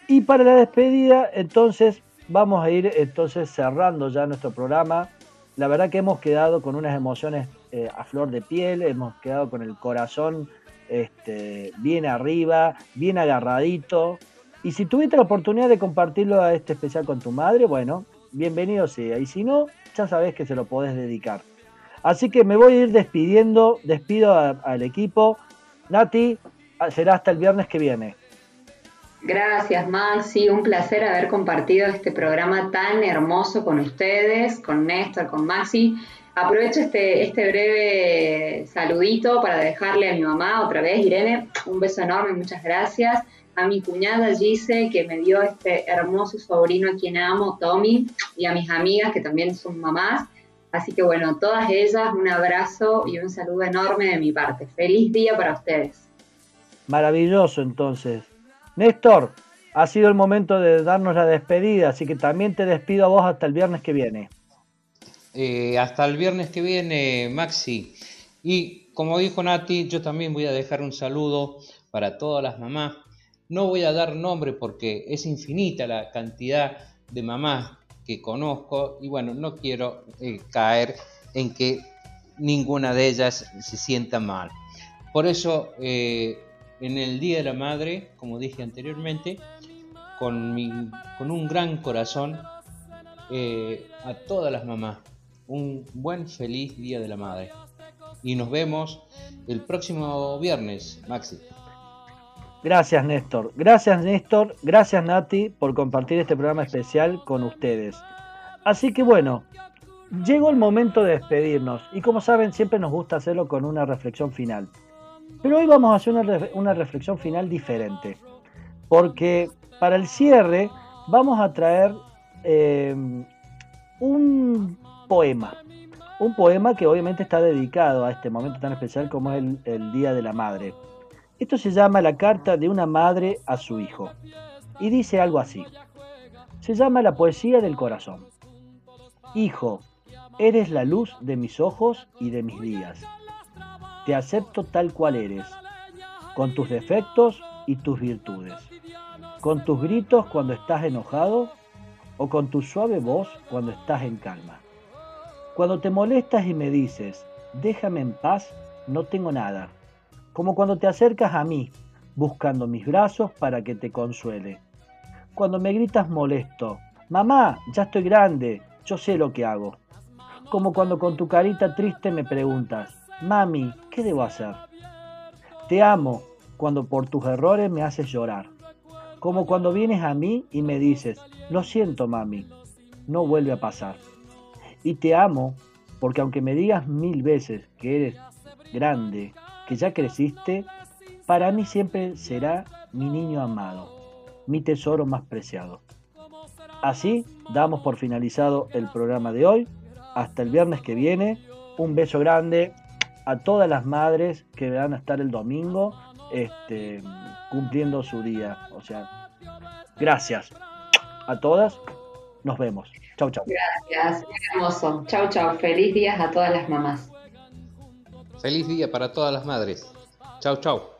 S2: Y para la despedida, entonces, vamos a ir entonces cerrando ya nuestro programa. La verdad que hemos quedado con unas emociones eh, a flor de piel, hemos quedado con el corazón este, bien arriba, bien agarradito. Y si tuviste la oportunidad de compartirlo a este especial con tu madre, bueno, bienvenido sea. Y si no, ya sabes que se lo podés dedicar. Así que me voy a ir despidiendo, despido al equipo. Nati, a- será hasta el viernes que viene.
S3: Gracias, Maxi. Un placer haber compartido este programa tan hermoso con ustedes, con Néstor, con Maxi. Aprovecho este, este breve saludito para dejarle a mi mamá otra vez, Irene, un beso enorme, muchas gracias. A mi cuñada Gise, que me dio este hermoso sobrino a quien amo, Tommy, y a mis amigas que también son mamás. Así que bueno, todas ellas, un abrazo y un saludo enorme de mi parte. Feliz día para ustedes.
S2: Maravilloso entonces. Néstor, ha sido el momento de darnos la despedida, así que también te despido a vos hasta el viernes que viene.
S4: Eh, hasta el viernes que viene, Maxi. Y como dijo Nati, yo también voy a dejar un saludo para todas las mamás No voy a dar nombre porque es infinita la cantidad de mamás que conozco y bueno, no quiero eh, caer en que ninguna de ellas se sienta mal. Por eso, eh, en el Día de la Madre, como dije anteriormente, con, con un gran corazón eh, a todas las mamás, un buen feliz Día de la Madre. Y nos vemos el próximo viernes, Maxi.
S2: Gracias Néstor, gracias Néstor, gracias Nati por compartir este programa especial con ustedes. Así que bueno, llegó el momento de despedirnos y como saben siempre nos gusta hacerlo con una reflexión final. Pero hoy vamos a hacer una, reflexión final diferente, porque para el cierre vamos a traer eh, un poema, un poema que obviamente está dedicado a este momento tan especial como es el Día de la Madre. Esto se llama la carta de una madre a su hijo. Y dice algo así. Se llama la poesía del corazón. Hijo, eres la luz de mis ojos y de mis días. Te acepto tal cual eres, con tus defectos y tus virtudes, con tus gritos cuando estás enojado o con tu suave voz cuando estás en calma. Cuando te molestas y me dices, déjame en paz, no tengo nada como cuando te acercas a mí, buscando mis brazos para que te consuele. Cuando me gritas molesto, mamá, ya estoy grande, yo sé lo que hago. Como cuando con tu carita triste me preguntas, mami, ¿qué debo hacer? Te amo cuando por tus errores me haces llorar. Como cuando vienes a mí y me dices, lo siento mami, no vuelve a pasar. Y te amo porque aunque me digas mil veces que eres grande, que ya creciste, para mí siempre será mi niño amado, mi tesoro más preciado. Así damos por finalizado el programa de hoy. Hasta el viernes que viene. Un beso grande a todas las madres que van a estar el domingo este, cumpliendo su día. O sea, gracias a todas. Nos vemos. Chau, chau.
S3: Gracias, hermoso. Chau, chau. Feliz días a todas las mamás.
S4: Feliz día para todas las madres. Chau, chau.